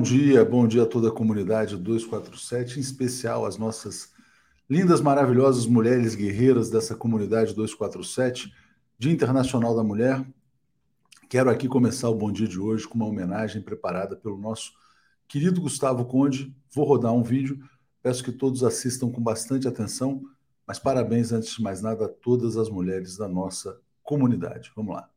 Bom dia, bom dia a toda a comunidade 247, em especial as nossas lindas, maravilhosas mulheres guerreiras dessa comunidade 247, Dia Internacional da Mulher. Quero aqui começar o bom dia de hoje com uma homenagem preparada pelo nosso querido Gustavo Conde. Vou rodar um vídeo, peço que todos assistam com bastante atenção, mas parabéns antes de mais nada a todas as mulheres da nossa comunidade. Vamos lá.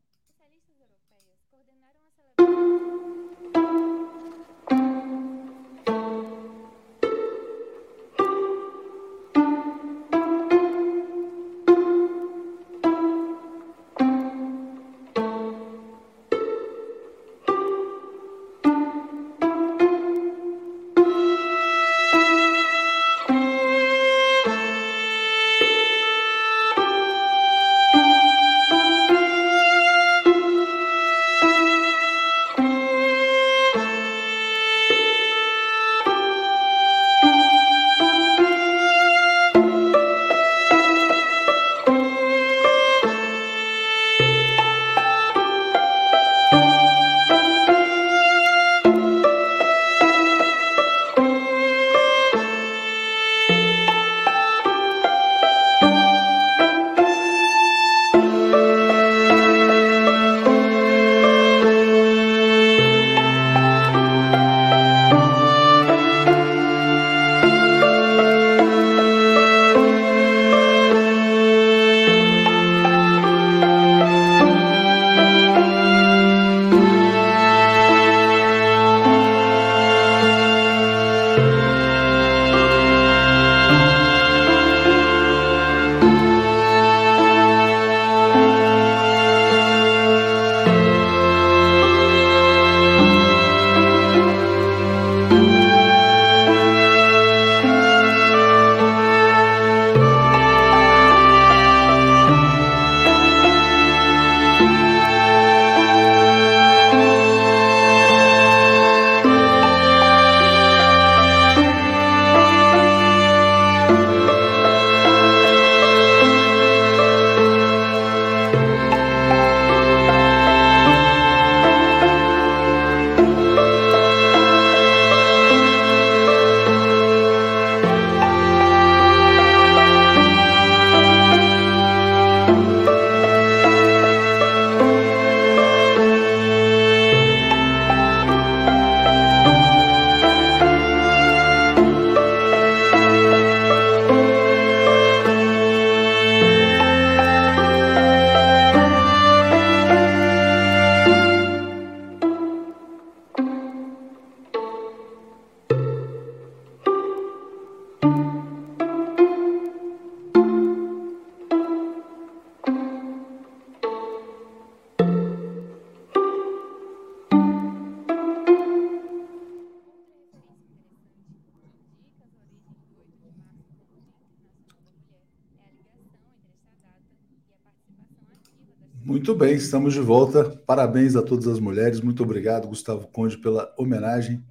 Bem, estamos de volta. Parabéns a todas as mulheres. Muito obrigado, Gustavo Conde, pela homenagem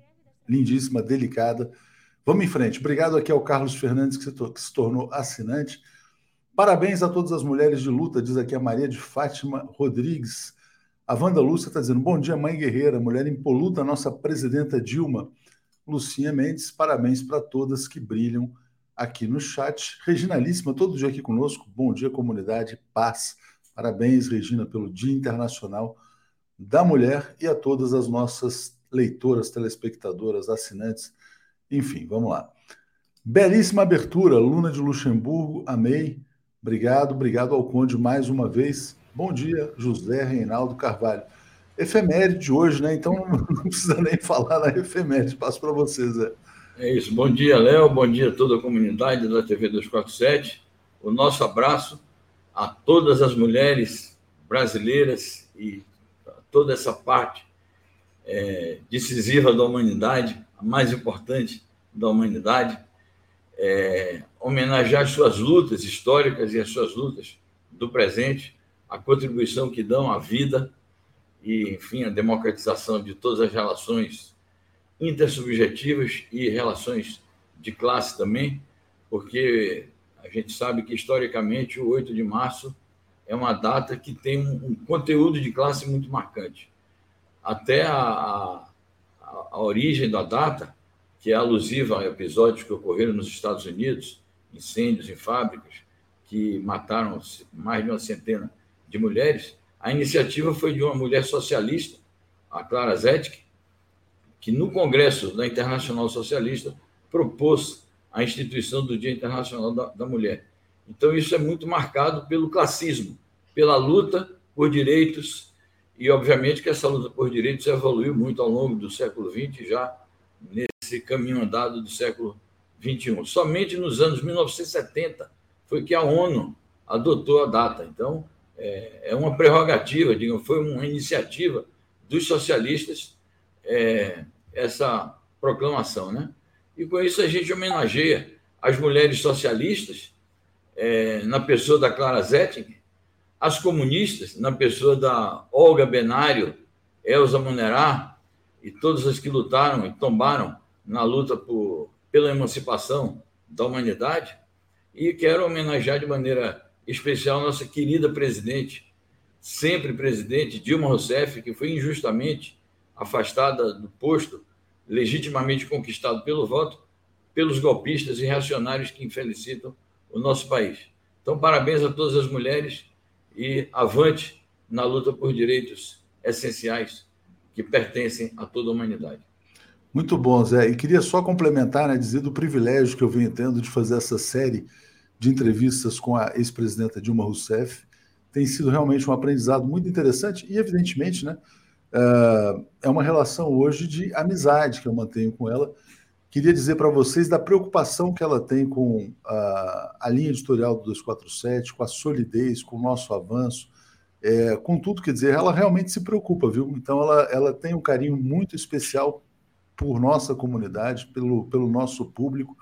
lindíssima, delicada. Vamos em frente. Obrigado aqui ao Carlos Fernandes, que se, tornou assinante. Parabéns a todas as mulheres de luta, diz aqui a Maria de Fátima Rodrigues. A Wanda Lúcia está dizendo: Bom dia, mãe guerreira, mulher impoluta, nossa presidenta Dilma. Lucinha Mendes, parabéns para todas que brilham aqui no chat. Reginalíssima, todo dia aqui conosco. Bom dia, comunidade, paz. Parabéns, Regina, pelo Dia Internacional da Mulher e a todas as nossas leitoras, telespectadoras, assinantes. Enfim, vamos lá. Belíssima abertura, Luna de Luxemburgo, amei. Obrigado, obrigado ao Conde mais uma vez. Bom dia, José Reinaldo Carvalho. Efeméride de hoje, né? Então não precisa nem falar na efeméride. Passo para vocês, Zé. É isso. Bom dia, Léo. Bom dia a toda a comunidade da TV 247. O nosso abraço a todas as mulheres brasileiras e toda essa parte é, decisiva da humanidade, a mais importante da humanidade, é, homenagear suas lutas históricas e as suas lutas do presente, a contribuição que dão à vida e, enfim, a democratização de todas as relações intersubjetivas e relações de classe também, porque a gente sabe que, historicamente, o 8 de março é uma data que tem um, conteúdo de classe muito marcante. Até a, a, a origem da data, que é alusiva a episódios que ocorreram nos Estados Unidos, incêndios em fábricas, que mataram mais de uma centena de mulheres, a iniciativa foi de uma mulher socialista, a Clara Zetkin, que no Congresso da Internacional Socialista propôs a instituição do Dia Internacional da, da Mulher. Então, isso é muito marcado pelo classismo, pela luta por direitos, e obviamente que essa luta por direitos evoluiu muito ao longo do século XX, já nesse caminho andado do século XXI. Somente nos anos 1970 foi que a ONU adotou a data. Então, é, é uma prerrogativa, digamos, foi uma iniciativa dos socialistas é, essa proclamação, né? E com isso a gente homenageia as mulheres socialistas é, na pessoa da Clara Zetkin, as comunistas na pessoa da Olga Benário, Elza Monerá e todas as que lutaram e tombaram na luta por, pela emancipação da humanidade. E quero homenagear de maneira especial nossa querida presidente, sempre presidente, Dilma Rousseff, que foi injustamente afastada do posto, legitimamente conquistado pelo voto, pelos golpistas e reacionários que infelicitam o nosso país. Então, parabéns a todas as mulheres e avante na luta por direitos essenciais que pertencem a toda a humanidade. Muito bom, Zé. E queria só complementar, né, dizer do privilégio que eu venho tendo de fazer essa série de entrevistas com a ex-presidenta Dilma Rousseff. Tem sido realmente um aprendizado muito interessante e, evidentemente, né, eh, é uma relação hoje de amizade que eu mantenho com ela. Queria dizer para vocês da preocupação que ela tem com a, a, linha editorial do 247, com a solidez, com o nosso avanço, é, com tudo, quer dizer, ela realmente se preocupa, viu? Então, ela, ela tem um carinho muito especial por nossa comunidade, pelo, pelo nosso público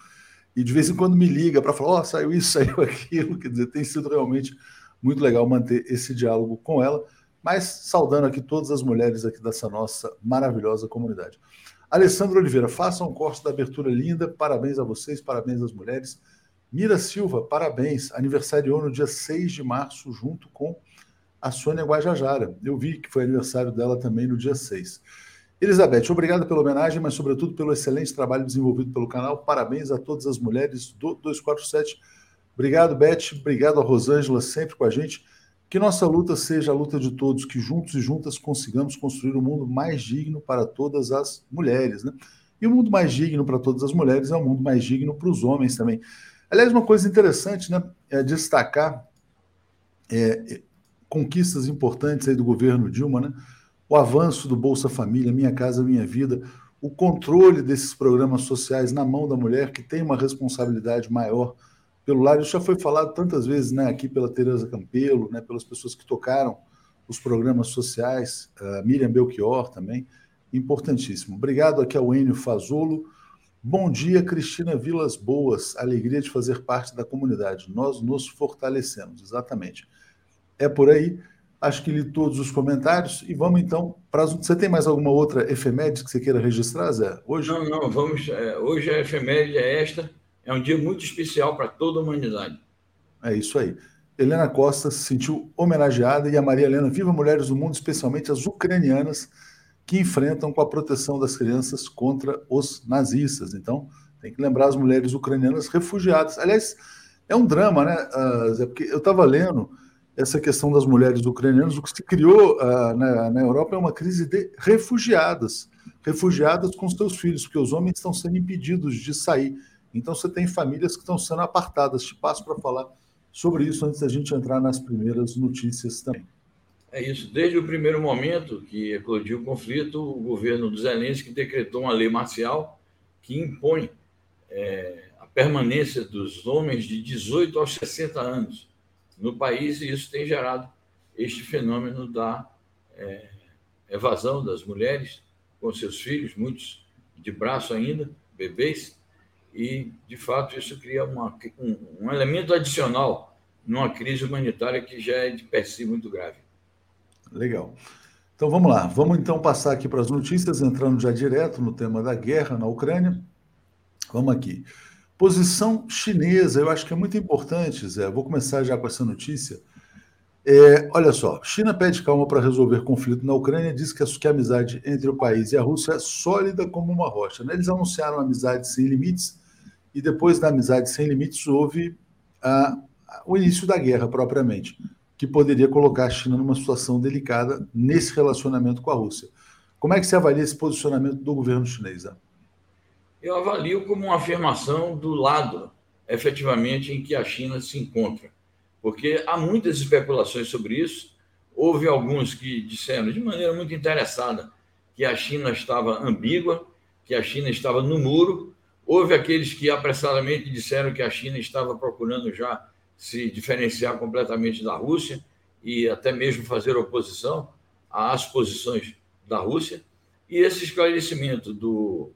e de vez em quando me liga para falar: Ó, oh, saiu isso, saiu aquilo. Quer dizer, tem sido realmente muito legal manter esse diálogo com ela, mas saudando aqui todas as mulheres aqui dessa nossa maravilhosa comunidade. Alessandro Oliveira, faça um corte da abertura linda, parabéns a vocês, parabéns às mulheres. Mira Silva, parabéns, aniversariou no dia 6 de março, junto com a Sônia Guajajara. Eu vi que foi aniversário dela também no dia 6. Elizabeth, obrigado pela homenagem, mas sobretudo pelo excelente trabalho desenvolvido pelo canal. Parabéns a todas as mulheres do 247. Obrigado, Beth. Obrigado a Rosângela, sempre com a gente. Que nossa luta seja a luta de todos, que juntos e juntas consigamos construir um mundo mais digno para todas as mulheres. Né? E o um mundo mais digno para todas as mulheres é um mundo mais digno para os homens também. Aliás, uma coisa interessante né, é destacar é, conquistas importantes aí do governo Dilma, né? o avanço do Bolsa Família, Minha Casa Minha Vida, o controle desses programas sociais na mão da mulher, que tem uma responsabilidade maior pelo lar. Isso já foi falado tantas vezes né, aqui pela Tereza Campelo, né, pelas pessoas que tocaram os programas sociais, a Miriam Belchior também, importantíssimo. Obrigado aqui ao Enio Fazolo. Bom dia, Cristina Vilas Boas. Alegria de fazer parte da comunidade. Nós nos fortalecemos, exatamente. É por aí. Acho que li todos os comentários e vamos então para as... Você tem mais alguma outra efeméride que você queira registrar, Zé? Hoje? Não, não, vamos. É, hoje a efeméride é esta. É um dia muito especial para toda a humanidade. É isso aí. Helena Costa se sentiu homenageada e a Maria Helena, viva mulheres do mundo, especialmente as ucranianas, que enfrentam com a proteção das crianças contra os nazistas. Então, tem que lembrar as mulheres ucranianas refugiadas. Aliás, é um drama, né, uh, Zé? Porque eu estava lendo essa questão das mulheres ucranianas, o que se criou uh, na, na, Europa é uma crise de refugiadas, refugiadas com seus filhos, porque os homens estão sendo impedidos de sair. Então você tem famílias que estão sendo apartadas. Te passo para falar sobre isso antes da gente entrar nas primeiras notícias também. É isso. Desde o primeiro momento que eclodiu o conflito, o governo do Zelensky decretou uma lei marcial que impõe é, a permanência dos homens de 18 aos 60 anos no país, e isso tem gerado este fenômeno da é, evasão das mulheres com seus filhos, muitos de braço ainda, bebês, e, de fato, isso cria uma, um, um elemento adicional numa crise humanitária que já é de per si muito grave. Legal. Então vamos lá, vamos então passar aqui para as notícias, entrando já direto no tema da guerra na Ucrânia. Vamos aqui. Posição chinesa, eu acho que é muito importante, Zé. Vou começar já com essa notícia. É, olha só, China pede calma para resolver conflito na Ucrânia, diz que a, que a amizade entre o país e a Rússia é sólida como uma rocha. Né? Eles anunciaram amizade sem limites e depois da amizade sem limites houve a, a, o início da guerra propriamente, que poderia colocar a China numa situação delicada nesse relacionamento com a Rússia. Como é que você avalia esse posicionamento do governo chinês? Né? Eu avalio como uma afirmação do lado, efetivamente, em que a China se encontra porque há muitas especulações sobre isso. Houve alguns que disseram, de maneira muito interessada, que a China estava ambígua, que a China estava no muro. Houve aqueles que apressadamente disseram que a China estava procurando já se diferenciar completamente da Rússia e até mesmo fazer oposição às posições da Rússia. E esse esclarecimento do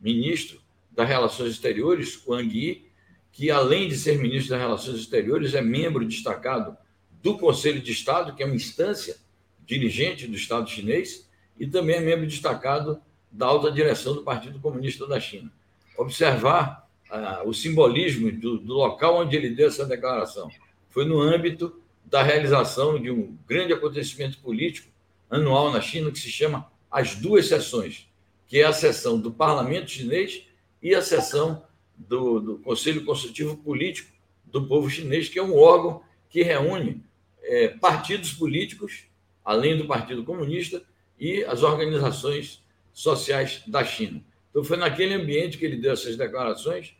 ministro das Relações Exteriores, Wang Yi, que, além de ser ministro das Relações Exteriores, é membro destacado do Conselho de Estado, que é uma instância dirigente do Estado chinês, e também é membro destacado da alta direção do Partido Comunista da China. Observar ah, o simbolismo do, do local onde ele deu essa declaração foi no âmbito da realização de um grande acontecimento político anual na China que se chama as duas sessões, que é a sessão do Parlamento chinês e a sessão do, do Conselho Consultivo Político do Povo Chinês, que é um órgão que reúne é, partidos políticos, além do Partido Comunista, e as organizações sociais da China. Então, foi naquele ambiente que ele deu essas declarações,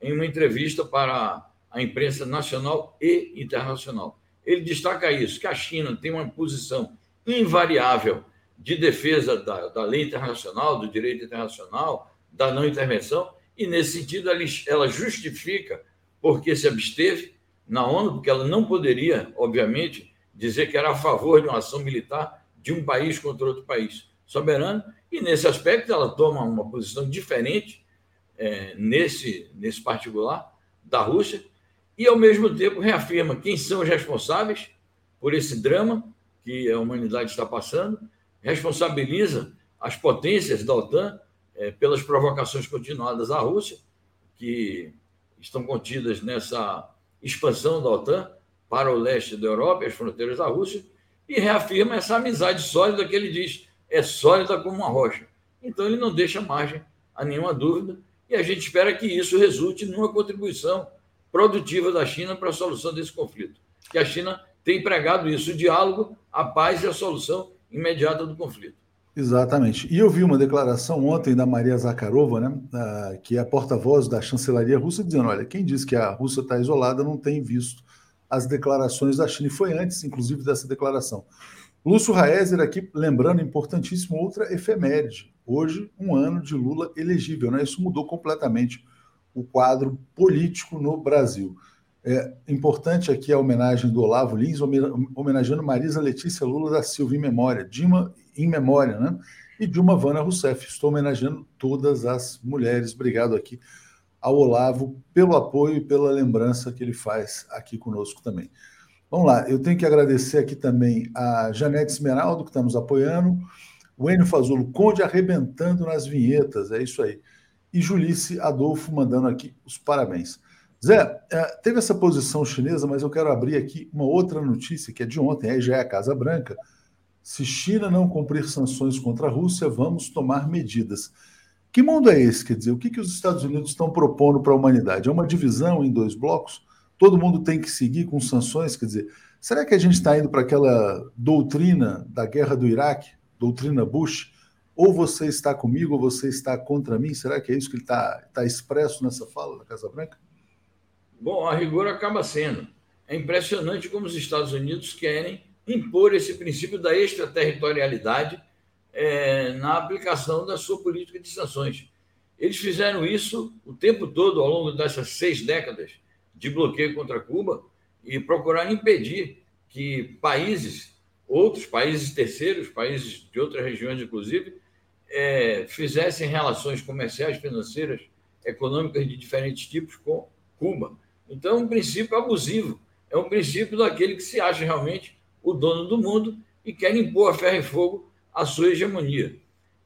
em uma entrevista para a imprensa nacional e internacional. Ele destaca isso, que a China tem uma posição invariável de defesa da, da lei internacional, do direito internacional, da não intervenção, e, nesse sentido, ela justifica porque se absteve na ONU, porque ela não poderia, obviamente, dizer que era a favor de uma ação militar de um país contra outro país soberano, e nesse aspecto ela toma uma posição diferente é, nesse, nesse particular da Rússia, e ao mesmo tempo reafirma quem são os responsáveis por esse drama que a humanidade está passando, responsabiliza as potências da OTAN é, pelas provocações continuadas à Rússia, que estão contidas nessa expansão da OTAN para o leste da Europa e as fronteiras da Rússia, e reafirma essa amizade sólida que ele diz é sólida como uma rocha. Então, ele não deixa margem a nenhuma dúvida, e a gente espera que isso resulte numa contribuição produtiva da China para a solução desse conflito. Que a China tem pregado isso, o diálogo, a paz e a solução imediata do conflito. Exatamente. E eu vi uma declaração ontem da Maria Zakharova, né, que é a porta-voz da chancelaria russa, dizendo: olha, quem diz que a Rússia está isolada não tem visto as declarações da China. E foi antes, inclusive, dessa declaração. Lúcio Raezer aqui, lembrando, importantíssimo, outra efeméride. Hoje, um ano de Lula elegível. Né? Isso mudou completamente o quadro político no Brasil. É importante aqui a homenagem do Olavo Lins, homenageando Marisa Letícia Lula da Silva em memória. Dima em memória, né? E de uma Vana Rousseff. Estou homenageando todas as mulheres. Obrigado aqui ao Olavo pelo apoio e pela lembrança que ele faz aqui conosco também. Vamos lá, eu tenho que agradecer aqui também a Janete Esmeraldo, que está nos apoiando, o Enio Fazulo Conde arrebentando nas vinhetas, é isso aí. E Julice Adolfo mandando aqui os parabéns. Zé, é, teve essa posição chinesa, mas eu quero abrir aqui uma outra notícia que é de ontem, aí já é a Casa Branca, se China não cumprir sanções contra a Rússia, vamos tomar medidas. Que mundo é esse? Quer dizer, o que, que os Estados Unidos estão propondo para a humanidade? É uma divisão em dois blocos? Todo mundo tem que seguir com sanções? Quer dizer, será que a gente está indo para aquela doutrina da guerra do Iraque, doutrina Bush? Ou você está comigo ou você está contra mim? Será que é isso que está tá expresso nessa fala da Casa Branca? Bom, a rigor acaba sendo. É impressionante como os Estados Unidos querem impor esse princípio da extraterritorialidade é, na aplicação da sua política de sanções. Eles fizeram isso o tempo todo, ao longo dessas seis décadas de bloqueio contra Cuba, e procuraram impedir que países, outros países terceiros, países de outras regiões, inclusive, é, fizessem relações comerciais, financeiras, econômicas de diferentes tipos com Cuba. Então, é um princípio abusivo, é um princípio daquele que se acha realmente o dono do mundo e quer impor a ferro e fogo a sua hegemonia.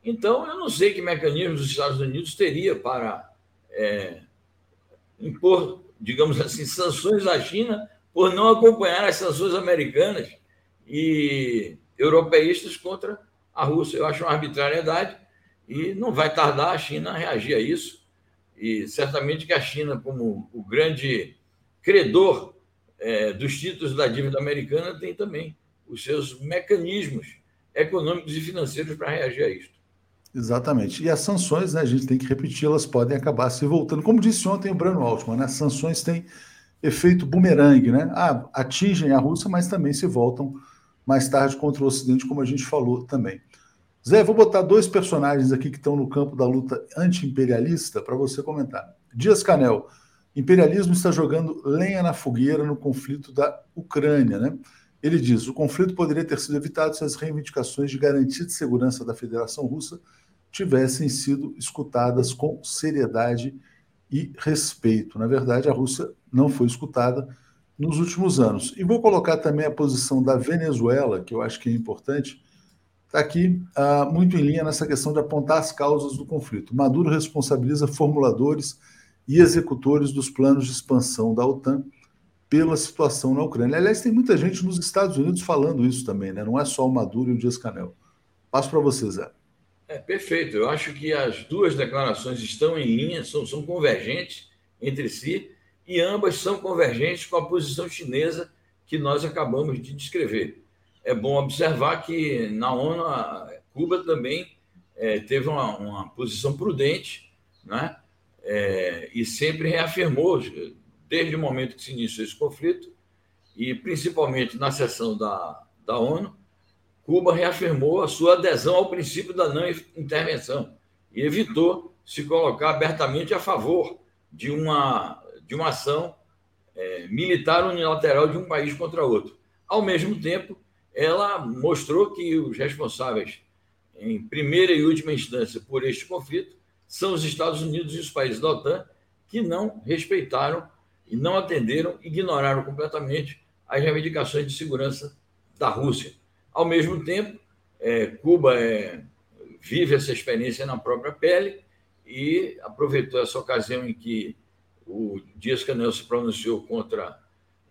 Então, eu não sei que mecanismos os Estados Unidos teria para é, impor, digamos assim, sanções à China por não acompanhar as sanções americanas e europeístas contra a Rússia. Eu acho uma arbitrariedade e não vai tardar a China a reagir a isso. E certamente que a China, como o grande credor é, dos títulos da dívida americana, tem também os seus mecanismos econômicos e financeiros para reagir a isso. Exatamente. E as sanções, né, a gente tem que repetir, elas podem acabar se voltando. Como disse ontem o Brano Altman, né, as sanções têm efeito bumerangue, né? Ah, atingem a Rússia, mas também se voltam mais tarde contra o Ocidente, como a gente falou também. Zé, vou botar dois personagens aqui que estão no campo da luta anti-imperialista para você comentar. Dias Canel, imperialismo está jogando lenha na fogueira no conflito da Ucrânia, né? Ele diz: o conflito poderia ter sido evitado se as reivindicações de garantia de segurança da Federação Russa tivessem sido escutadas com seriedade e respeito. Na verdade, a Rússia não foi escutada nos últimos anos. E vou colocar também a posição da Venezuela, que eu acho que é importante, está aqui uh, muito em linha nessa questão de apontar as causas do conflito. Maduro responsabiliza formuladores e executores dos planos de expansão da OTAN pela situação na Ucrânia. Aliás, tem muita gente nos Estados Unidos falando isso também, né? não é só o Maduro e o Dias Canel. Passo para você, Zé. É perfeito. Eu acho que as duas declarações estão em linha, são, são convergentes entre si e ambas são convergentes com a posição chinesa que nós acabamos de descrever. É bom observar que na ONU, Cuba também é, teve uma, uma, posição prudente né? É, e sempre reafirmou, desde o momento que se iniciou esse conflito, e principalmente na sessão da, da ONU, Cuba reafirmou a sua adesão ao princípio da não intervenção e evitou se colocar abertamente a favor de uma de uma ação é, militar unilateral de um país contra outro. Ao mesmo tempo, ela mostrou que os responsáveis, em primeira e última instância, por este conflito, são os Estados Unidos e os países da OTAN, que não respeitaram e não atenderam, ignoraram completamente as reivindicações de segurança da Rússia. Ao mesmo tempo, é, Cuba é, vive essa experiência na própria pele e aproveitou essa ocasião em que o Dias Canel se pronunciou contra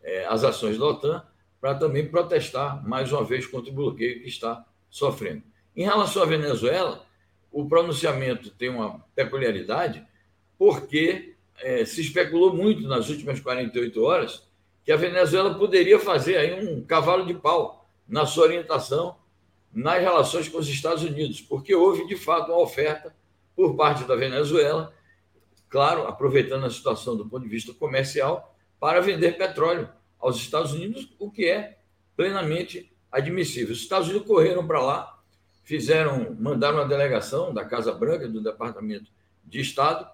é, as ações da OTAN para também protestar mais uma vez contra o bloqueio que está sofrendo. Em relação à Venezuela, o pronunciamento tem uma peculiaridade, porque é, se especulou muito nas últimas 48 horas que a Venezuela poderia fazer aí um cavalo de pau na sua orientação nas relações com os Estados Unidos, porque houve de fato uma oferta por parte da Venezuela claro, aproveitando a situação do ponto de vista comercial, para vender petróleo aos Estados Unidos, o que é plenamente admissível. Os Estados Unidos correram para lá, fizeram, mandaram uma delegação da Casa Branca, do Departamento de Estado,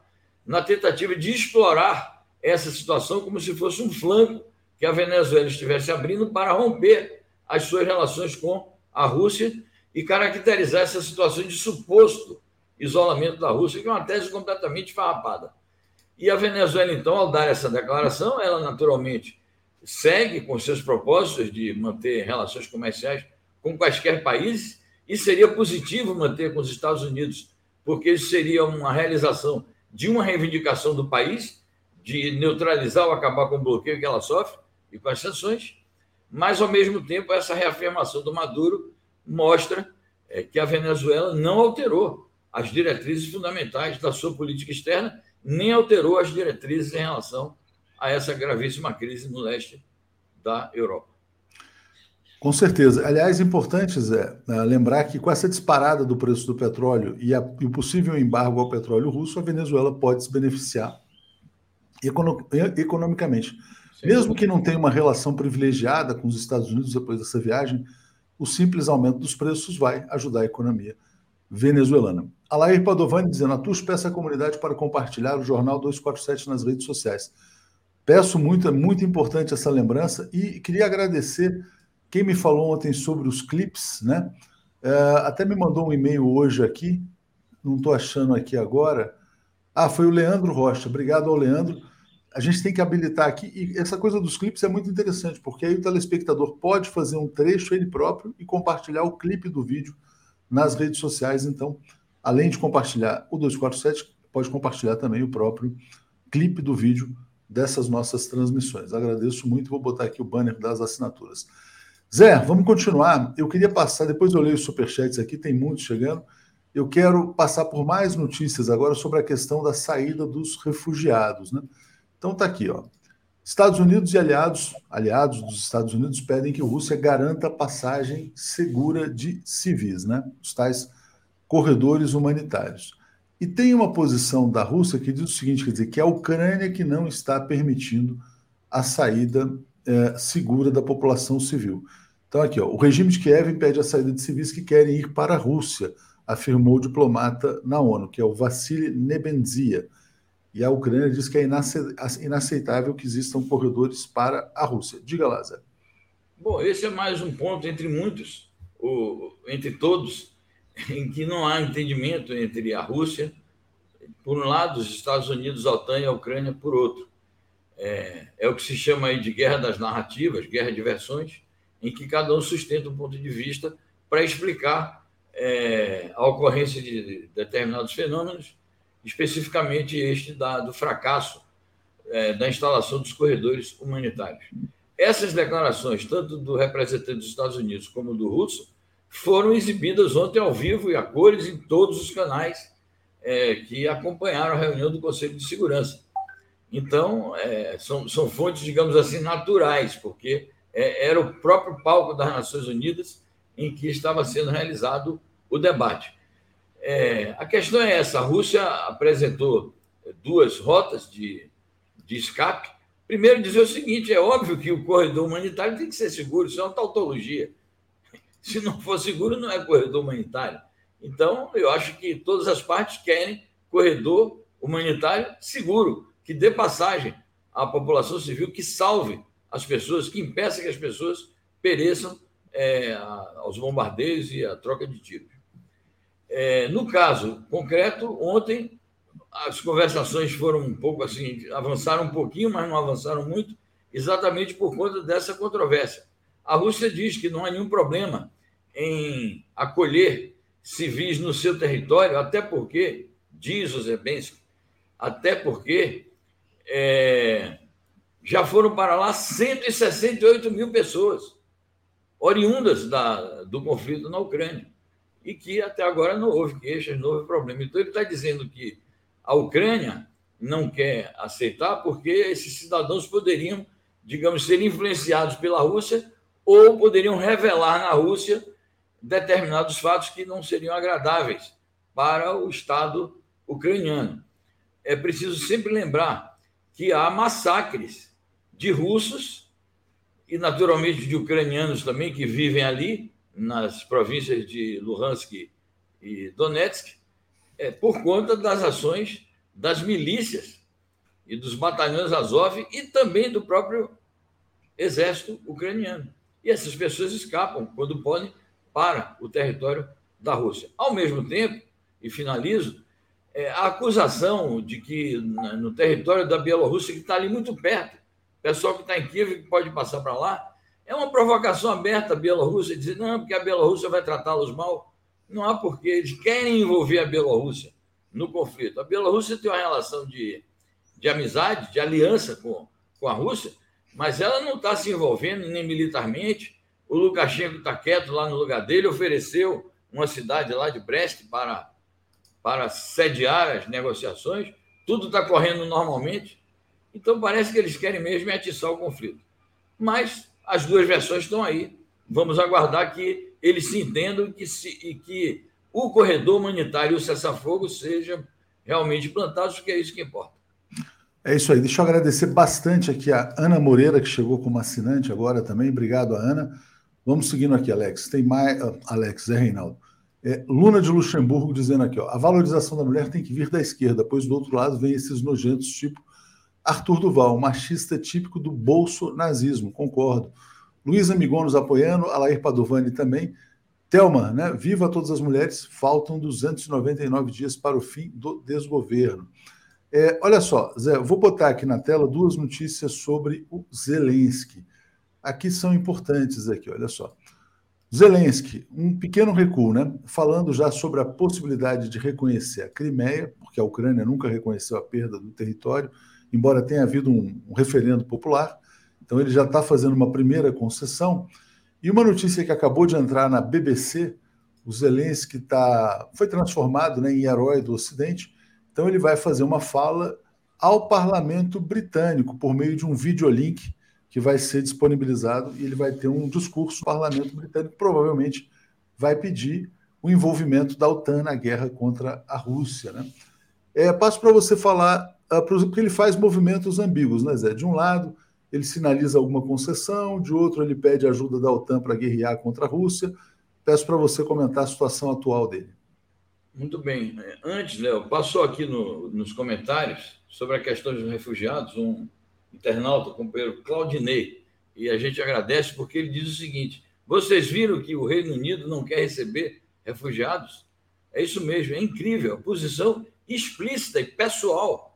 na tentativa de explorar essa situação como se fosse um flanco que a Venezuela estivesse abrindo para romper as suas relações com a Rússia e caracterizar essa situação de suposto isolamento da Rússia, que é uma tese completamente farrapada. E a Venezuela, então, ao dar essa declaração, ela naturalmente segue com seus propósitos de manter relações comerciais com quaisquer países, e seria positivo manter com os Estados Unidos, porque isso seria uma realização de uma reivindicação do país, de neutralizar ou acabar com o bloqueio que ela sofre e com as sanções, mas, ao mesmo tempo, essa reafirmação do Maduro mostra é, que a Venezuela não alterou as diretrizes fundamentais da sua política externa, nem alterou as diretrizes em relação a essa gravíssima crise no leste da Europa. Com certeza. Aliás, importante, Zé, né, lembrar que com essa disparada do preço do petróleo e, a, e o possível embargo ao petróleo russo, a Venezuela pode se beneficiar econo, economicamente. Mesmo que não tenha uma relação privilegiada com os Estados Unidos depois dessa viagem, o simples aumento dos preços vai ajudar a economia venezuelana. Alair Padovani dizendo: Atus peça à comunidade para compartilhar o Jornal 247 nas redes sociais. Peço muito, é muito importante essa lembrança e queria agradecer quem me falou ontem sobre os clipes, né? É, até me mandou um e-mail hoje aqui, não estou achando aqui agora. Ah, foi o Leandro Rocha. Obrigado ao Leandro. A gente tem que habilitar aqui, e essa coisa dos clipes é muito interessante, porque aí o telespectador pode fazer um trecho ele próprio e compartilhar o clipe do vídeo nas redes sociais. Então, além de compartilhar o 247, pode compartilhar também o próprio clipe do vídeo dessas nossas transmissões. Agradeço muito, vou botar aqui o banner das assinaturas. Zé, vamos continuar. Eu queria passar, depois eu leio os superchats aqui, tem muitos chegando. Eu quero passar por mais notícias agora sobre a questão da saída dos refugiados. Né? Então tá aqui, ó. Estados Unidos e aliados, aliados dos Estados Unidos pedem que a Rússia garanta passagem segura de civis, né? Os tais corredores humanitários. E tem uma posição da Rússia que diz o seguinte: quer dizer, que é a Ucrânia que não está permitindo a saída é, segura da população civil. Então, aqui, ó, o regime de Kiev impede a saída de civis que querem ir para a Rússia, afirmou o diplomata na ONU, que é o Vassili Nebenzia. E a Ucrânia diz que é inaceitável que existam corredores para a Rússia. Diga lá, Zé. Bom, esse é mais um ponto entre muitos, o, entre todos, em que não há entendimento entre a Rússia, por um lado, os Estados Unidos, a OTAN e a Ucrânia, por outro. É, é o que se chama aí de guerra das narrativas, guerra de versões, em que cada um sustenta um ponto de vista para explicar é, a ocorrência de determinados fenômenos especificamente este da, do fracasso é, da instalação dos corredores humanitários. Essas declarações, tanto do representante dos Estados Unidos como do russo, foram exibidas ontem ao vivo e a cores em todos os canais é, que acompanharam a reunião do Conselho de Segurança. Então, é, são, são fontes, digamos assim, naturais, porque é, era o próprio palco das Nações Unidas em que estava sendo realizado o debate. É, a questão é essa: a Rússia apresentou duas rotas de, de escape. Primeiro, dizer o seguinte: é óbvio que o corredor humanitário tem que ser seguro, isso é uma tautologia. Se não for seguro, não é corredor humanitário. Então, eu acho que todas as partes querem corredor humanitário seguro, que dê passagem à população civil, que salve as pessoas, que impeça que as pessoas pereçam é, aos bombardeios e à troca de tiros. É, no caso concreto, ontem as conversações foram um pouco assim, avançaram um pouquinho, mas não avançaram muito, exatamente por conta dessa controvérsia. A Rússia diz que não há nenhum problema em acolher civis no seu território, até porque, diz o Zelensky, até porque é, já foram para lá 168 mil pessoas oriundas da, do conflito na Ucrânia e que até agora não houve queixas, não houve problema. Então, ele está dizendo que a Ucrânia não quer aceitar porque esses cidadãos poderiam, digamos, ser influenciados pela Rússia ou poderiam revelar na Rússia determinados fatos que não seriam agradáveis para o Estado ucraniano. É preciso sempre lembrar que há massacres de russos e, naturalmente, de ucranianos também que vivem ali, nas províncias de Luhansk e Donetsk, é, por conta das ações das milícias e dos batalhões Azov e também do próprio exército ucraniano. E essas pessoas escapam, quando podem, para o território da Rússia. Ao mesmo tempo, e finalizo, é, a acusação de que no território da Bielorrússia, que está ali muito perto, pessoal que está em Kiev pode passar para lá, é uma provocação aberta à Bielorrússia dizer, não, porque a Bielorrússia vai tratá-los mal. Não há porquê. Eles querem envolver a Bielorrússia no conflito. A Bielorrússia tem uma relação de, de amizade, de aliança com, com a Rússia, mas ela não está se envolvendo nem militarmente. O Lukashenko está quieto lá no lugar dele, ofereceu uma cidade lá de Brest para, para sediar as negociações. Tudo está correndo normalmente. Então parece que eles querem mesmo atiçar o conflito. Mas as duas versões estão aí. Vamos aguardar que eles se entendam que se, e que o corredor humanitário e o cessar-fogo sejam realmente plantados, porque é isso que importa. É isso aí. Deixa eu agradecer bastante aqui a Ana Moreira, que chegou como assinante agora também. Obrigado, Ana. Vamos seguindo aqui, Alex. Tem mais. Ah, Alex, é Reinaldo. É, Luna de Luxemburgo dizendo aqui: ó, a valorização da mulher tem que vir da esquerda, pois do outro lado vem esses nojentos tipo Arthur Duval, machista típico do bolso nazismo, concordo. Luiz Amigon apoiando, Alair Padovani também. Thelma, né? Viva todas as mulheres, faltam 299 dias para o fim do desgoverno. É, olha só, Zé, vou botar aqui na tela duas notícias sobre o Zelensky. Aqui são importantes aqui, olha só. Zelensky, um pequeno recuo, né? Falando já sobre a possibilidade de reconhecer a Crimeia, porque a Ucrânia nunca reconheceu a perda do território, embora tenha havido um, um referendo popular. Então ele já está fazendo uma primeira concessão. E uma notícia que acabou de entrar na BBC, o Zelensky tá, foi transformado né, em herói do Ocidente, então ele vai fazer uma fala ao parlamento britânico por meio de um videolink que vai ser disponibilizado e ele vai ter um discurso no parlamento britânico, provavelmente vai pedir o envolvimento da OTAN na guerra contra a Rússia. Né? É, passo para você falar, porque ele faz movimentos ambíguos, né, Zé? De um lado, ele sinaliza alguma concessão, de outro, ele pede ajuda da OTAN para guerrear contra a Rússia. Peço para você comentar a situação atual dele. Muito bem. Antes, Léo, passou aqui no, nos comentários sobre a questão dos refugiados um internauta, o companheiro Claudinei, e a gente agradece porque ele diz o seguinte: vocês viram que o Reino Unido não quer receber refugiados? É isso mesmo, é incrível, a posição explícita e pessoal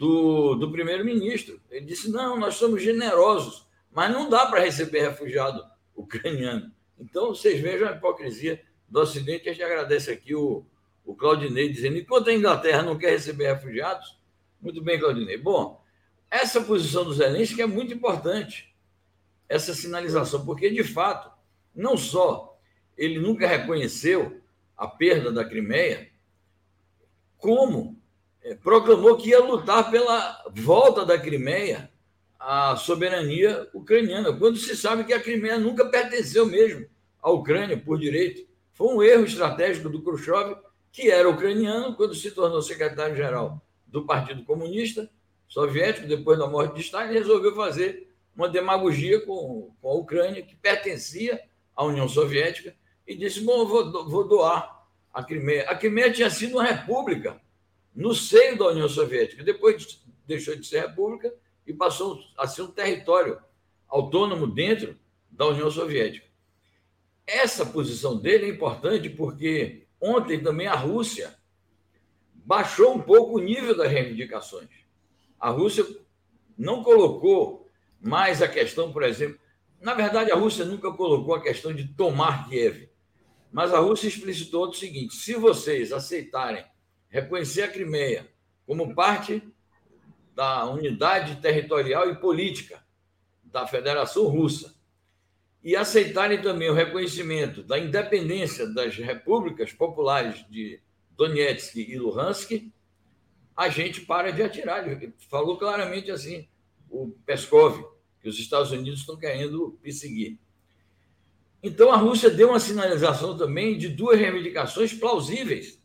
do, do primeiro-ministro. Ele disse: não, nós somos generosos, mas não dá para receber refugiado ucraniano. Então, vocês vejam a hipocrisia do Ocidente. A gente agradece aqui o, o Claudinei dizendo: enquanto a Inglaterra não quer receber refugiados, muito bem, Claudinei. Bom, essa posição do Zelensky é muito importante, essa sinalização, porque, de fato, não só ele nunca reconheceu a perda da Crimeia, como proclamou que ia lutar pela volta da Crimeia à soberania ucraniana, quando se sabe que a Crimeia nunca pertenceu mesmo à Ucrânia por direito. Foi um erro estratégico do Khrushchev, que era ucraniano, quando se tornou secretário-geral do Partido Comunista Soviético, depois da morte de Stalin, resolveu fazer uma demagogia com, com a Ucrânia, que pertencia à União Soviética, e disse: Bom, vou, vou doar a Crimeia. A Crimeia tinha sido uma república no seio da União Soviética, depois deixou de ser república e passou a ser um território autônomo dentro da União Soviética. Essa posição dele é importante porque ontem também a Rússia baixou um pouco o nível das reivindicações. A Rússia não colocou mais a questão, por exemplo. Na verdade, a Rússia nunca colocou a questão de tomar Kiev. Mas a Rússia explicitou o seguinte: se vocês aceitarem reconhecer a Crimeia como parte da unidade territorial e política da Federação Russa e aceitarem também o reconhecimento da independência das repúblicas populares de Donetsk e Luhansk, a gente para de atirar. Ele falou claramente assim, o Peskov, que os Estados Unidos estão querendo perseguir. Então, a Rússia deu uma sinalização também de duas reivindicações plausíveis.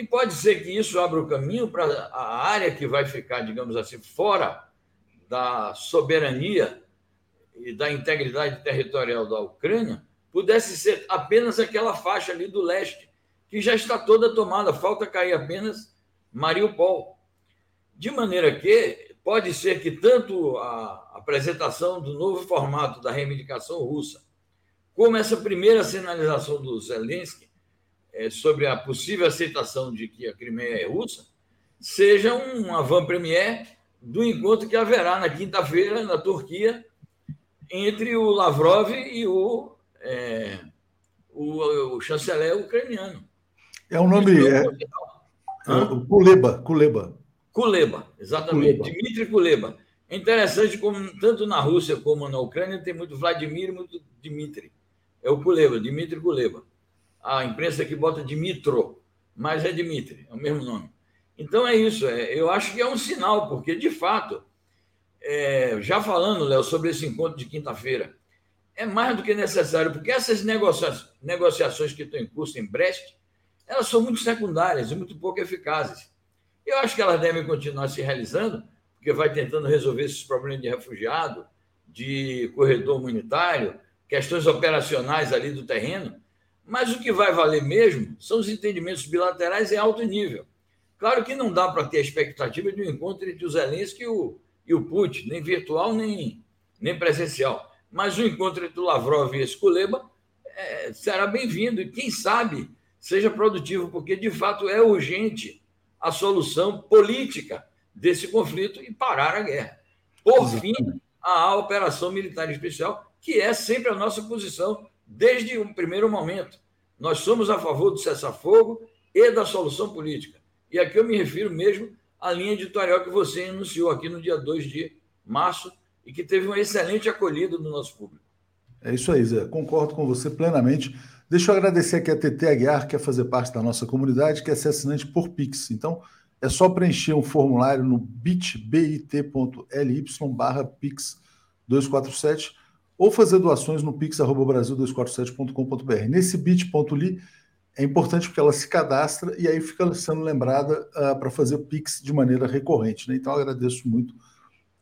E pode ser que isso abra o caminho para a área que vai ficar, digamos assim, fora da soberania e da integridade territorial da Ucrânia, pudesse ser apenas aquela faixa ali do leste, que já está toda tomada, falta cair apenas Mariupol. De maneira que pode ser que tanto a apresentação do novo formato da reivindicação russa, como essa primeira sinalização do Zelensky é, sobre a possível aceitação de que a Crimeia é russa, seja um avant-premier do encontro que haverá na quinta-feira na Turquia entre o Lavrov e o, é, o, o chanceler ucraniano. É um nome. É, é, Kuleba, Kuleba. Kuleba, exatamente. Kuleba. Dmitry Kuleba. É interessante como tanto na Rússia como na Ucrânia tem muito Vladimir e muito Dmitry. É o Kuleba, Dmitry Kuleba. A imprensa aqui bota Dimitro, mas é Dmitry, é o mesmo nome. Então é isso. É, eu acho que é um sinal, porque de fato, é, já falando, Léo, sobre esse encontro de quinta-feira, é mais do que necessário, porque essas negociações, negociações que estão em curso em Brest elas são muito secundárias e muito pouco eficazes. Eu acho que elas devem continuar se realizando, porque vai tentando resolver esses problemas de refugiado, de corredor humanitário, questões operacionais ali do terreno, mas o que vai valer mesmo são os entendimentos bilaterais em alto nível. Claro que não dá para ter a expectativa de um encontro entre o Zelensky e o, e o Putin, nem virtual, nem, nem presencial. Mas o encontro entre o Lavrov e esse Kuleba é, será bem-vindo, e quem sabe seja produtivo, porque de fato é urgente a solução política desse conflito e parar a guerra. Por fim, a operação militar especial, que é sempre a nossa posição desde o primeiro momento. Nós somos a favor do cessar-fogo e da solução política. E aqui eu me refiro mesmo a linha editorial que você anunciou aqui no dia 2 de março e que teve uma excelente acolhida do nosso público. É isso aí, Zé. Concordo com você plenamente. Deixa eu agradecer aqui a TT Aguiar, que quer fazer parte da nossa comunidade, que é ser assinante por Pix. Então, é só preencher um formulário no bit.ly barra Pix 247 ou fazer doações no pix.brasil247.com.br. Nesse bit.ly é importante porque ela se cadastra e aí fica sendo lembrada uh, para fazer Pix de maneira recorrente. Né? Então, agradeço muito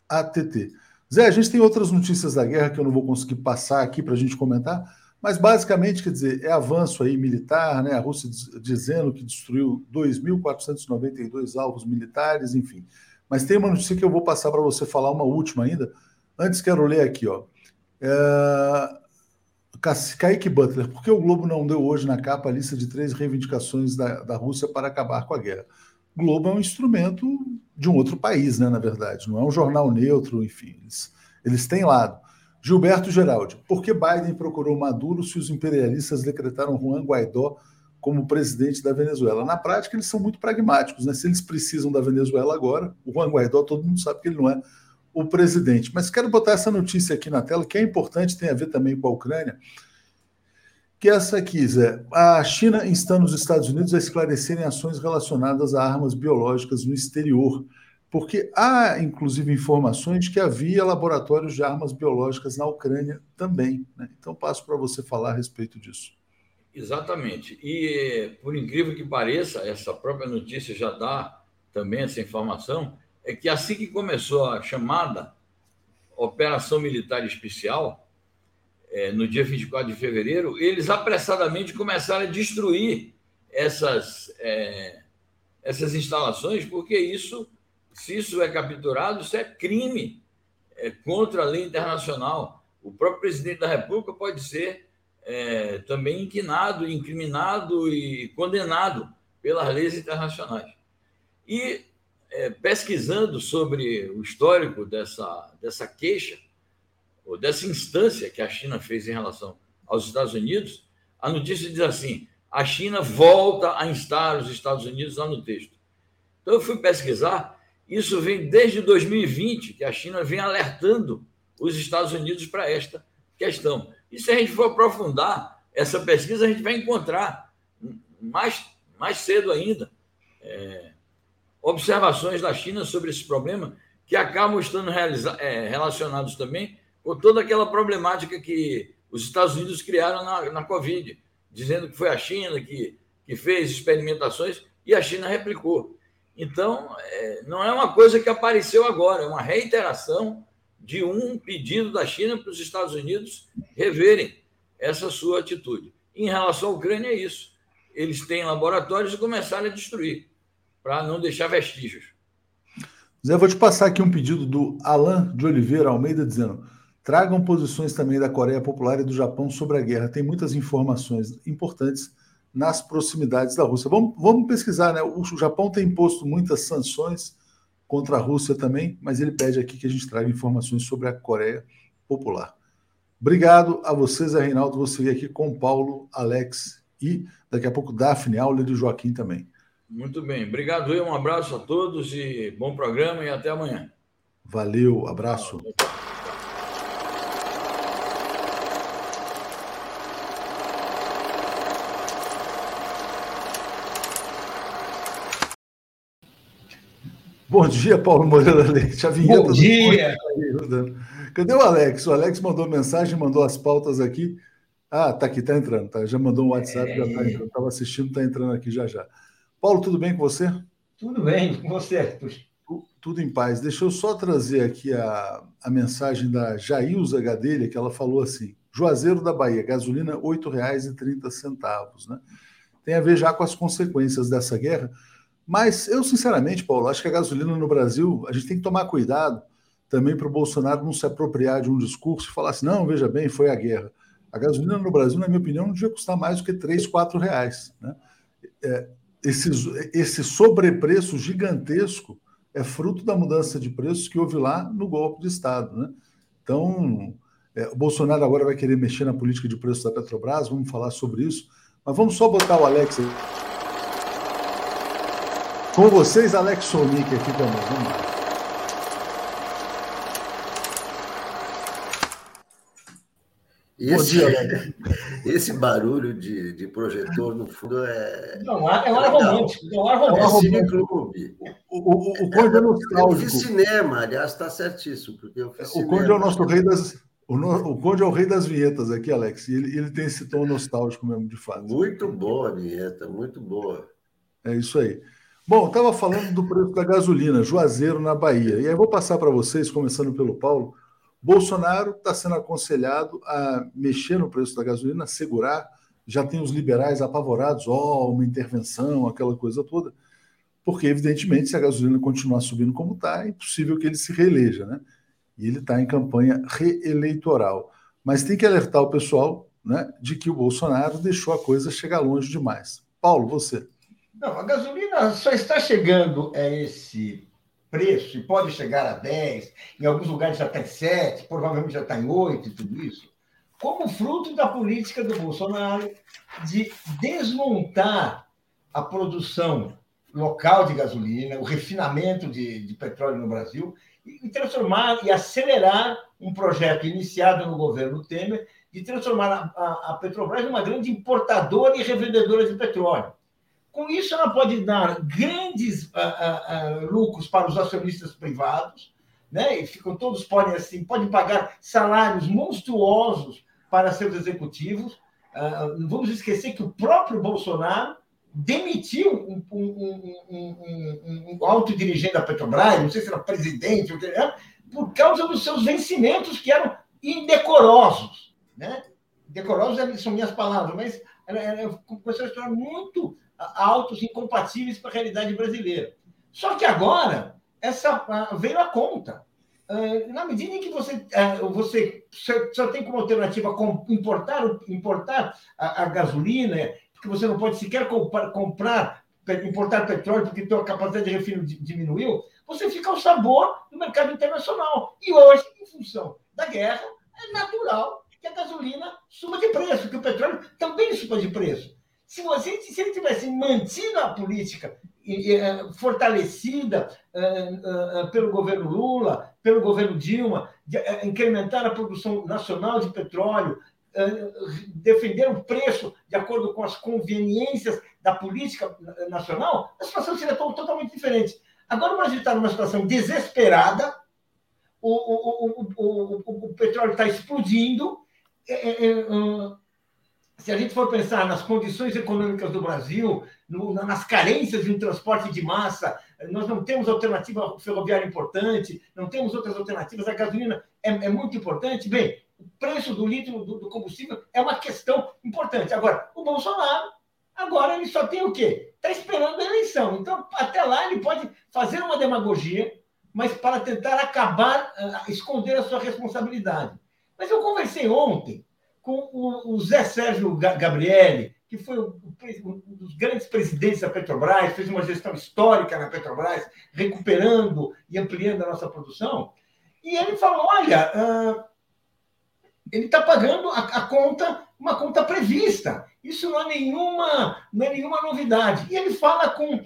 a TT. Zé, a gente tem outras notícias da guerra que eu não vou conseguir passar aqui para a gente comentar, mas basicamente, quer dizer, é avanço aí militar, né? A Rússia dizendo que destruiu 2.492 alvos militares, enfim. Mas tem uma notícia que eu vou passar para você falar, uma última ainda. Antes quero ler aqui, ó. É... Kaique Butler, por que o Globo não deu hoje na capa a lista de três reivindicações da, da Rússia para acabar com a guerra? Globo é um instrumento de um outro país, né, na verdade. Não é um jornal neutro, enfim. Eles, eles têm lado. Gilberto Geraldi, por que Biden procurou Maduro se os imperialistas decretaram Juan Guaidó como presidente da Venezuela? Na prática, eles são muito pragmáticos, né? Se eles precisam da Venezuela agora, o Juan Guaidó, todo mundo sabe que ele não é o presidente. Mas quero botar essa notícia aqui na tela, que é importante, tem a ver também com a Ucrânia que essa aqui, Zé. A China instando os Estados Unidos a esclarecerem ações relacionadas a armas biológicas no exterior, porque há, inclusive, informações que havia laboratórios de armas biológicas na Ucrânia também. Né? Então, passo para você falar a respeito disso. Exatamente. E, por incrível que pareça, essa própria notícia já dá também essa informação, é que assim que começou a chamada Operação Militar Especial, é, no dia 24 de fevereiro, eles apressadamente começaram a destruir essas, é, essas instalações, porque isso, se isso é capturado, isso é crime é, contra a lei internacional. O próprio presidente da República pode ser é, também inquinado, incriminado e condenado pelas leis internacionais. E é, pesquisando sobre o histórico dessa, dessa queixa, ou dessa instância que a China fez em relação aos Estados Unidos, a notícia diz assim: a China volta a instar os Estados Unidos lá no texto. Então eu fui pesquisar, isso vem desde 2020 que a China vem alertando os Estados Unidos para esta questão. E se a gente for aprofundar essa pesquisa, a gente vai encontrar mais, mais cedo ainda é, observações da China sobre esse problema que acabam estando é, relacionados também com toda aquela problemática que os Estados Unidos criaram na, na Covid, dizendo que foi a China que, que fez experimentações e a China replicou. Então, é, não é uma coisa que apareceu agora, é uma reiteração de um pedido da China para os Estados Unidos reverem essa sua atitude. Em relação à Ucrânia, é isso. Eles têm laboratórios e começaram a destruir, para não deixar vestígios. Zé, vou te passar aqui um pedido do Alain de Oliveira Almeida, dizendo: Tragam posições também da Coreia Popular e do Japão sobre a guerra. Tem muitas informações importantes nas proximidades da Rússia. Vamos, vamos pesquisar, né? O Japão tem imposto muitas sanções contra a Rússia também, mas ele pede aqui que a gente traga informações sobre a Coreia Popular. Obrigado a vocês, Zé Reinaldo. Seguir aqui com Paulo, Alex e daqui a pouco Daphne, Aula e Joaquim também. Muito bem. Obrigado, eu. Um abraço a todos e bom programa e até amanhã. Valeu, abraço. Bom dia, Paulo Moreira Leite. A vinheta Bom dia! Cadê o Alex? O Alex mandou mensagem, mandou as pautas aqui. Ah, tá aqui, tá entrando, tá? Já mandou um WhatsApp, é... já tá entrando. Estava assistindo, tá entrando aqui já já. Paulo, tudo bem com você? Tudo bem, com você, Tudo em paz. Deixa eu só trazer aqui a, a mensagem da Jailza Gadelha, que ela falou assim: Juazeiro da Bahia, gasolina R$ 8,30, né? Tem a ver já com as consequências dessa guerra. Mas eu, sinceramente, Paulo, acho que a gasolina no Brasil, a gente tem que tomar cuidado também para o Bolsonaro não se apropriar de um discurso e falar assim: não, veja bem, foi a guerra. A gasolina no Brasil, na minha opinião, não devia custar mais do que 3, 4 reais. Né? É, esse, esse sobrepreço gigantesco é fruto da mudança de preços que houve lá no golpe de Estado. Né? Então, é, o Bolsonaro agora vai querer mexer na política de preços da Petrobras, vamos falar sobre isso. Mas vamos só botar o Alex aí. Com vocês, Alex Sonic aqui também. Vamos lá. Esse, dia, esse barulho de, de projetor, no fundo, é. Não, é um ar romântico. É um ar romântico. É clube. O, o, o Conde é nostálgico. Eu fiz cinema, aliás, está certíssimo. Porque eu fiz o Conde é o nosso rei das. O, no, o Conde é o rei das vinhetas aqui, Alex. E ele, ele tem esse tom nostálgico mesmo, de fato. Muito boa a vinheta, muito boa. É isso aí. Bom, estava falando do preço da gasolina, Juazeiro, na Bahia. E aí vou passar para vocês, começando pelo Paulo Bolsonaro está sendo aconselhado a mexer no preço da gasolina, segurar. Já tem os liberais apavorados, ó, oh, uma intervenção, aquela coisa toda. Porque, evidentemente, se a gasolina continuar subindo como está, é impossível que ele se reeleja, né? E ele está em campanha reeleitoral. Mas tem que alertar o pessoal né, de que o Bolsonaro deixou a coisa chegar longe demais. Paulo, você. Não, a gasolina só está chegando a esse preço, e pode chegar a 10, em alguns lugares já está em 7, provavelmente já está em 8 e tudo isso, como fruto da política do Bolsonaro de desmontar a produção local de gasolina, o refinamento de, de petróleo no Brasil, e transformar e acelerar um projeto iniciado no governo Temer de transformar a, a, a Petrobras numa grande importadora e revendedora de petróleo. Com isso, ela pode dar grandes uh, uh, uh, lucros para os acionistas privados, né? E ficam todos podem assim, podem pagar salários monstruosos para seus executivos. não vamos esquecer que o próprio Bolsonaro demitiu um, um, um, um, alto dirigente da Petrobras, não sei se era presidente, era, por causa dos seus vencimentos que eram indecorosos, né? Decorosos são minhas palavras, mas era, com essa história muito altos incompatíveis com a realidade brasileira. Só que agora essa veio a conta. Ah, na medida em que você, ah, você só tem como alternativa importar, importar a, gasolina, porque você não pode sequer comprar, importar petróleo porque a capacidade de refino diminuiu, você fica ao sabor do mercado internacional. E hoje, em função da guerra, é natural que a gasolina suba de preço, que o petróleo também suba de preço. Se, você, se ele tivesse mantido a política é, fortalecida é, é, pelo governo Lula, pelo governo Dilma, incrementar a produção nacional de petróleo, defender o preço de acordo com as conveniências da política nacional, a situação seria totalmente diferente. Agora Brasil está numa situação desesperada, o, o, o, o, petróleo está explodindo, se a gente for pensar nas condições econômicas do Brasil, no, nas carências de um transporte de massa, nós não temos alternativa ferroviária importante, não temos outras alternativas, a gasolina é, é muito importante. Bem, o preço do litro do, do, combustível é uma questão importante. Agora, o Bolsonaro, agora ele só tem o quê? Está esperando a eleição. Então, até lá, ele pode fazer uma demagogia, mas para tentar acabar, uh, esconder a sua responsabilidade. Mas eu conversei ontem com o, Zé Sérgio Gabrielli, que foi um dos grandes presidentes da Petrobras, fez uma gestão histórica na Petrobras, recuperando e ampliando a nossa produção. E ele falou: olha, ele está pagando a, a, conta, uma conta prevista. Isso não é nenhuma, não é nenhuma novidade. E ele fala com,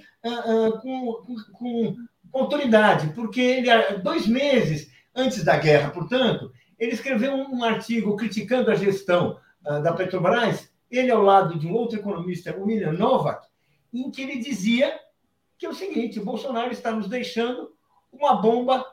com, com, com, autoridade, porque ele, dois meses antes da guerra, portanto, ele escreveu um artigo criticando a gestão uh, da Petrobras, ele ao lado de um outro economista, o William Novak, em que ele dizia que é o seguinte: Bolsonaro está nos deixando uma bomba,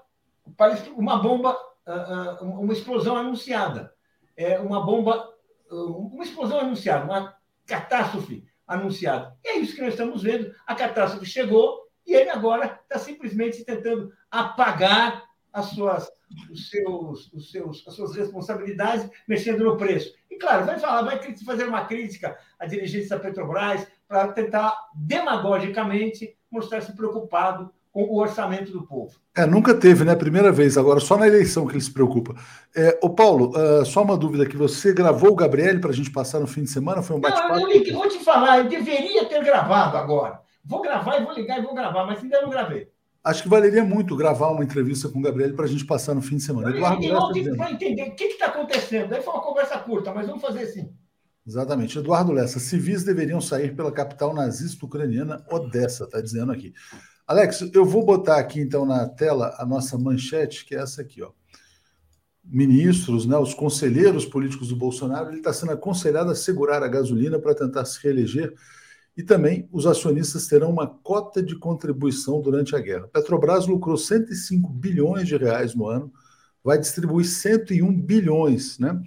uma bomba, uh, uh, uma explosão anunciada, é uma bomba, uma explosão anunciada, uma catástrofe anunciada. E é isso que nós estamos vendo. A catástrofe chegou e ele agora está simplesmente tentando apagar as suas, os seus, os seus, as suas responsabilidades mexendo no preço. E, claro, vai falar, vai fazer uma crítica à dirigência da Petrobras para tentar, demagogicamente, mostrar-se preocupado com o orçamento do povo. É, nunca teve, né? Primeira vez, agora só na eleição que ele se preocupa. É, ô Paulo, uh, só uma dúvida que você gravou o Gabriel para a gente passar no fim de semana? Foi um bate-papo? Não, eu vou te falar, eu deveria ter gravado agora. Vou gravar e vou ligar e vou gravar, mas ainda não gravei. Acho que valeria muito gravar uma entrevista com o Gabriel para a gente passar no fim de semana. Eduardo para entender o que está acontecendo. Aí foi uma conversa curta, mas vamos fazer assim. Exatamente. Eduardo Lessa, civis deveriam sair pela capital nazista ucraniana, Odessa, está dizendo aqui. Alex, eu vou botar aqui então na tela a nossa manchete, que é essa aqui, ó. Ministros, né, os conselheiros políticos do Bolsonaro, ele está sendo aconselhado a segurar a gasolina para tentar se reeleger e também os acionistas terão uma cota de contribuição durante a guerra. Petrobras lucrou 105 bilhões de reais no ano, vai distribuir 101 bilhões, né?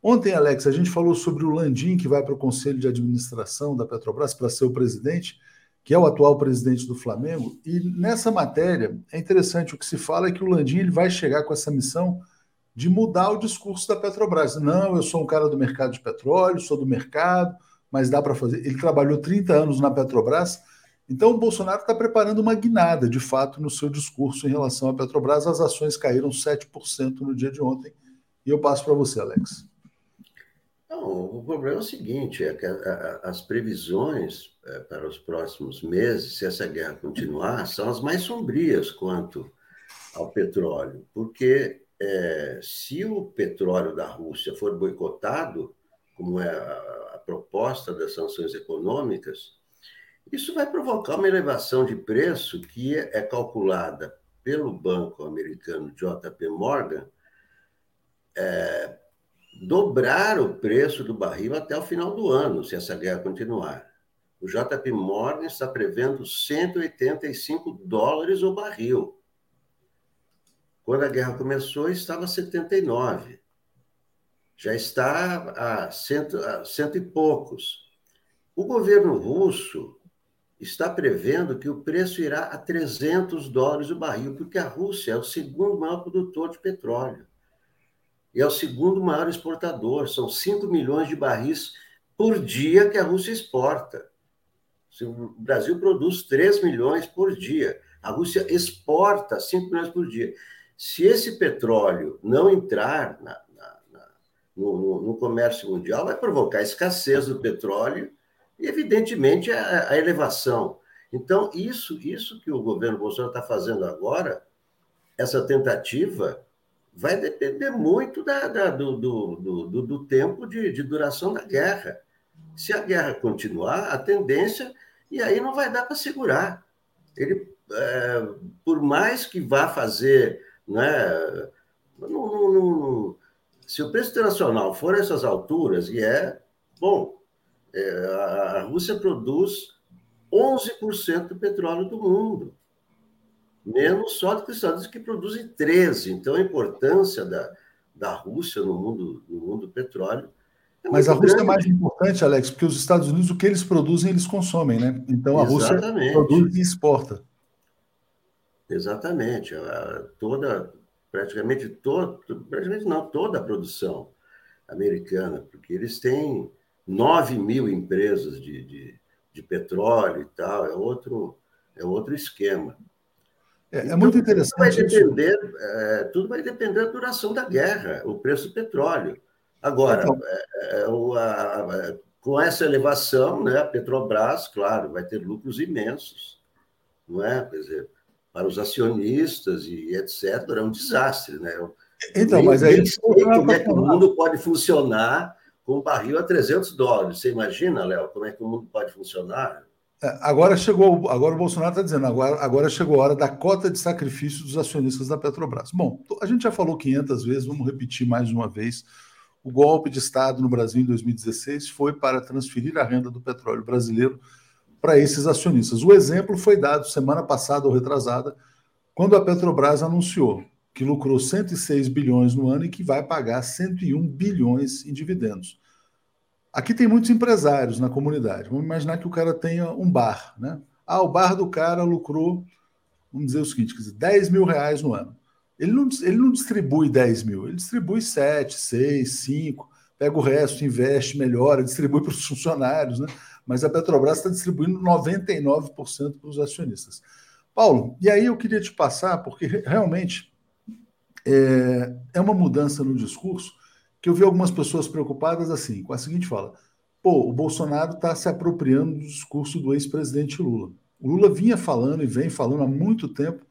Ontem, Alex, a gente falou sobre o Landim, que vai para o Conselho de Administração da Petrobras para ser o presidente, que é o atual presidente do Flamengo. E nessa matéria, é interessante, o que se fala é que o Landim ele vai chegar com essa missão de mudar o discurso da Petrobras. Não, eu sou um cara do mercado de petróleo, sou do mercado, mas dá para fazer. Ele trabalhou 30 anos na Petrobras, então o Bolsonaro está preparando uma guinada, de fato, no seu discurso em relação à Petrobras. As ações caíram 7% no dia de ontem. E eu passo para você, Alex. Não, o problema é o seguinte: é as previsões é, para os próximos meses, se essa guerra continuar, são as mais sombrias quanto ao petróleo, porque é, se o petróleo da Rússia for boicotado, como é proposta das sanções econômicas, isso vai provocar uma elevação de preço que é calculada pelo banco americano JP Morgan, é, dobrar o preço do barril até o final do ano, se essa guerra continuar. O JP Morgan está prevendo 185 dólares o barril. Quando a guerra começou, estava 79. Já está a cento, a cento e poucos. O governo russo está prevendo que o preço irá a 300 dólares o barril, porque a Rússia é o segundo maior produtor de petróleo. E é o segundo maior exportador. São 5 milhões de barris por dia que a Rússia exporta. O Brasil produz 3 milhões por dia. A Rússia exporta 5 milhões por dia. Se esse petróleo não entrar na, na, no, no, comércio mundial, vai provocar escassez do petróleo e, evidentemente, a, a elevação. Então, isso, isso que o governo Bolsonaro está fazendo agora, essa tentativa, vai depender muito da, da, do, do, do, do, tempo de, de duração da guerra. Se a guerra continuar, a tendência, e aí não vai dar para segurar. Ele, é, por mais que vá fazer né? Não, não, não, se o preço internacional for essas alturas, e é, bom, é, a Rússia produz 11% do petróleo do mundo, menos só do que os Estados Unidos, que produzem 13%. Então, a importância da, da Rússia no mundo, no mundo do petróleo é Mas a Rússia grande. é mais importante, Alex, porque os Estados Unidos, o que eles produzem, eles consomem, né? Então a Exatamente. Rússia produz e exporta. Exatamente. Toda, praticamente toda, praticamente não, toda a produção americana, porque eles têm 9 mil empresas de, de, de petróleo e tal, é outro, é outro esquema. É, é então, muito interessante. Tudo vai, depender, é, tudo vai depender da duração da guerra, o preço do petróleo. Agora, então, é, é o, a, com essa elevação, né, a Petrobras, claro, vai ter lucros imensos, não é? Quer dizer, para os acionistas e etc., é um desastre. Né? então, mas aí. Como é que o mundo pode funcionar com um barril a 300 dólares? Você imagina, Léo, como é que o mundo pode funcionar? É, agora chegou, agora o Bolsonaro está dizendo, agora, agora chegou a hora da cota de sacrifício dos acionistas da Petrobras. Bom, a gente já falou 500 vezes, vamos repetir mais uma vez. O golpe de Estado no Brasil em 2016 foi para transferir a renda do petróleo brasileiro para esses acionistas. O exemplo foi dado semana passada ou retrasada, quando a Petrobras anunciou que lucrou 106 bilhões no ano e que vai pagar 101 bilhões em dividendos. Aqui tem muitos empresários na comunidade. Vamos imaginar que o cara tenha um bar, né? Ah, o bar do cara lucrou, vamos dizer o seguinte, quer dizer, 10 mil reais no ano. Ele não, ele não distribui 10 mil, ele distribui 7, 6, 5, pega o resto, investe, melhora, distribui para os funcionários, né? Mas a Petrobras está distribuindo 99% para os acionistas. Paulo, e aí eu queria te passar, porque realmente é, é uma mudança no discurso que eu vi algumas pessoas preocupadas assim, com a seguinte fala: pô, o Bolsonaro está se apropriando do discurso do ex-presidente Lula. O Lula vinha falando e vem falando há muito tempo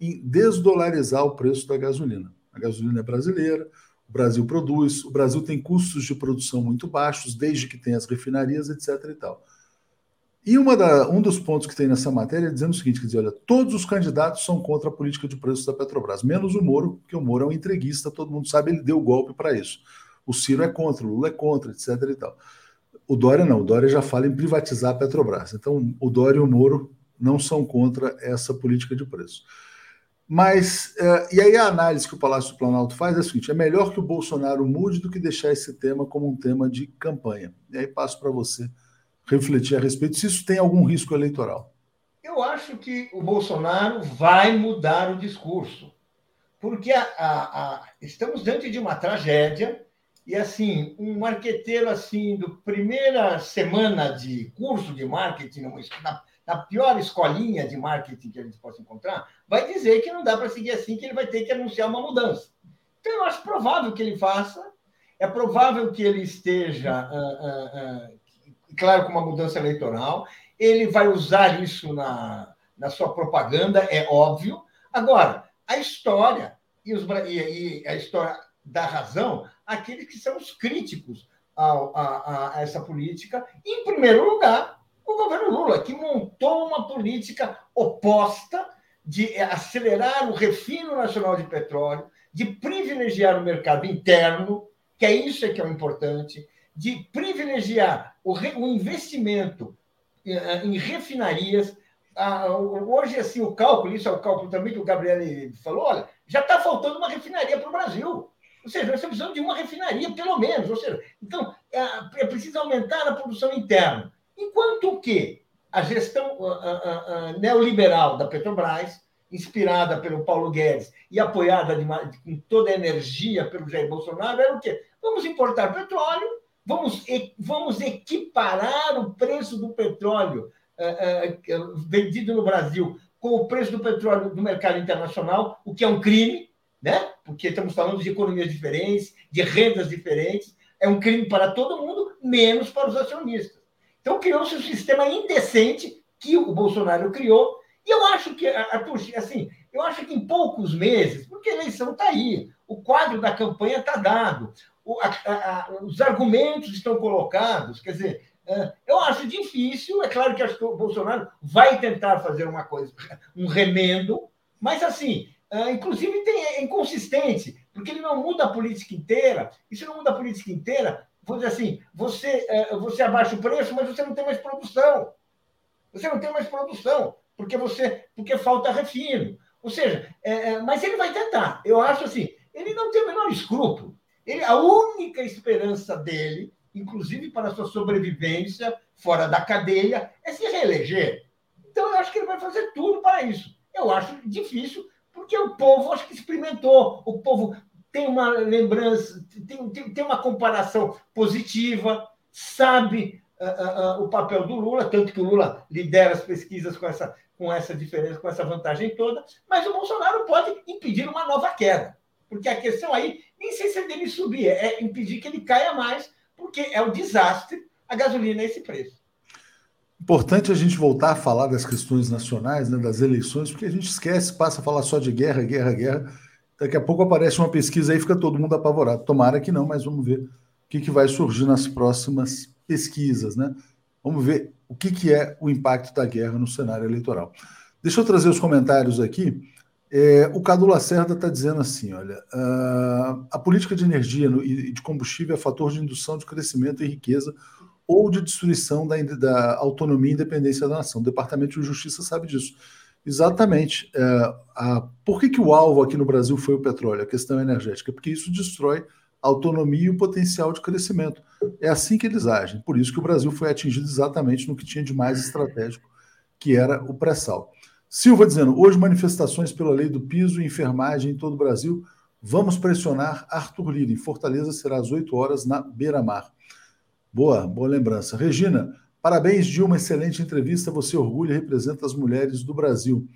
em desdolarizar o preço da gasolina. A gasolina é brasileira, Brasil produz, o Brasil tem custos de produção muito baixos, desde que tem as refinarias, etc. e tal. E uma da, um dos pontos que tem nessa matéria é dizendo o seguinte: quer dizer, olha, todos os candidatos são contra a política de preços da Petrobras, menos o Moro, porque o Moro é um entreguista, todo mundo sabe, ele deu golpe para isso. O Ciro é contra, o Lula é contra, etc. e tal. O Dória não, o Dória já fala em privatizar a Petrobras. Então, o Dória e o Moro não são contra essa política de preço. Mas, é, e aí a análise que o Palácio do Planalto faz é a seguinte: é melhor que o Bolsonaro mude do que deixar esse tema como um tema de campanha. E aí passo para você refletir a respeito se isso tem algum risco eleitoral. Eu acho que o Bolsonaro vai mudar o discurso, porque a, a, a, estamos diante de uma tragédia e assim um marqueteiro assim do primeira semana de curso de marketing na, na pior escolinha de marketing que a gente possa encontrar, vai dizer que não dá para seguir assim, que ele vai ter que anunciar uma mudança. Então eu acho provável que ele faça, é provável que ele esteja uh, uh, uh, claro, com uma mudança eleitoral. Ele vai usar isso na, na sua propaganda, é óbvio. Agora, a história e, os, e, e a história da razão aqueles que são os críticos a, a, a, essa política. Em primeiro lugar, o governo Lula, que montou uma política oposta de acelerar o refino nacional de petróleo, de privilegiar o mercado interno, que é isso que é o importante, de privilegiar o, o investimento eh, em refinarias. hoje, assim, o cálculo, isso é o cálculo também que o Gabriel falou, olha, já está faltando uma refinaria para o Brasil. Ou seja, nós estamos precisando de uma refinaria, pelo menos. Ou seja, então, é, é preciso aumentar a produção interna. Enquanto que a gestão neoliberal da Petrobras, inspirada pelo Paulo Guedes e apoiada de, com toda a energia pelo Jair Bolsonaro, era o quê? Vamos importar petróleo Vamos, vamos equiparar o preço do petróleo uh, uh, vendido no Brasil com o preço do petróleo do mercado internacional, o que é um crime, né? porque estamos falando de economias diferentes, de rendas diferentes. É um crime para todo mundo, menos para os acionistas. Então, criou-se um sistema indecente que o Bolsonaro criou. E eu acho que, assim, eu acho que em poucos meses, porque a eleição está aí, o quadro da campanha está dado, o, a, a, os argumentos estão colocados. Quer dizer, é, eu acho difícil. É claro que acho que o Bolsonaro vai tentar fazer uma coisa, um remendo, mas assim, é, inclusive tem, é inconsistente, porque ele não muda a política inteira. E se não muda a política inteira, vou dizer assim, você, você abaixa o preço, mas você não tem mais produção. Você não tem mais produção, porque você porque falta refino. Ou seja, é, mas ele vai tentar. Eu acho assim, ele não tem o menor escrúpulo. Ele, a única esperança dele, inclusive para a sua sobrevivência fora da cadeia, é se reeleger. Então, eu acho que ele vai fazer tudo para isso. Eu acho difícil, porque o povo acho que experimentou. O povo tem uma lembrança, tem, tem, tem uma comparação positiva, sabe uh, uh, o papel do Lula, tanto que o Lula lidera as pesquisas com essa, com essa diferença, com essa vantagem toda, mas o Bolsonaro pode impedir uma nova queda. Porque a questão aí nem sei se é dele subir, é impedir que ele caia mais, porque é um desastre a gasolina a esse preço. Importante a gente voltar a falar das questões nacionais, né, das eleições, porque a gente esquece, passa a falar só de guerra, guerra, guerra. Daqui a pouco aparece uma pesquisa aí fica todo mundo apavorado. Tomara que não, mas vamos ver o que, que vai surgir nas próximas pesquisas, né? Vamos ver o que, que é o impacto da guerra no cenário eleitoral. Deixa eu trazer os comentários aqui. É, o Cadu Lacerda está dizendo assim: olha, uh, a política de energia no, e de combustível é fator de indução de crescimento e riqueza ou de destruição da, da autonomia e independência da nação. O Departamento de Justiça sabe disso. Exatamente. Uh, a, por que, que o alvo aqui no Brasil foi o petróleo, a questão energética? Porque isso destrói a autonomia e o potencial de crescimento. É assim que eles agem. Por isso que o Brasil foi atingido exatamente no que tinha de mais estratégico, que era o pré-sal. Silva dizendo: hoje manifestações pela lei do piso e enfermagem em todo o Brasil. Vamos pressionar Arthur Lira. Em Fortaleza será às 8 horas na Beira Mar. Boa, boa lembrança. Regina, parabéns de uma excelente entrevista. Você orgulha e representa as mulheres do Brasil.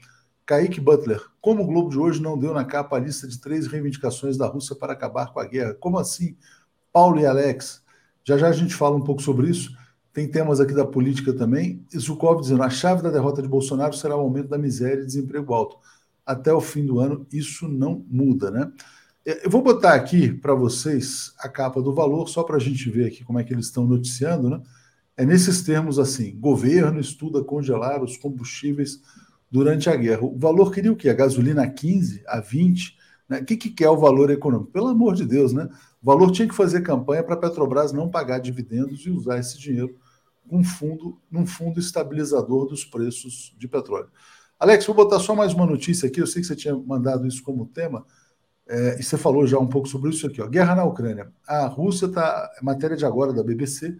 Kaique Butler, como o Globo de hoje não deu na capa a lista de três reivindicações da Rússia para acabar com a guerra? Como assim? Paulo e Alex, já já a gente fala um pouco sobre isso. Tem temas aqui da política também. Zukov dizendo: a chave da derrota de Bolsonaro será o aumento da miséria e desemprego alto. Até o fim do ano, isso não muda, né? É, eu vou botar aqui para vocês a capa do valor, só para a gente ver aqui como é que eles estão noticiando, né? É nesses termos assim: governo estuda congelar os combustíveis durante a guerra. O valor queria o quê? A gasolina a 15, a 20? Né? O que, que quer o valor econômico? Pelo amor de Deus, né? O valor tinha que fazer campanha para a Petrobras não pagar dividendos e usar esse dinheiro um fundo, num fundo estabilizador dos preços de petróleo. Alex, vou botar só mais uma notícia aqui. Eu sei que você tinha mandado isso como tema, é, e você falou já um pouco sobre isso aqui. Ó. Guerra na Ucrânia. A Rússia está, é matéria de agora da BBC,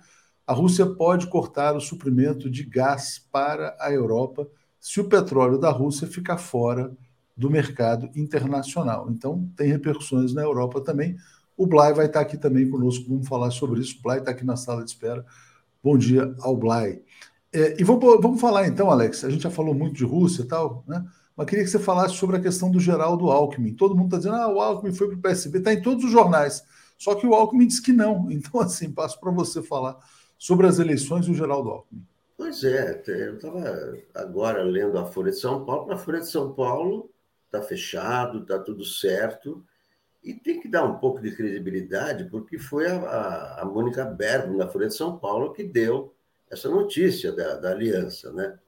a Rússia pode cortar o suprimento de gás para a Europa se o petróleo da Rússia ficar fora do mercado internacional. Então, tem repercussões na Europa também. O Blay vai estar aqui também conosco, vamos falar sobre isso. O Blay está aqui na sala de espera. Bom dia ao Blay. É, e vamos, vamos falar então, Alex. A gente já falou muito de Rússia e tal, né? Mas queria que você falasse sobre a questão do Geraldo Alckmin. Todo mundo está dizendo, ah, o Alckmin foi para o PSB, está em todos os jornais. Só que o Alckmin disse que não. Então, assim, passo para você falar sobre as eleições e o Geraldo Alckmin. Pois é, eu estava agora lendo a Folha de São Paulo. A Folha de São Paulo está fechado, está tudo certo. E tem que dar um pouco de credibilidade, porque foi a, a, a Mônica Bergman, da Folha de São Paulo, que deu essa notícia da, da aliança, né?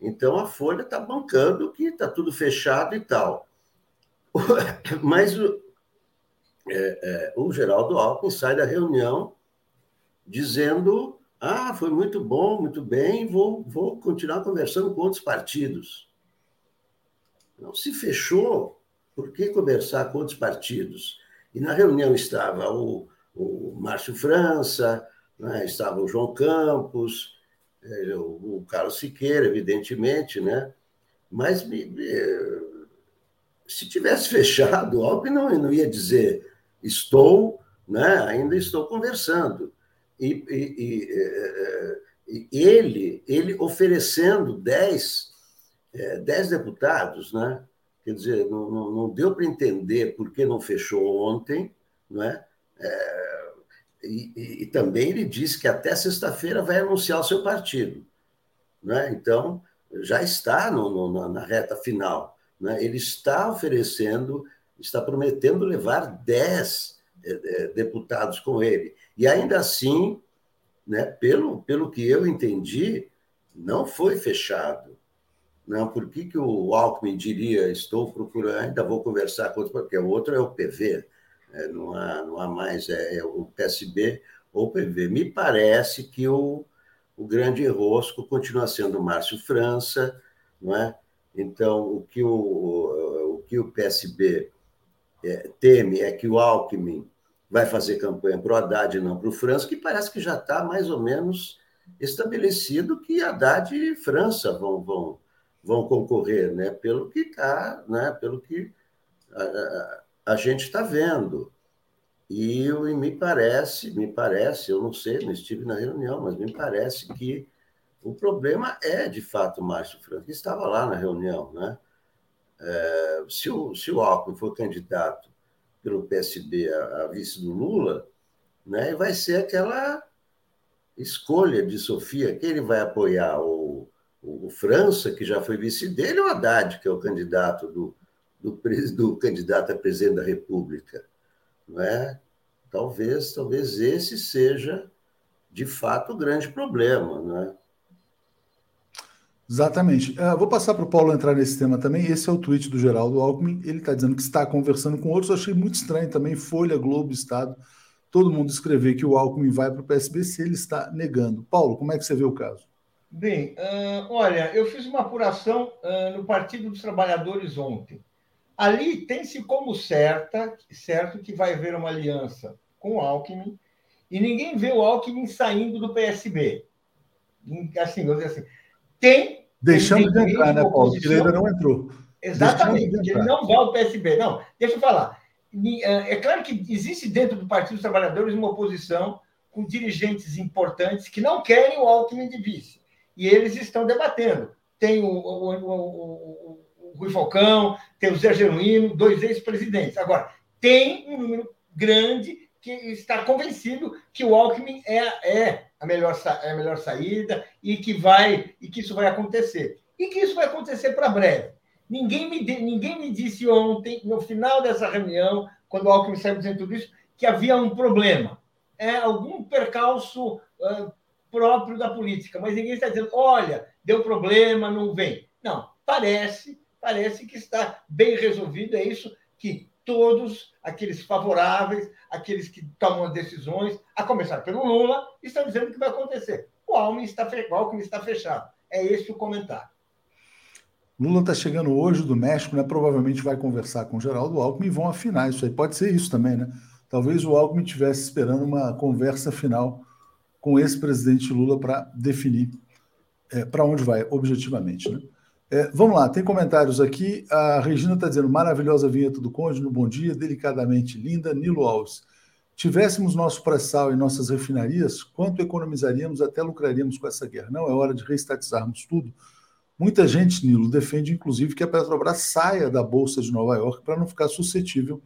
Então a Folha está bancando que está tudo fechado e tal. Mas o, é, é, o Geraldo Alckmin sai da reunião dizendo: ah, foi muito bom, muito bem, vou, vou continuar conversando com outros partidos. Não se fechou por que conversar com outros partidos? E na reunião estava o, o Márcio França, né? estava o João Campos, é, o, o Carlos Siqueira, evidentemente, né? mas me, me, se tivesse fechado, o Alckmin não, não ia dizer estou, né? ainda estou conversando. E, e, e, é, e ele, ele oferecendo 10, 10 é, deputados, né? Quer dizer, não, não, não deu para entender por que não fechou ontem, não é? é e, e, e, também ele disse que até sexta-feira vai anunciar o seu partido. Né? Então, já está no, no, na reta final. Né? Ele está oferecendo, está prometendo levar 10 é, é, deputados com ele. E ainda assim, né, pelo, pelo que eu entendi, não foi fechado. Não, por que, que o Alckmin diria, estou procurando, ainda vou conversar com outro, porque o outro é o PV, é, não, há, não há mais, é, é, o PSB ou o PV. Me parece que o, o grande rosco continua sendo o Márcio França, não é? Então, o que o, o, o que o PSB é, teme é que o Alckmin vai fazer campanha para o Haddad e não para o França, que parece que já está mais ou menos estabelecido que Haddad e França vão, vão, vão concorrer, né? Pelo que está, né? Pelo que a, a, a gente está vendo. E, e, me parece, me parece, eu não sei, não estive na reunião, mas me parece que o problema é, de fato, o Márcio Franco, que estava lá na reunião, né? É, se, o, se o Alckmin for candidato pelo PSB a, a vice do Lula, né, vai ser aquela escolha de Sofia, que ele vai apoiar o o França, que já foi vice dele, ou o Haddad, que é o candidato do, do, do candidato a presidente da República. Não é? Talvez, talvez esse seja, de fato, o grande problema. Não é? Exatamente. Uh, vou passar para o Paulo entrar nesse tema também. Esse é o tweet do Geraldo Alckmin. Ele está dizendo que está conversando com outros. Eu achei muito estranho também. Folha, Globo, Estado. Todo mundo escrever que o Alckmin vai para o PSB se ele está negando. Paulo, como é que você vê o caso? Bem, uh, olha, eu fiz uma apuração uh, no Partido dos Trabalhadores ontem. Ali tem-se como certa, certo que vai haver uma aliança com o Alckmin e ninguém vê o Alckmin saindo do PSB. Assim, vou dizer assim, tem... Deixando de entrar, né, Paulo? Porque ele ainda não entrou. Exatamente, ele não vai ao PSB. Não, deixa eu falar. É claro que existe dentro do Partido dos Trabalhadores uma oposição com dirigentes importantes que não querem o Alckmin de vice e eles estão debatendo. Tem o, o, o, o Rui Falcão, tem o Zé Genuíno, dois ex-presidentes. Agora, tem um número grande que está convencido que o Alckmin é, é, a, melhor, é a melhor saída e que vai e que isso vai acontecer. E que isso vai acontecer para breve. Ninguém me, ninguém me disse ontem, no final dessa reunião, quando o Alckmin saiu dizendo tudo isso, que havia um problema. É algum percalço uh, próprio da política, mas ninguém está dizendo, olha, deu problema, não vem. Não, parece, parece que está bem resolvido, é isso que todos aqueles favoráveis, aqueles que tomam decisões, a começar pelo Lula, estão dizendo que vai acontecer. O Alckmin está, o está fechado. É esse o comentário. Lula está chegando hoje do México, né? Provavelmente vai conversar com o Geraldo Alckmin e vão afinar isso aí. Pode ser isso também, né? Talvez o Alckmin estivesse esperando uma conversa final com esse presidente Lula para definir é, para onde vai, objetivamente, né? É, vamos lá, tem comentários aqui. A Regina está dizendo: maravilhosa vinheta do Conde, no bom dia, delicadamente linda. Nilo Alves. Tivéssemos nosso pré-sal em nossas refinarias, quanto economizaríamos, até lucraríamos com essa guerra? Não, é hora de reestatizarmos tudo. Muita gente, Nilo, defende inclusive que a Petrobras saia da Bolsa de Nova York para não ficar suscetível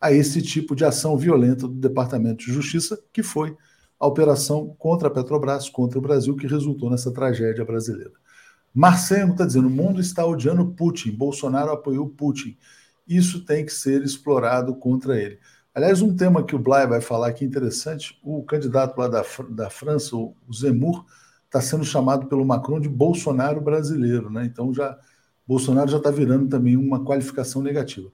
a esse tipo de ação violenta do Departamento de Justiça, que foi a operação contra a Petrobras, contra o Brasil, que resultou nessa tragédia brasileira. Marcelo está dizendo: o mundo está odiando Putin, Bolsonaro apoiou Putin. Isso tem que ser explorado contra ele. Aliás, um tema que o Blay vai falar que é interessante: o candidato lá da, da França, o Zemmour, está sendo chamado pelo Macron de Bolsonaro brasileiro, né? Então já Bolsonaro já está virando também uma qualificação negativa.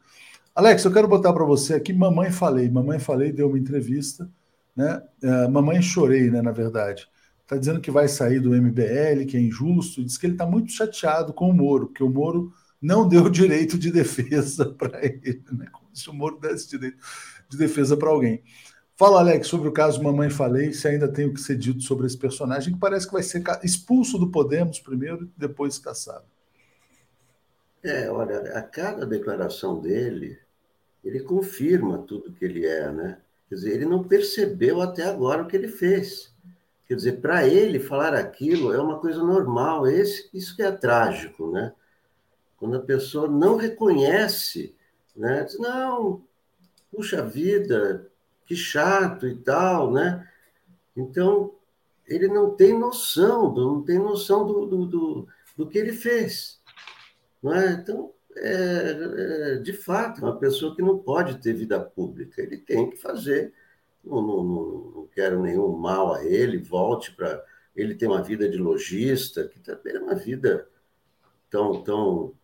Alex, eu quero botar para você aqui, mamãe falei, mamãe falei deu uma entrevista, né? Uh, mamãe chorei, né? Na verdade está dizendo que vai sair do MBL, que é injusto, diz que ele está muito chateado com o Moro, porque o Moro não deu direito de defesa para ele, né? como se o Moro desse direito de defesa para alguém. Fala, Alex, sobre o caso Mamãe Falei, se ainda tem o que ser dito sobre esse personagem, que parece que vai ser expulso do Podemos primeiro e depois caçado. É, olha, a cada declaração dele, ele confirma tudo que ele é, né? Quer dizer, ele não percebeu até agora o que ele fez. Quer dizer, para ele falar aquilo é uma coisa normal, esse, isso que é trágico, né? Quando a pessoa não reconhece, né? Diz, não, puxa vida, que chato e tal, né? Então, ele não tem noção, não tem noção do, do, do, do que ele fez. Não é? Então, é, é, de fato, uma pessoa que não pode ter vida pública, ele tem que fazer não, não, não, quero nenhum mal a ele, volte para. Ele tem uma vida de lojista, que também é uma vida tão, tão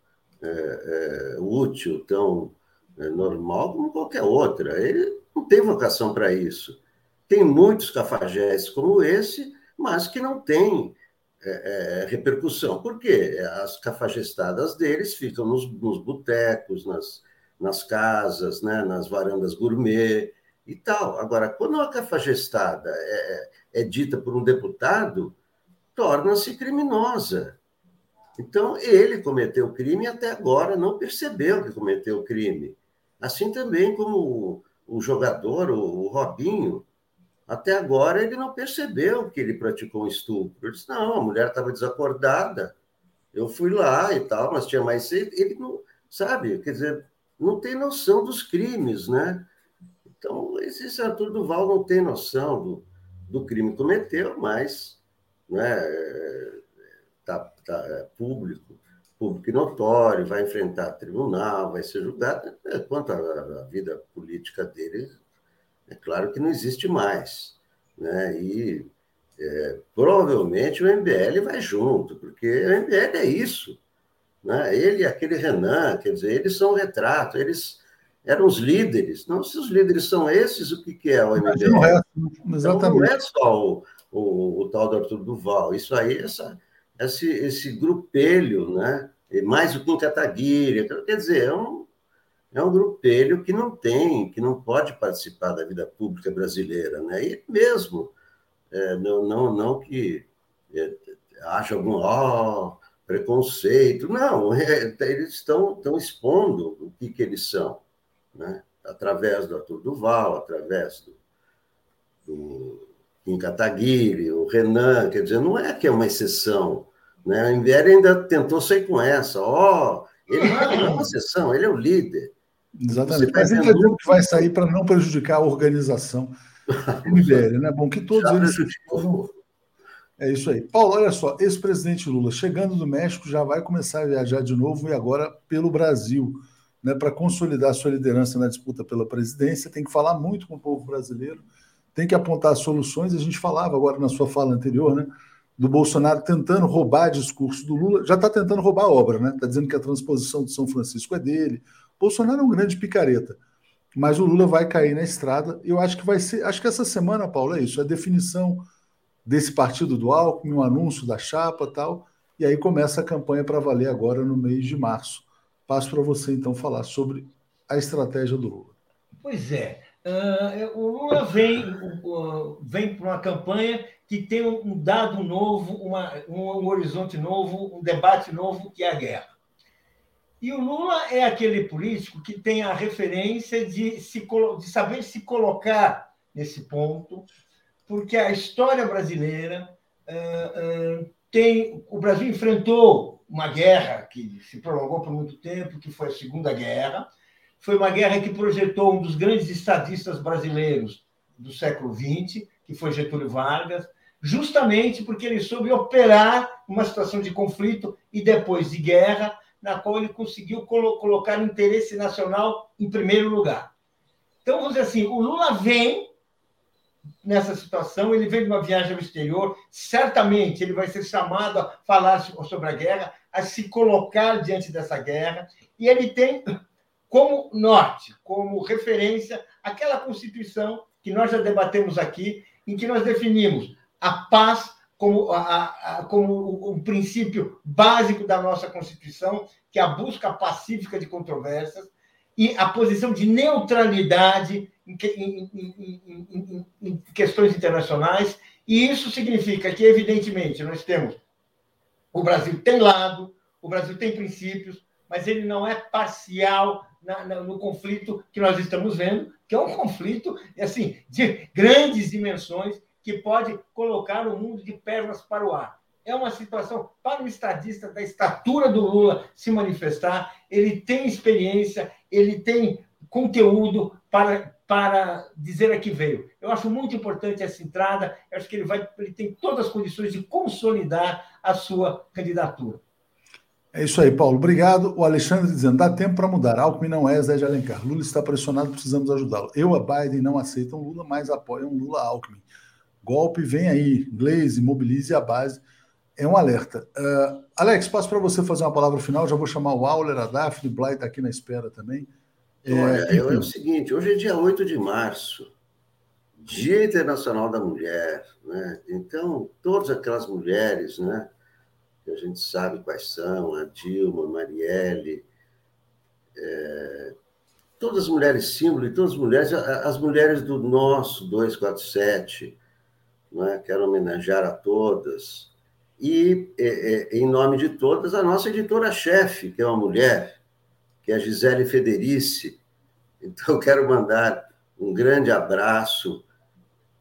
é, é, útil, tão é, normal como qualquer outra. Ele não tem vocação para isso. Tem muitos cafajestes como esse, mas que não têm é, é, repercussão. Por quê? As cafajestadas deles ficam nos, nos botecos, nas, nas casas, né, nas varandas gourmet, e tal. Agora, quando uma cafajestada é, é, é dita por um deputado, torna-se criminosa. Então, ele cometeu o crime e até agora não percebeu que cometeu o crime. Assim também como o, o jogador, o, o, Robinho, até agora ele não percebeu que ele praticou um estupro. Ele disse, não, a mulher estava desacordada, eu fui lá e tal, mas tinha mais... Ele não, sabe, quer dizer, não tem noção dos crimes, né? Então, esse Arthur Duval não tem noção do, do crime que cometeu, mas né, tá, tá é público, público e notório, vai enfrentar tribunal, vai ser julgado. É, quanto à, vida política dele, é claro que não existe mais. Né? E é, provavelmente o MBL vai junto, porque o MBL é isso. Né? Ele e aquele Renan, quer dizer, eles são um retrato, eles eram os líderes. Não, se os líderes são esses, o que, que é o MBL? Não é, exatamente. Então, não é só o, o, o, tal do Arthur Duval. Isso aí, essa, esse, esse grupelho, né? mais o Kim Kataguiri. Então, quer dizer, é um, é um grupelho que não tem, que não pode participar da vida pública brasileira. Né? E mesmo, é, não, não, não que é, haja algum oh, preconceito. Não, é, eles estão, estão expondo o que, que eles são né? através do Arthur Duval, através do, do Kim Kataguiri, o Renan, quer dizer, não é que é uma exceção. Né? O MBL ainda tentou sair com essa, ó, oh, ele não é uma exceção, ele é o líder. Exatamente, mas ele dizendo que vai sair para não prejudicar a organização do MBL, né? Bom, que todos Já eles... É isso aí. Paulo, olha só, ex-presidente Lula chegando do México já vai começar a viajar de novo e agora pelo Brasil, né, para consolidar sua liderança na disputa pela presidência, tem que falar muito com o povo brasileiro, tem que apontar soluções. A gente falava agora na sua fala anterior, né, do Bolsonaro tentando roubar discurso do Lula, já está tentando roubar a obra, né? Está dizendo que a transposição de São Francisco é dele. Bolsonaro é um grande picareta, mas o Lula vai cair na estrada. Eu acho que vai ser, acho que essa semana, Paulo, é isso, a definição desse partido do Alckmin, um anúncio da chapa tal, e aí começa a campanha para valer agora no mês de março. Passo para você então falar sobre a estratégia do Lula. Pois é, uh, o Lula vem, uh, vem para uma campanha que tem um dado novo, uma, um horizonte novo, um debate novo, que é a guerra. E o Lula é aquele político que tem a referência de, se, de saber se colocar nesse ponto, porque a história brasileira uh, tem. O Brasil enfrentou uma guerra que se prolongou por muito tempo, que foi a Segunda Guerra. Foi uma guerra que projetou um dos grandes estadistas brasileiros do século XX, que foi Getúlio Vargas, justamente porque ele soube operar uma situação de conflito e depois de guerra, na qual ele conseguiu colocar o interesse nacional em primeiro lugar. Então, vamos dizer assim, o Lula vem nessa situação, ele vem de uma viagem ao exterior, certamente ele vai ser chamado a falar sobre a guerra, a se colocar diante dessa guerra, e ele tem como norte, como referência, aquela Constituição que nós já debatemos aqui, em que nós definimos a paz como, a, a, como um princípio básico da nossa Constituição, que é a busca pacífica de controvérsias, e a posição de neutralidade em, em, em, em, questões internacionais, e isso significa que, evidentemente, nós temos. O Brasil tem lado, o Brasil tem princípios, mas ele não é parcial na, na, no conflito que nós estamos vendo, que é um conflito assim de grandes dimensões que pode colocar o mundo de pernas para o ar. É uma situação para um estadista da estatura do Lula se manifestar. Ele tem experiência, ele tem conteúdo para, para dizer a que veio. Eu acho muito importante essa entrada. Eu acho que ele, vai, ele tem todas as condições de consolidar a sua candidatura. É isso aí, Paulo. Obrigado. O Alexandre dizendo: dá tempo para mudar. Alckmin não é Zé de Alencar. Lula está pressionado, precisamos ajudá-lo. Eu, a Biden, não aceitam Lula, mas apoiam Lula Alckmin. Golpe vem aí. Glaze, mobilize a base. É um alerta. Uh, Alex, passo para você fazer uma palavra final. Já vou chamar o Auler, a Daphne, Bly está aqui na espera também. É, Olha, é, é o seguinte: hoje é dia 8 de março, Dia Internacional da Mulher. Né? Então, todas aquelas mulheres né, que a gente sabe quais são, a Dilma, a Marielle, é, todas as mulheres símbolo e todas as mulheres, as mulheres do nosso 247, né? quero homenagear a todas. E, é, é, em nome de todas, a nossa editora-chefe, que é uma mulher, que é a Gisele Federici. Então, quero mandar um grande abraço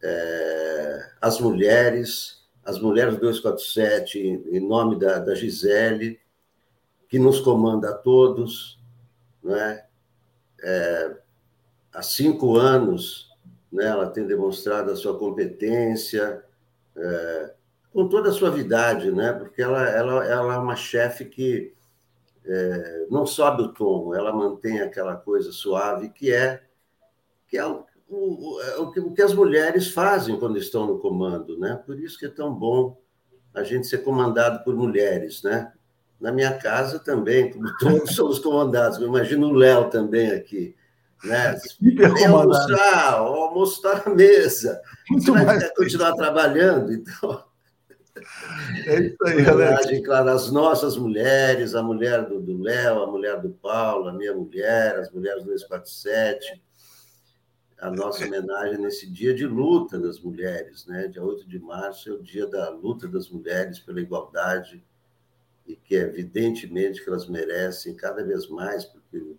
é, às mulheres, às mulheres 247, em nome da, da Gisele, que nos comanda a todos. Né? É, há cinco anos, né, ela tem demonstrado a sua competência, é, com toda a suavidade, né? porque ela, ela, ela é uma chefe que é, não sobe o tom, ela mantém aquela coisa suave que é que é o, o, é o, que, o que as mulheres fazem quando estão no comando, né? Por isso que é tão bom a gente ser comandado por mulheres, né? Na minha casa também, como todos somos comandados. Imagino o Léo também aqui. Né? Vem almoçar, o almoço está na mesa. Muito Você vai continuar trabalhando, então é isso aí, homenagem, claro, às nossas mulheres, a mulher do Léo, a mulher do Paulo, a minha mulher, as mulheres do 247. A nossa homenagem nesse dia de luta das mulheres, né? Dia 8 de março é o dia da luta das mulheres pela igualdade e que evidentemente que elas merecem cada vez mais, porque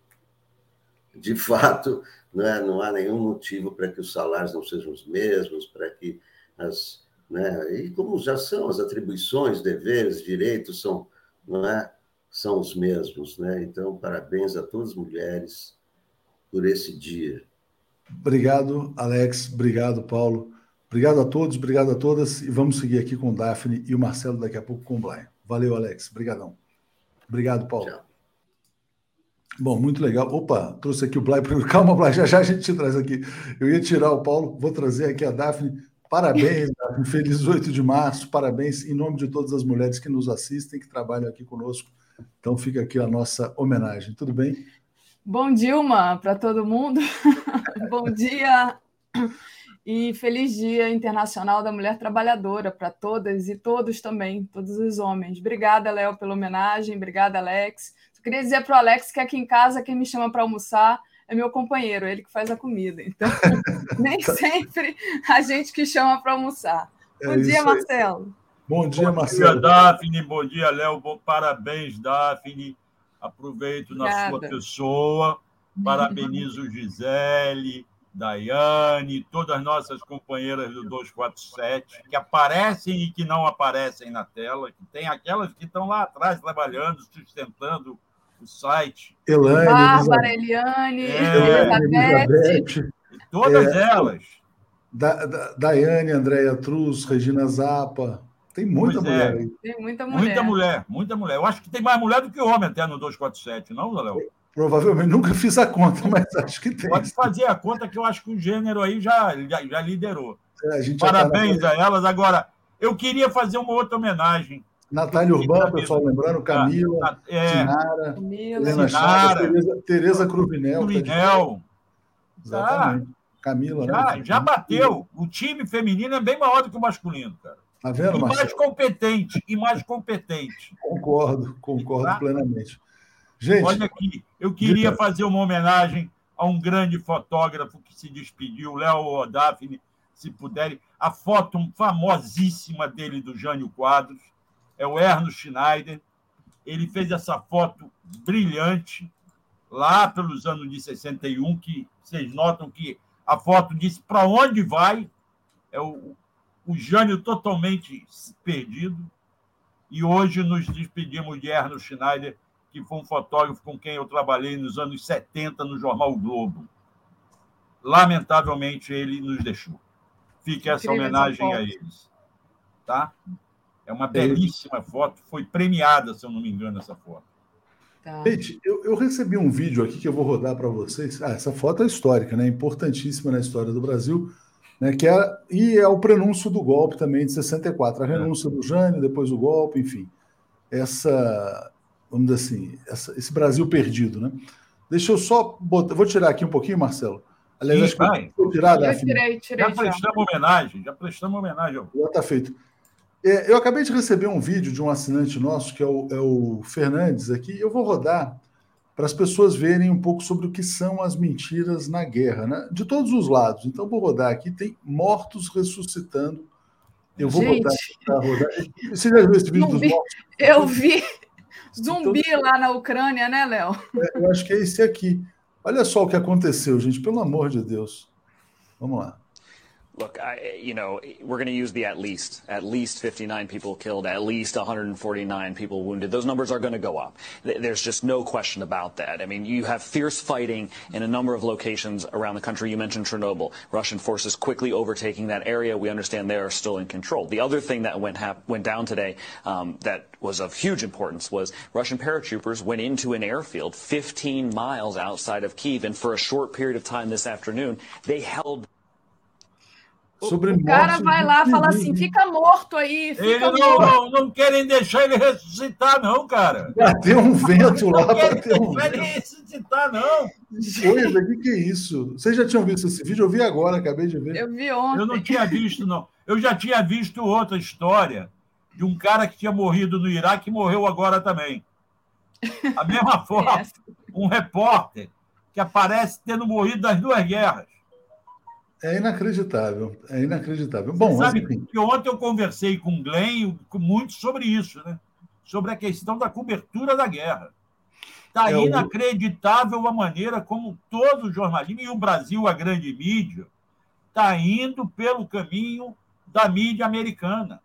de fato não, é, não há nenhum motivo para que os salários não sejam os mesmos, para que as né? E como já são as atribuições, deveres, direitos são, é? são os mesmos. Né? Então, parabéns a todas as mulheres por esse dia. Obrigado, Alex. Obrigado, Paulo. Obrigado a todos, obrigado a todas. E vamos seguir aqui com o Daphne e o Marcelo daqui a pouco com o Blay. Valeu, Alex. Obrigadão. Obrigado, Paulo. Tchau. Bom, muito legal. Opa, trouxe aqui o Blay. Calma, Blay, já já a gente te traz aqui. Eu ia tirar o Paulo, vou trazer aqui a Daphne. Parabéns. Feliz 8 de março. Parabéns em nome de todas as mulheres que nos assistem, que trabalham aqui conosco. Então fica aqui a nossa homenagem. Tudo bem? Bom Dilma para todo mundo. Bom dia e feliz Dia Internacional da Mulher Trabalhadora para todas e todos também, todos os homens. Obrigada, Léo, pela homenagem. Obrigada, Alex. Só queria dizer para o Alex que aqui em casa quem me chama para almoçar é meu companheiro, ele que faz a comida. Então, nem sempre a gente que chama para almoçar. É Bom dia, Marcelo. Bom dia, Bom Marcelo. Bom dia, Daphne. Bom dia, Léo. Bom, parabéns, Daphne. Aproveito Obrigada. na sua pessoa. Parabenizo Gisele, Daiane, todas as nossas companheiras do 247, que aparecem e que não aparecem na tela, que tem aquelas que estão lá atrás trabalhando, sustentando o site. Elaine, Bárbara, Eliane, é, Elizabeth. Todas é, elas. Da, da, Daiane, Andréia Truz, Regina Zappa. Tem muita pois mulher é. aí. Tem muita mulher. Muita mulher, muita mulher. Eu acho que tem mais mulher do que homem até no 247, não, Léo? Provavelmente nunca fiz a conta, mas acho que tem. Pode fazer a conta que eu acho que o gênero aí já, já, já liderou. É, Parabéns tá na... a elas. Agora, eu queria fazer uma outra homenagem. Natália Urbano, pessoal lembrando, Camila, é, Sinara, Helena Chagas, Tereza, Tereza Cruvinel. Tá Cruvinel. Tá Exatamente. Camila, já, né? Já bateu. O time feminino é bem maior do que o masculino, cara. Tá vendo, e Marcelo? mais competente, e mais competente. Concordo, concordo tá? plenamente. Gente, olha aqui, eu queria fazer uma homenagem a um grande fotógrafo que se despediu, Léo Daphne, se puderem. A foto famosíssima dele do Jânio Quadros é o Erno Schneider. Ele fez essa foto brilhante lá pelos anos de 61, que vocês notam que a foto diz para onde vai. É o, o Jânio totalmente perdido. E hoje nos despedimos de Erno Schneider, que foi um fotógrafo com quem eu trabalhei nos anos 70 no jornal o Globo. Lamentavelmente, ele nos deixou. Fique essa homenagem a eles. Tá? É uma belíssima foto, foi premiada, se eu não me engano, essa foto. Tá. Gente, eu, eu, recebi um vídeo aqui que eu vou rodar para vocês. Ah, essa foto é histórica, né? Importantíssima na história do Brasil né, que é, e é o prenúncio do golpe também de 64, a é. renúncia é. do Jânio, depois o golpe, enfim. Essa, vamos dizer assim, essa, esse Brasil perdido, né? Deixa eu só botar, vou tirar aqui um pouquinho, Marcelo. Aliás, Sim, acho que vou tirar tirei, tirei, Já prestamos homenagem, já prestamos homenagem. Já está feito. É, eu acabei de receber um vídeo de um assinante nosso, que é o, é o Fernandes aqui, eu vou rodar para as pessoas verem um pouco sobre o que são as mentiras na guerra, né? de todos os lados. Então, vou rodar aqui, tem mortos ressuscitando. Eu vou Gente, botar para rodar. Você já viu esse vídeo zumbi, dos mortos? Eu vi. Zumbi então, lá na Ucrânia, né, Léo? É, eu acho que é esse aqui. Olha só o que aconteceu, gente, pelo amor de Deus. Vamos lá. Look, I, you know, we're going to use the at least. At least 59 people killed, at least 149 people wounded. Those numbers are going to go up. There's just no question about that. I mean, you have fierce fighting in a number of locations around the country. You mentioned Chernobyl. Russian forces quickly overtaking that area. We understand they are still in control. The other thing that went, went down today um, that was of huge importance was Russian paratroopers went into an airfield 15 miles outside of Kiev, and for a short period of time this afternoon, they held Sobre o cara vai lá e fala assim: fica morto aí. Fica ele não, não, não, querem deixar ele ressuscitar, não, cara. Bateu um vento lá. Não querem um ele ressuscitar, não. Coisa, o que, que é isso? Vocês já tinham visto esse vídeo? Eu vi agora, acabei de ver. Eu vi ontem. Eu não tinha visto, não. Eu já tinha visto outra história de um cara que tinha morrido no Iraque e morreu agora também. A mesma forma, um repórter que aparece tendo morrido das duas guerras. É inacreditável, é inacreditável. Bom, Você sabe mas, que ontem eu conversei com o Glenn muito sobre isso, né? Sobre a questão da cobertura da guerra. Está é inacreditável o... a maneira como todo o jornalismo, e o Brasil, a grande mídia, está indo pelo caminho da mídia americana,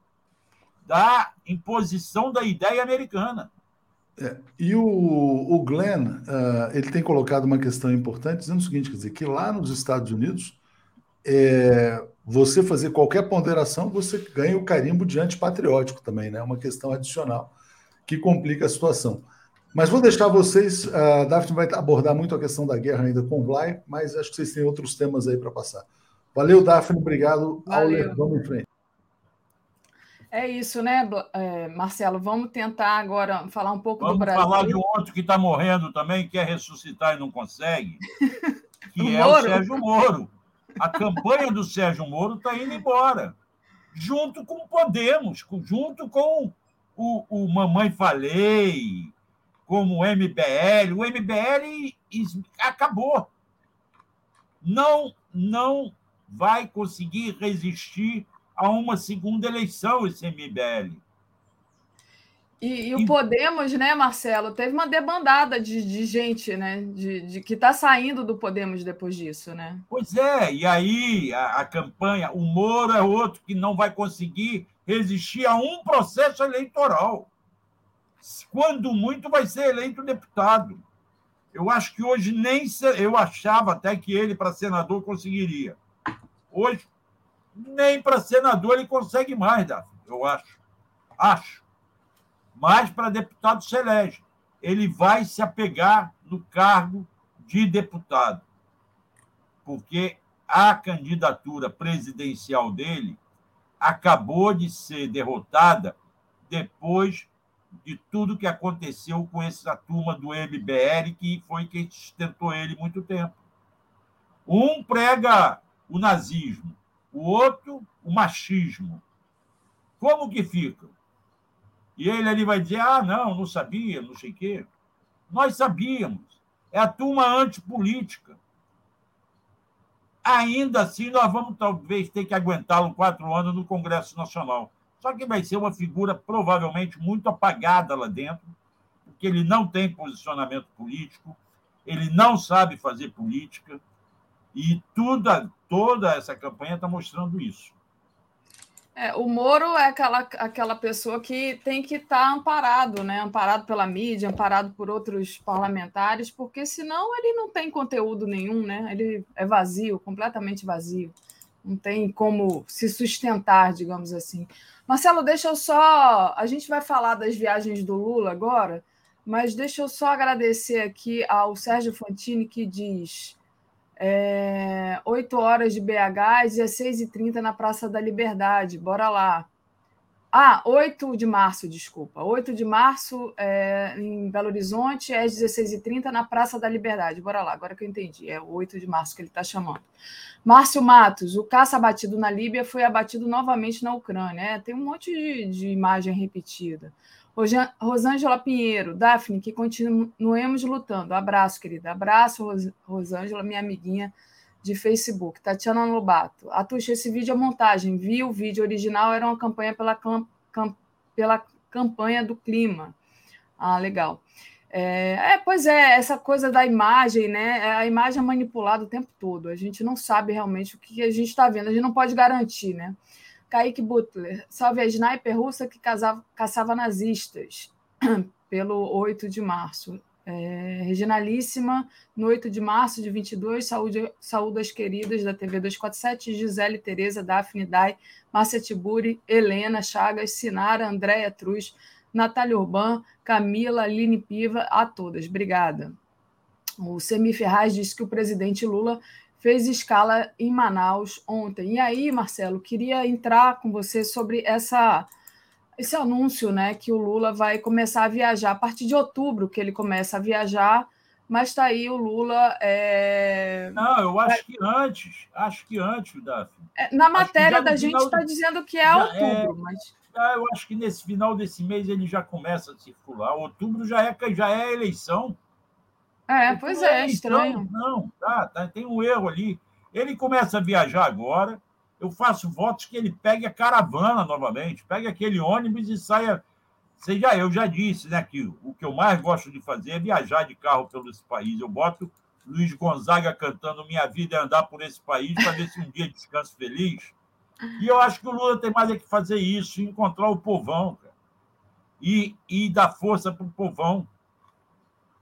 da imposição da ideia americana. É, e o, o Glenn, uh, ele tem colocado uma questão importante, dizendo o seguinte, quer dizer, que lá nos Estados Unidos é, você fazer qualquer ponderação, você ganha o carimbo de antipatriótico também, né? Uma questão adicional que complica a situação. Mas vou deixar vocês, a Daphne vai abordar muito a questão da guerra ainda com o Blay, mas acho que vocês têm outros temas aí para passar. Valeu, Daphne, obrigado. Valeu. vamos em frente. É isso, né, é, Marcelo? Vamos tentar agora falar um pouco Vamos do Brasil. Vamos falar de um outro que está morrendo também, quer ressuscitar e não consegue, que o é Moro. o Sérgio Moro. A campanha do Sérgio Moro está indo embora, junto com o Podemos, junto com o, o Mamãe Falei, como o MBL. O MBL acabou. Não, não vai conseguir resistir a uma segunda eleição esse MBL. E, e o Podemos, né, Marcelo, teve uma debandada de, de gente, né, de, de que está saindo do Podemos depois disso, né? Pois é, e aí a, a, campanha, o Moro é outro que não vai conseguir resistir a um processo eleitoral. Quando muito vai ser eleito deputado. Eu acho que hoje nem eu achava até que ele para senador conseguiria. Hoje nem para senador ele consegue mais, Davi, eu acho. Acho. Mas para deputado se elege. Ele vai se apegar no cargo de deputado. Porque a candidatura presidencial dele acabou de ser derrotada depois de tudo que aconteceu com essa turma do MBL, que foi quem sustentou ele muito tempo. Um prega o nazismo, o outro, o machismo. Como que fica? E ele ali vai dizer: ah, não, não sabia, não sei o quê. Nós sabíamos. É a turma antipolítica. Ainda assim, nós vamos talvez ter que aguentá-lo quatro anos no Congresso Nacional. Só que vai ser uma figura provavelmente muito apagada lá dentro, porque ele não tem posicionamento político, ele não sabe fazer política, e tudo, toda essa campanha está mostrando isso. É, o Moro é aquela, aquela pessoa que tem que estar tá amparado, né? amparado pela mídia, amparado por outros parlamentares, porque senão ele não tem conteúdo nenhum, né? ele é vazio, completamente vazio. Não tem como se sustentar, digamos assim. Marcelo, deixa eu só. A gente vai falar das viagens do Lula agora, mas deixa eu só agradecer aqui ao Sérgio Fantini, que diz é, 8 horas de BH, 16h30 na Praça da Liberdade. Bora lá. Ah, 8 de março, desculpa. 8 de março é, em Belo Horizonte, às 16h30 na Praça da Liberdade. Bora lá, agora que eu entendi. É o 8 de março que ele está chamando. Márcio Matos, o caça abatido na Líbia foi abatido novamente na Ucrânia. É, tem um monte de, de imagem repetida. Rosângela Pinheiro, Daphne, que continuemos lutando. Abraço, querida. Abraço, Rosângela, minha amiguinha de Facebook. Tatiana Lobato. Atuxa, esse vídeo é montagem. Vi o vídeo original, era uma campanha pela, cam, pela campanha do clima. Ah, legal. É, é, pois é, essa coisa da imagem, né? É, a imagem é manipulada o tempo todo. A gente não sabe realmente o que a gente está vendo, a gente não pode garantir, né? Kaique Butler, salve a sniper russa que casava, caçava nazistas, pelo 8 de março. É, Reginalíssima, no 8 de março de 22, saúde, saúde as queridas da TV 247, Gisele, Tereza, Daphne, Dai, Márcia Tiburi, Helena, Chagas, Sinara, Andréia Truz, Natália Urban, Camila, Aline Piva, a todas. Obrigada. O Semi Ferraz diz que o presidente Lula fez escala em Manaus ontem. E aí, Marcelo, queria entrar com você sobre essa esse anúncio, né, que o Lula vai começar a viajar a partir de outubro, que ele começa a viajar, mas está aí o Lula. É... Não, eu acho que antes, acho que antes, Daphne. É, na matéria da gente está dizendo que é, é outubro, é... mas. Eu acho que nesse final desse mês ele já começa a circular. Outubro já é, já é eleição. É, pois é, é estranho. Não, tá, tá, tem um erro ali. Ele começa a viajar agora, eu faço votos que ele pegue a caravana novamente, pegue aquele ônibus e saia. Você já, eu já disse, né, que o que eu mais gosto de fazer é viajar de carro pelo esse país. Eu boto Luiz Gonzaga cantando Minha Vida é Andar por esse país para ver se um dia descanso feliz. E eu acho que o Lula tem mais é que fazer isso, encontrar o povão, cara, e, e dar força para o povão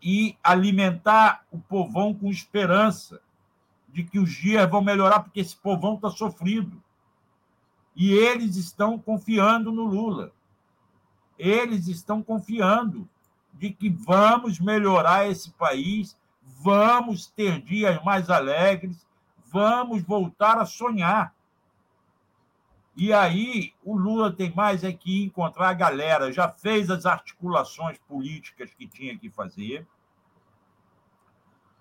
e alimentar o povão com esperança de que os dias vão melhorar, porque esse povão está sofrido. E eles estão confiando no Lula. Eles estão confiando de que vamos melhorar esse país, vamos ter dias mais alegres, vamos voltar a sonhar. E aí o Lula tem mais é que encontrar a galera, já fez as articulações políticas que tinha que fazer.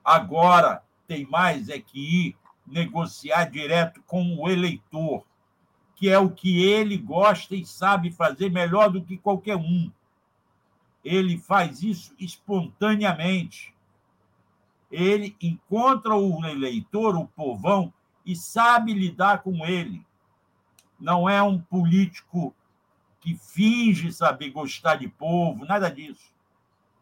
Agora tem mais é que ir negociar direto com o eleitor, que é o que ele gosta e sabe fazer melhor do que qualquer um. Ele faz isso espontaneamente. Ele encontra o eleitor, o povão, e sabe lidar com ele não é um político que finge saber gostar de povo, nada disso.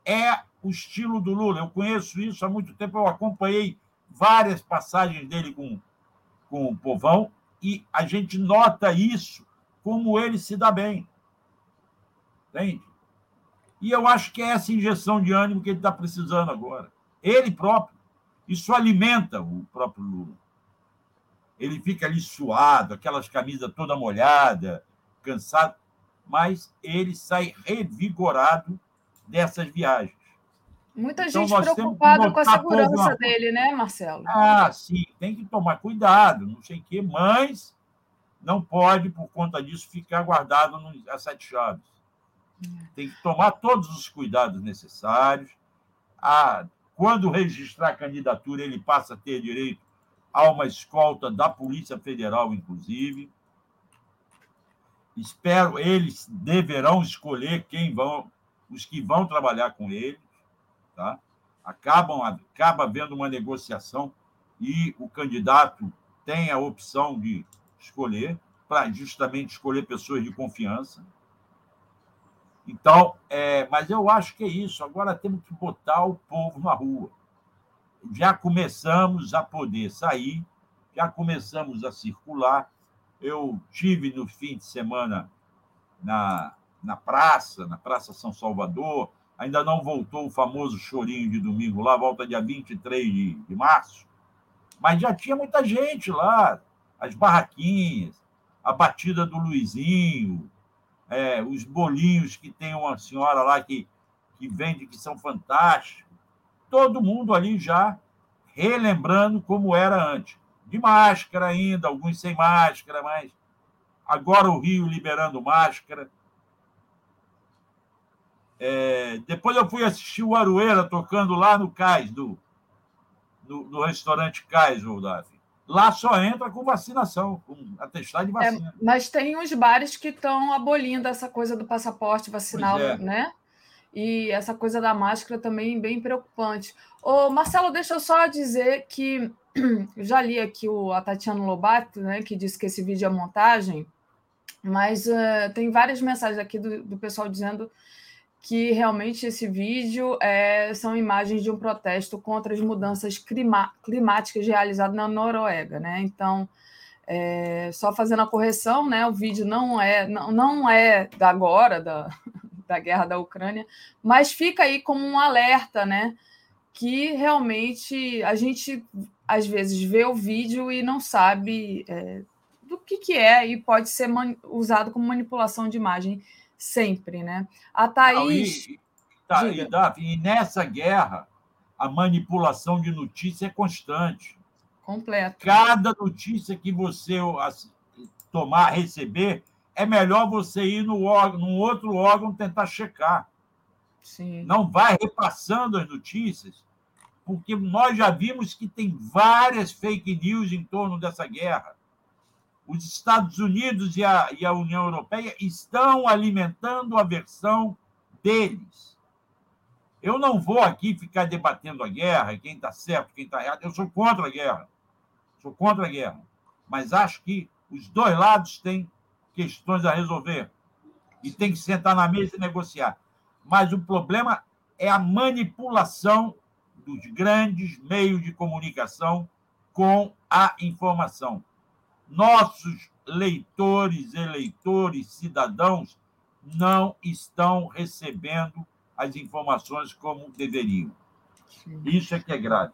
É o estilo do Lula. Eu conheço isso há muito tempo, eu acompanhei várias passagens dele com, com o povão e a gente nota isso, como ele se dá bem. Entende? E eu acho que é essa injeção de ânimo que ele está precisando agora. Ele próprio. Isso alimenta o próprio Lula ele fica ali suado, aquelas camisas toda molhada, cansado, mas ele sai revigorado dessas viagens. Muita então, gente preocupada com a segurança dele, né, Marcelo? Ah, sim, tem que tomar cuidado, não sei o quê, mas não pode, por conta disso, ficar guardado a sete chaves. É. Tem que tomar todos os cuidados necessários. Ah, quando registrar a candidatura, ele passa a ter direito há uma escolta da Polícia Federal, inclusive. Espero, eles deverão escolher quem vão, os que vão trabalhar com eles, tá? Acabam, acaba havendo uma negociação e o candidato tem a opção de escolher, para justamente escolher pessoas de confiança. Então, é, mas eu acho que é isso. Agora temos que botar o povo na rua já começamos a poder sair, já começamos a circular. Eu tive no fim de semana na, na praça, na Praça São Salvador, ainda não voltou o famoso chorinho de domingo lá, volta dia 23 de, de março, mas já tinha muita gente lá, as barraquinhas, a batida do Luizinho, é, os bolinhos que tem uma senhora lá que, que vende que são fantásticos todo mundo ali já relembrando como era antes. De máscara ainda, alguns sem máscara, mas agora o Rio liberando máscara. É, depois eu fui assistir o Aroeira tocando lá no Cais, do, no, no restaurante Cais, Rodolfo. Lá só entra com vacinação, com atestado de é, vacina. É, mas tem uns bares que estão abolindo essa coisa do passaporte vacinal, é. né? E essa coisa da máscara também bem preocupante. Ô, Marcelo, deixa eu só dizer que eu já li aqui o, a Tatiana Lobato, né, que disse que esse vídeo é montagem, mas uh, tem várias mensagens aqui do, do, pessoal dizendo que realmente esse vídeo é, são imagens de um protesto contra as mudanças climáticas realizadas na Noruega, né? Então, é, só fazendo a correção, né? O vídeo não é não, não é da agora, da, da guerra da Ucrânia, mas fica aí como um alerta, né? Que realmente a gente às vezes vê o vídeo e não sabe é, do que, que é e pode ser usado como manipulação de imagem sempre, né? A Thaís. Não, e, tá, e, Davi, e nessa guerra, a manipulação de notícia é constante. Completo. Cada notícia que você tomar, receber, é melhor você ir no órgão, num outro órgão tentar checar. Sim. Não vai repassando as notícias, porque nós já vimos que tem várias fake news em torno dessa guerra. Os Estados Unidos e a, e a União Europeia estão alimentando a versão deles. Eu não vou aqui ficar debatendo a guerra, quem está certo, quem está errado. Eu sou contra a guerra. Sou contra a guerra. Mas acho que os dois lados têm questões a resolver e tem que sentar na mesa e negociar. Mas o problema é a manipulação dos grandes meios de comunicação com a informação. Nossos leitores, eleitores, cidadãos não estão recebendo as informações como deveriam. Isso é que é grave.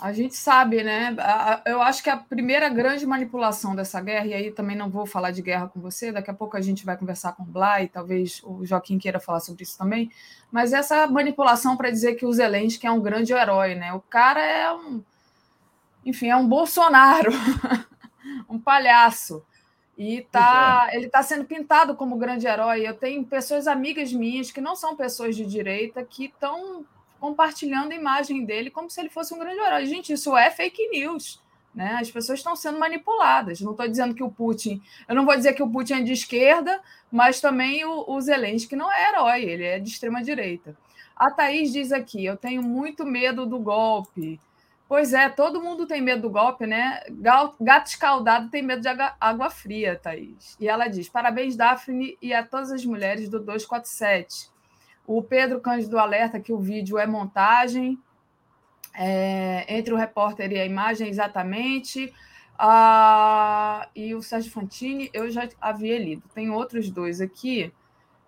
A gente sabe, né? Eu acho que a primeira grande manipulação dessa guerra, e aí também não vou falar de guerra com você, daqui a pouco a gente vai conversar com o Blay, talvez o Joaquim queira falar sobre isso também, mas essa manipulação para dizer que o Zelensky é um grande herói, né? O cara é um. Enfim, é um Bolsonaro, um palhaço. E tá, é. ele está sendo pintado como grande herói. Eu tenho pessoas amigas minhas que não são pessoas de direita que estão compartilhando a imagem dele como se ele fosse um grande herói. Gente, isso é fake news. Né? As pessoas estão sendo manipuladas. Não estou dizendo que o Putin. Eu não vou dizer que o Putin é de esquerda, mas também o, o Zelensky não é herói, ele é de extrema direita. A Thaís diz aqui: eu tenho muito medo do golpe. Pois é, todo mundo tem medo do golpe, né? Gato escaldado tem medo de água fria, Thaís. E ela diz: parabéns, Daphne, e a todas as mulheres do 247. O Pedro Cândido alerta que o vídeo é montagem, é, entre o repórter e a imagem, exatamente. Ah, e o Sérgio Fantini, eu já havia lido. Tem outros dois aqui.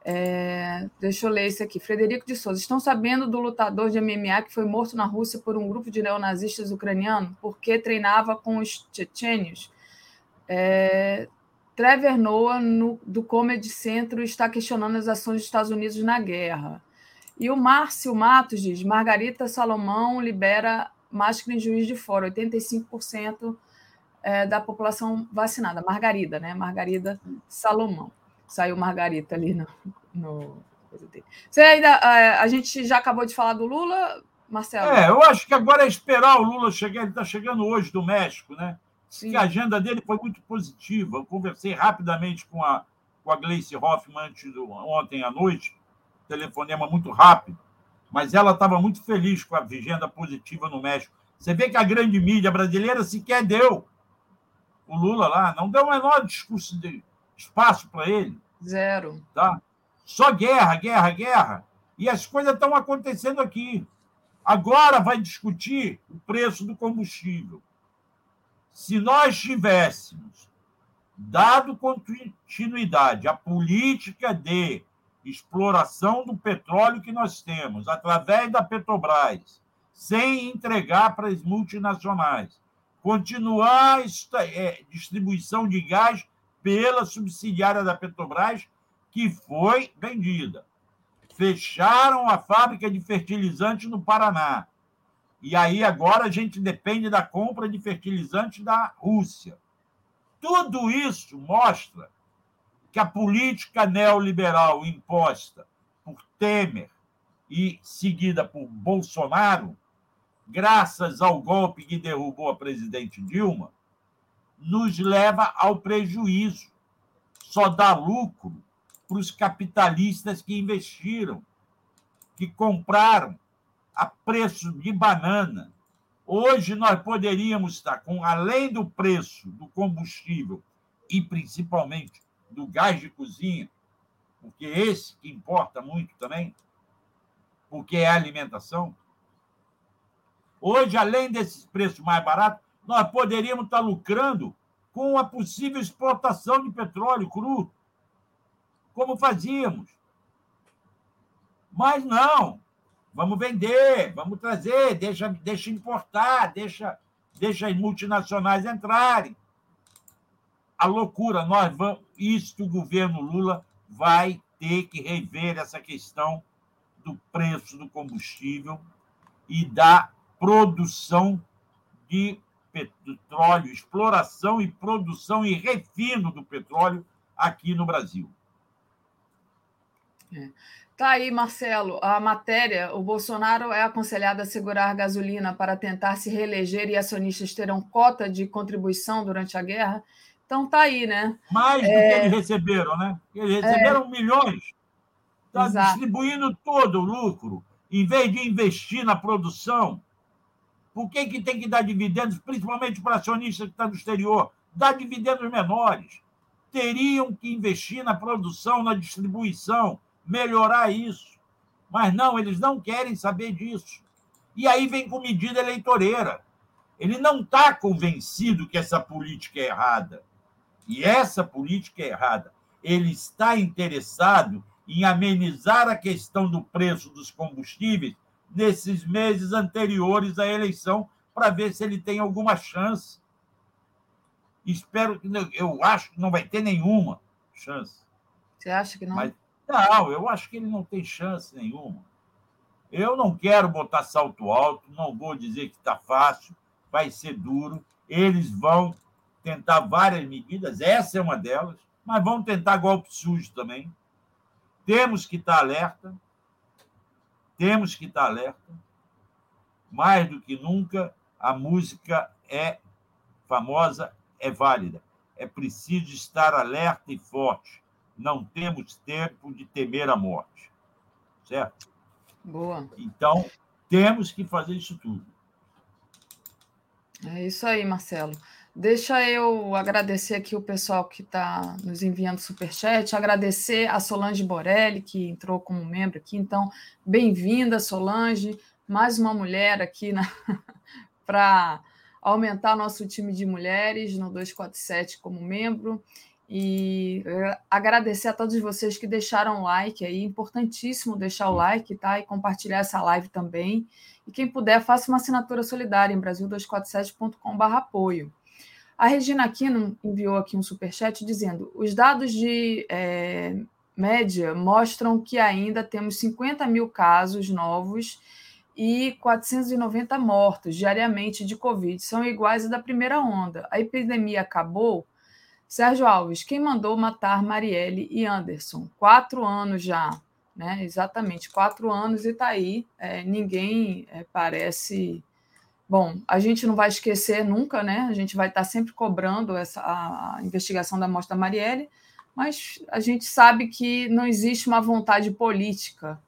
É, deixa eu ler esse aqui. Frederico de Souza. Estão sabendo do lutador de MMA que foi morto na Rússia por um grupo de neonazistas ucranianos porque treinava com os tchetchênios? É, Trevor Noah, no, do Comedy Centro, está questionando as ações dos Estados Unidos na guerra. E o Márcio Matos diz: Margarita Salomão libera máscara em juiz de fora, 85% é, da população vacinada. Margarida, né? Margarida Salomão. Saiu Margarita ali no. no... Você ainda. É, a gente já acabou de falar do Lula, Marcelo? É, eu acho que agora é esperar o Lula chegar. Ele está chegando hoje do México, né? Sim. que a agenda dele foi muito positiva. Eu conversei rapidamente com a, com a Gleice Hoffmann antes do, ontem à noite, telefonema muito rápido, mas ela estava muito feliz com a agenda positiva no México. Você vê que a grande mídia brasileira sequer deu o Lula lá, não deu o menor discurso de espaço para ele. Zero. Tá? Só guerra, guerra, guerra. E as coisas estão acontecendo aqui. Agora vai discutir o preço do combustível. Se nós tivéssemos dado continuidade à política de exploração do petróleo que nós temos através da Petrobras, sem entregar para as multinacionais, continuar a é, distribuição de gás pela subsidiária da Petrobras, que foi vendida. Fecharam a fábrica de fertilizante no Paraná. E aí agora a gente depende da compra de fertilizantes da Rússia. Tudo isso mostra que a política neoliberal imposta por Temer e seguida por Bolsonaro, graças ao golpe que derrubou a presidente Dilma, nos leva ao prejuízo. Só dá lucro para os capitalistas que investiram, que compraram a preço de banana. Hoje nós poderíamos estar com, além do preço do combustível e principalmente do gás de cozinha, porque é esse que importa muito também, porque é a alimentação. Hoje, além desses preços mais baratos, nós poderíamos estar lucrando com a possível exportação de petróleo cru, como fazíamos. Mas não, Vamos vender, vamos trazer, deixa, deixa importar, deixa, deixa as multinacionais entrarem. A loucura, nós vamos, isso o governo Lula vai ter que rever essa questão do preço do combustível e da produção de petróleo, exploração e produção e refino do petróleo aqui no Brasil. É. Tá aí, Marcelo, a matéria. O Bolsonaro é aconselhado a segurar gasolina para tentar se reeleger e acionistas terão cota de contribuição durante a guerra. Então tá aí, né? Mais do é... que eles receberam, né? Eles receberam é... milhões. Está distribuindo todo o lucro, em vez de investir na produção. Por que, que tem que dar dividendos, principalmente para acionistas que estão tá no exterior? Dá dividendos menores. Teriam que investir na produção, na distribuição melhorar isso. Mas não, eles não querem saber disso. E aí vem com medida eleitoreira. Ele não está convencido que essa política é errada. E essa política é errada. Ele está interessado em amenizar a questão do preço dos combustíveis nesses meses anteriores à eleição, para ver se ele tem alguma chance. Espero que. Eu acho que não vai ter nenhuma chance. Você acha que não? Mas, não, eu acho que ele não tem chance nenhuma. Eu não quero botar salto alto, não vou dizer que está fácil, vai ser duro. Eles vão tentar várias medidas, essa é uma delas, mas vão tentar golpe sujo também. Temos que estar alerta, temos que estar alerta. Mais do que nunca, a música é famosa, é válida. É preciso estar alerta e forte. Não temos tempo de temer a morte. Certo? Boa. Então, temos que fazer isso tudo. É isso aí, Marcelo. Deixa eu agradecer aqui o pessoal que está nos enviando superchat, agradecer a Solange Borelli, que entrou como membro aqui. Então, bem-vinda, Solange. Mais uma mulher aqui para aumentar nosso time de mulheres no 247 como membro. E agradecer a todos vocês que deixaram like aí, importantíssimo deixar o like, tá? E compartilhar essa live também. E quem puder, faça uma assinatura solidária em brasil247.com.br apoio. A Regina Aquino enviou aqui um superchat dizendo: os dados de é, média mostram que ainda temos 50 mil casos novos e 490 mortos diariamente de Covid. São iguais à da primeira onda. A epidemia acabou? Sérgio Alves, quem mandou matar Marielle e Anderson? Quatro anos já, né? Exatamente, quatro anos e está aí. É, ninguém é, parece. Bom, a gente não vai esquecer nunca, né? A gente vai estar sempre cobrando essa a investigação da morte da Marielle, mas a gente sabe que não existe uma vontade política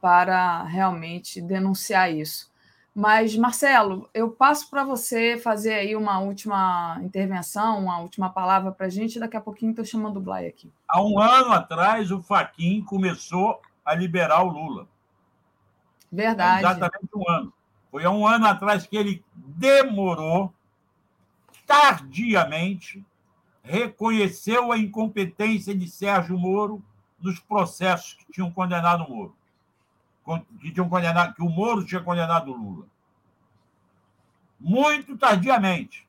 para realmente denunciar isso. Mas, Marcelo, eu passo para você fazer aí uma última intervenção, uma última palavra para a gente. Daqui a pouquinho estou chamando o Blay aqui. Há um ano atrás, o Faquin começou a liberar o Lula. Verdade. Há exatamente um ano. Foi há um ano atrás que ele demorou, tardiamente, reconheceu a incompetência de Sérgio Moro nos processos que tinham condenado o Moro que tinham condenado, que o Moro tinha condenado o Lula. Muito tardiamente.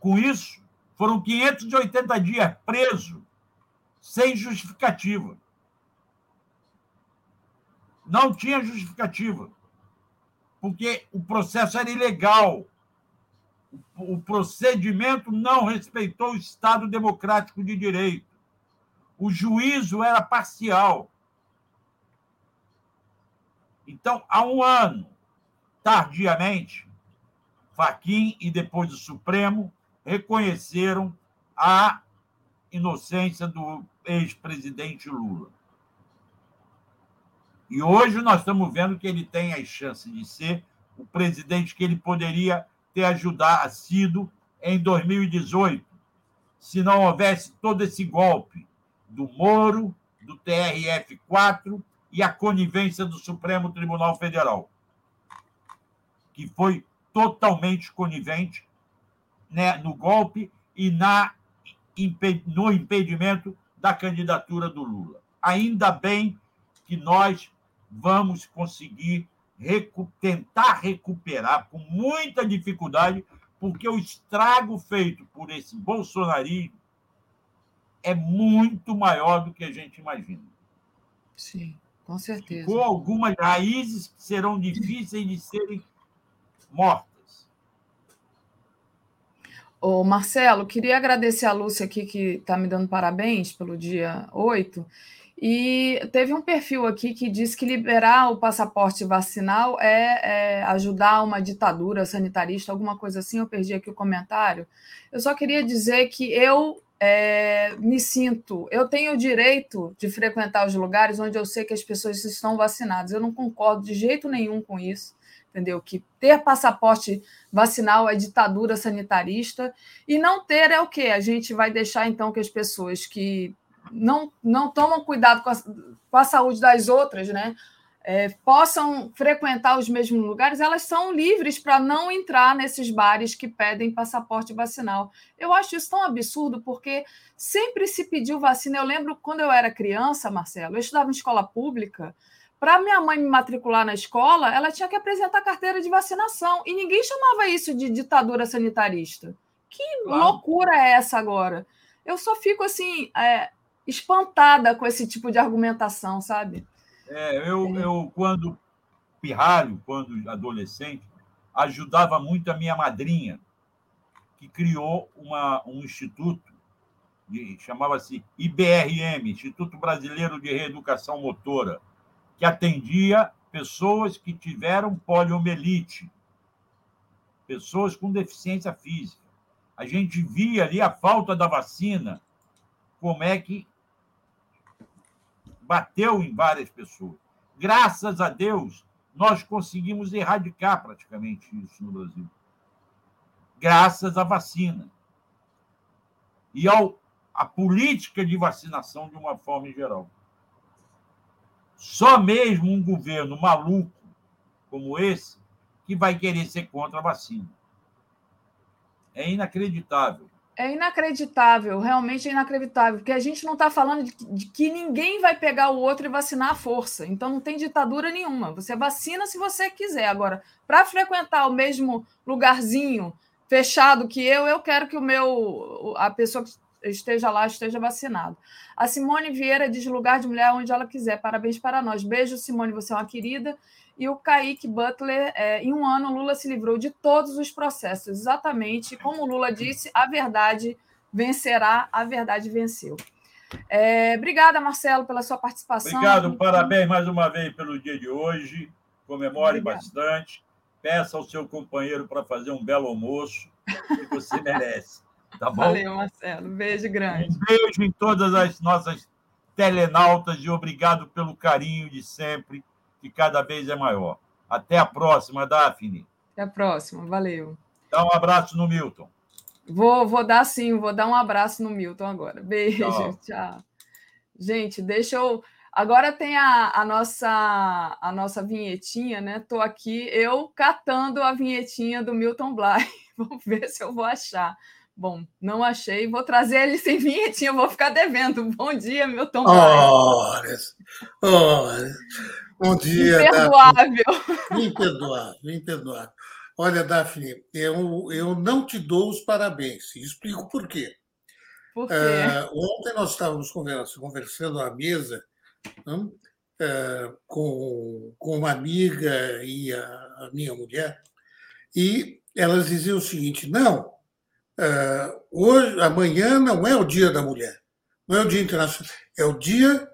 Com isso, foram 580 dias preso, sem justificativa. Não tinha justificativa, porque o processo era ilegal. O procedimento não respeitou o Estado democrático de direito. O juízo era parcial. Então, há um ano, tardiamente, Faquim e depois o Supremo reconheceram a inocência do ex-presidente Lula. E hoje nós estamos vendo que ele tem as chances de ser o presidente que ele poderia ter ajudado, sido em 2018, se não houvesse todo esse golpe do Moro, do TRF4 e a conivência do Supremo Tribunal Federal, que foi totalmente conivente né, no golpe e na, no impedimento da candidatura do Lula. Ainda bem que nós vamos conseguir recu tentar recuperar com muita dificuldade, porque o estrago feito por esse bolsonarismo é muito maior do que a gente imagina. Sim. Com certeza. Com algumas raízes que serão difíceis de serem mortas. Ô, Marcelo, queria agradecer a Lúcia aqui, que está me dando parabéns pelo dia 8. E teve um perfil aqui que diz que liberar o passaporte vacinal é, é, ajudar uma ditadura sanitarista, alguma coisa assim. Eu perdi aqui o comentário. Eu só queria dizer que eu é, me sinto, eu tenho o direito de frequentar os lugares onde eu sei que as pessoas estão vacinadas. Eu não concordo de jeito nenhum com isso, entendeu? Que ter passaporte vacinal é ditadura sanitarista e não ter é o quê? A gente vai deixar então que as pessoas que não, não tomam cuidado com a, com a saúde das outras, né? é, possam frequentar os mesmos lugares, elas são livres para não entrar nesses bares que pedem passaporte vacinal. Eu acho isso tão absurdo, porque sempre se pediu vacina. Eu lembro quando eu era criança, Marcelo, eu estudava em escola pública, para minha mãe me matricular na escola, ela tinha que apresentar carteira de vacinação. E ninguém chamava isso de ditadura sanitarista. Que claro. loucura é essa agora? Eu só fico assim, é, espantada com esse tipo de argumentação, sabe? É, eu, eu, quando pirralho, quando adolescente, ajudava muito a minha madrinha, que criou uma, um instituto, chamava-se IBRM Instituto Brasileiro de Reeducação Motora que atendia pessoas que tiveram poliomielite, pessoas com deficiência física. A gente via ali a falta da vacina, como é que bateu em várias pessoas. Graças a Deus, nós conseguimos erradicar praticamente isso no Brasil. Graças à vacina. E ao, à política de vacinação de uma forma geral. Só mesmo um governo maluco como esse que vai querer ser contra a vacina. É inacreditável. É inacreditável, realmente é inacreditável, porque a gente não está falando de, de, que ninguém vai pegar o outro e vacinar à força. Então não tem ditadura nenhuma. Você vacina se você quiser. Agora, para frequentar o mesmo lugarzinho fechado que eu, eu quero que o meu a pessoa que esteja lá, esteja vacinado. A Simone Vieira diz lugar de mulher onde ela quiser. Parabéns para nós. Beijo, Simone, você é uma querida. E o Kaique Butler, é, em um ano, Lula se livrou de todos os processos. Exatamente como o Lula disse, a verdade vencerá, a verdade venceu. É, obrigada, Marcelo, pela sua participação. Obrigado, parabéns mais uma vez pelo dia de hoje. Comemore Obrigada. bastante. Peça ao seu companheiro para fazer um belo almoço, que você merece. Tá bom? Valeu, Marcelo. Beijo grande. Um beijo em todas as nossas telenautas e obrigado pelo carinho de sempre, que cada vez é maior. Até a próxima, Daphne. Até a próxima, valeu. Dá um abraço no Milton. Vou, vou dar sim, vou dar um abraço no Milton agora. Beijo, tchau. tchau. Gente, deixa eu. Agora tem a, a, nossa a nossa vinhetinha, né? Estou aqui, eu catando a vinhetinha do Milton Bly. Vamos ver se eu vou achar. Bom, não achei. Vou trazer ele sem vinhetinha, vou ficar devendo. Bom dia, Milton. Olha, olha. Bom dia. Imperdoável. Daphne. Imperdoável, imperdoável. Olha, Daphne, eu, eu não te dou os parabéns. Explico por quê. Por quê? Uh, ontem nós estávamos conversando à mesa uh, com, com uma amiga e a, a minha mulher, e elas diziam o seguinte: não, Uh, hoje, amanhã não é o Dia da Mulher, não é o Dia Internacional, é o Dia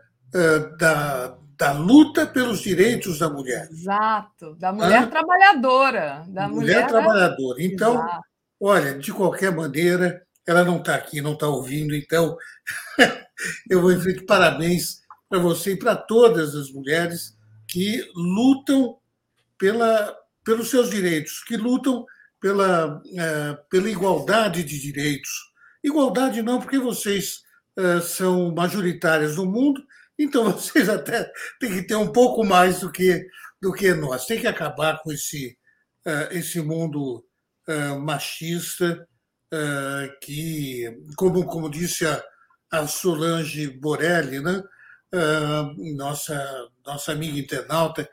da, da luta pelos direitos da mulher. Exato, da mulher trabalhadora. Da mulher, mulher trabalhadora. Então, Exato. olha, de qualquer maneira, ela não está aqui, não está ouvindo, então eu vou dizer parabéns para você e para todas as mulheres que lutam pela, pelos seus direitos, que lutam pela, é, pela igualdade de direitos. Igualdade não, porque vocês é, são majoritárias no mundo, então vocês até têm que ter um pouco mais do que, do que nós. Tem que acabar com esse, é, esse mundo machista que, como, como disse a, a Solange Borelli, né? nossa, nossa amiga internauta,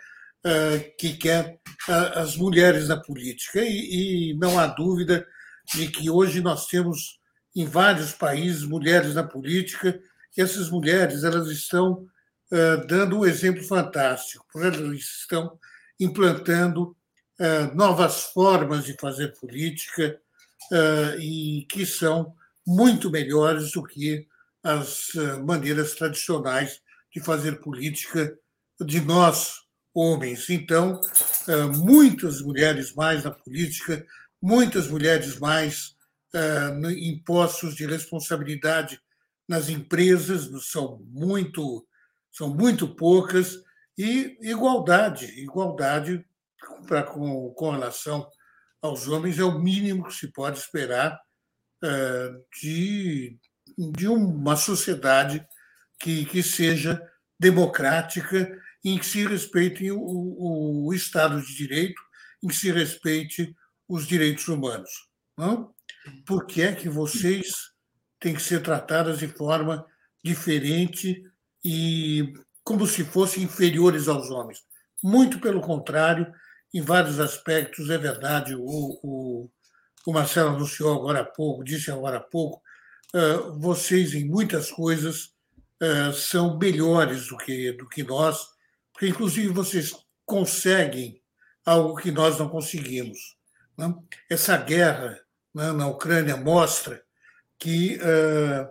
que quer as mulheres na política. E, e não há dúvida de que hoje nós temos em vários países mulheres na política essas mulheres elas estão eh, dando um exemplo fantástico, elas estão implantando eh, novas formas de fazer política e que são muito melhores do que as maneiras tradicionais de fazer política de nós, homens. Então, muitas mulheres mais na política, muitas mulheres mais em postos de responsabilidade nas empresas, são muito, são muito poucas, e igualdade, igualdade para com, com relação aos homens é o mínimo que se pode esperar eh, de, de uma sociedade que, que seja democrática em que se respeite o, o Estado de Direito, em que se respeite os direitos humanos. Não? Por que é que vocês têm que ser tratadas de forma diferente e como se fossem inferiores aos homens. Muito pelo contrário, em vários aspectos, é verdade. O, o, o Marcelo anunciou agora há pouco, disse agora há pouco, uh, vocês, em muitas coisas, uh, são melhores do que, do que nós, porque, inclusive, vocês conseguem algo que nós não conseguimos. Né? Essa guerra né, na Ucrânia mostra que uh,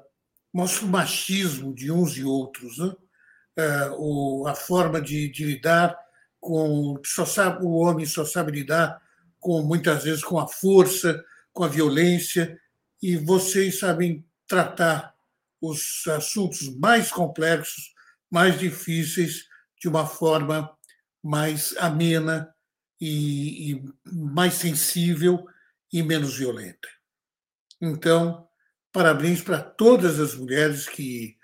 mostra o machismo de uns e outros, né? o, a forma de, de lidar com só sabe, o homem só sabe lidar com muitas vezes com a força, com a violência, e vocês sabem tratar os assuntos mais complexos, mais difíceis, de uma forma mais amena e, e mais sensível e menos violenta. Então, parabéns para todas as mulheres que,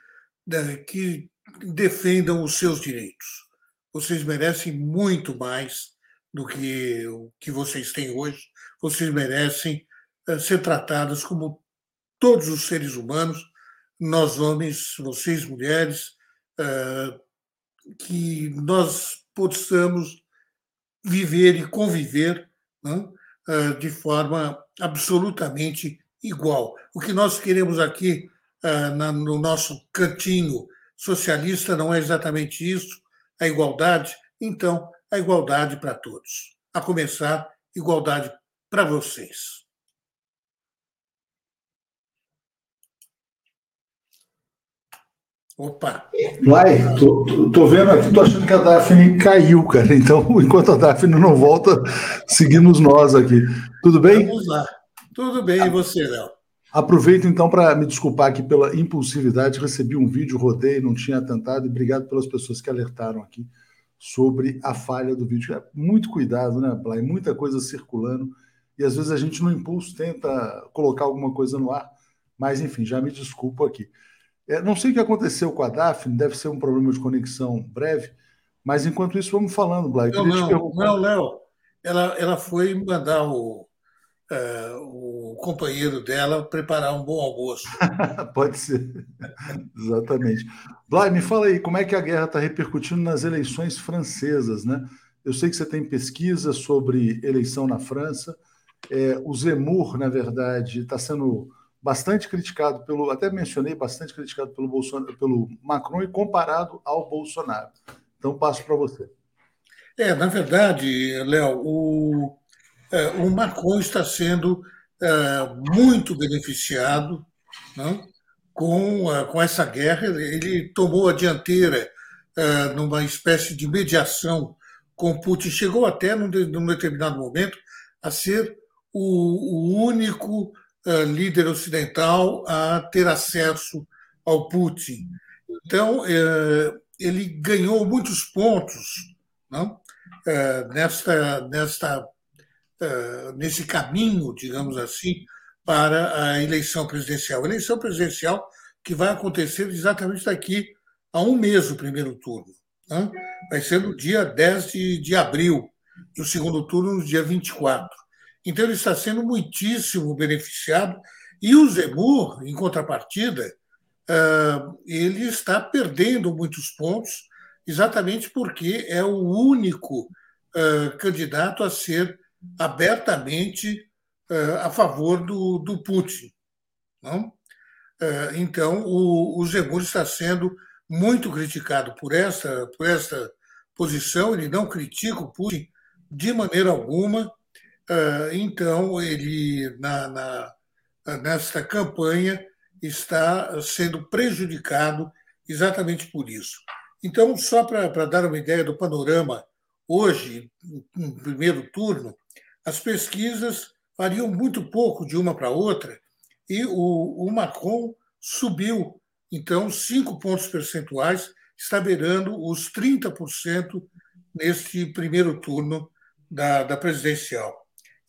né, que defendam os seus direitos. Vocês merecem muito mais do que o que vocês têm hoje. Vocês merecem eh, ser tratadas como todos os seres humanos, nós homens, vocês mulheres, eh, que nós possamos viver e conviver né, eh, de forma absolutamente igual. O que nós queremos aqui no nosso cantinho socialista não é exatamente isso, a igualdade, então a igualdade para todos. A começar, igualdade para vocês. Opa! Vai, tô, tô, tô, vendo aqui, tô achando que a Daphne caiu, cara. Então, enquanto a Daphne não volta, seguimos nós aqui. Tudo bem? Vamos lá. Tudo bem, e você, Léo? Aproveito então para me desculpar aqui pela impulsividade. Recebi um vídeo, rodei, não tinha atentado, e obrigado pelas pessoas que alertaram aqui sobre a falha do vídeo. É muito cuidado, né, Blay? Muita coisa circulando, e às vezes a gente, no impulso, tenta colocar alguma coisa no ar, mas enfim, já me desculpo aqui. É, não sei o que aconteceu com a Daphne, deve ser um problema de conexão breve, mas enquanto isso, vamos falando, Blay. Não, não, não, Léo. Ela, ela foi mandar o, uh, o companheiro dela preparar um bom almoço. Pode ser. Exatamente. Blay, me fala aí, como é que a guerra está repercutindo nas eleições francesas, né? Eu sei que você tem pesquisa sobre eleição na França. É, o Zemmour, na verdade, está sendo bastante criticado pelo, até mencionei, bastante criticado pelo, Bolsonaro, pelo Macron e comparado ao Bolsonaro. Então passo para você. É, na verdade, Léo, o, é, o Macron está sendo é, muito beneficiado né, com, é, com essa guerra. Ele tomou a dianteira numa espécie de mediação com Putin. Chegou até, num, determinado momento, a ser o, o único líder ocidental a ter acesso ao Putin. Então, ele ganhou muitos pontos não? nesta, nesta eh, nesse caminho, digamos assim, para a eleição presidencial. A eleição presidencial que vai acontecer exatamente daqui a um mês, o primeiro turno. Né? Vai ser no dia 10 de, de abril, e o segundo turno no dia 24. Então, ele está sendo muitíssimo beneficiado, e o Zemur, em contrapartida, uh, ele está perdendo muitos pontos, exatamente porque é o único uh, candidato a ser abertamente uh, a favor do, do Putin. Não? Uh, então, o, o está sendo muito criticado por essa, por essa posição, ele não critica o Putin de maneira alguma, uh, então ele, na, na, nesta campanha, está sendo prejudicado exatamente por isso. Então, só para dar uma ideia do panorama, hoje, no primeiro turno, as pesquisas variam muito pouco de uma para outra e o, o Macron subiu, então, cinco pontos percentuais, está beirando os 30% neste primeiro turno da, da presidencial.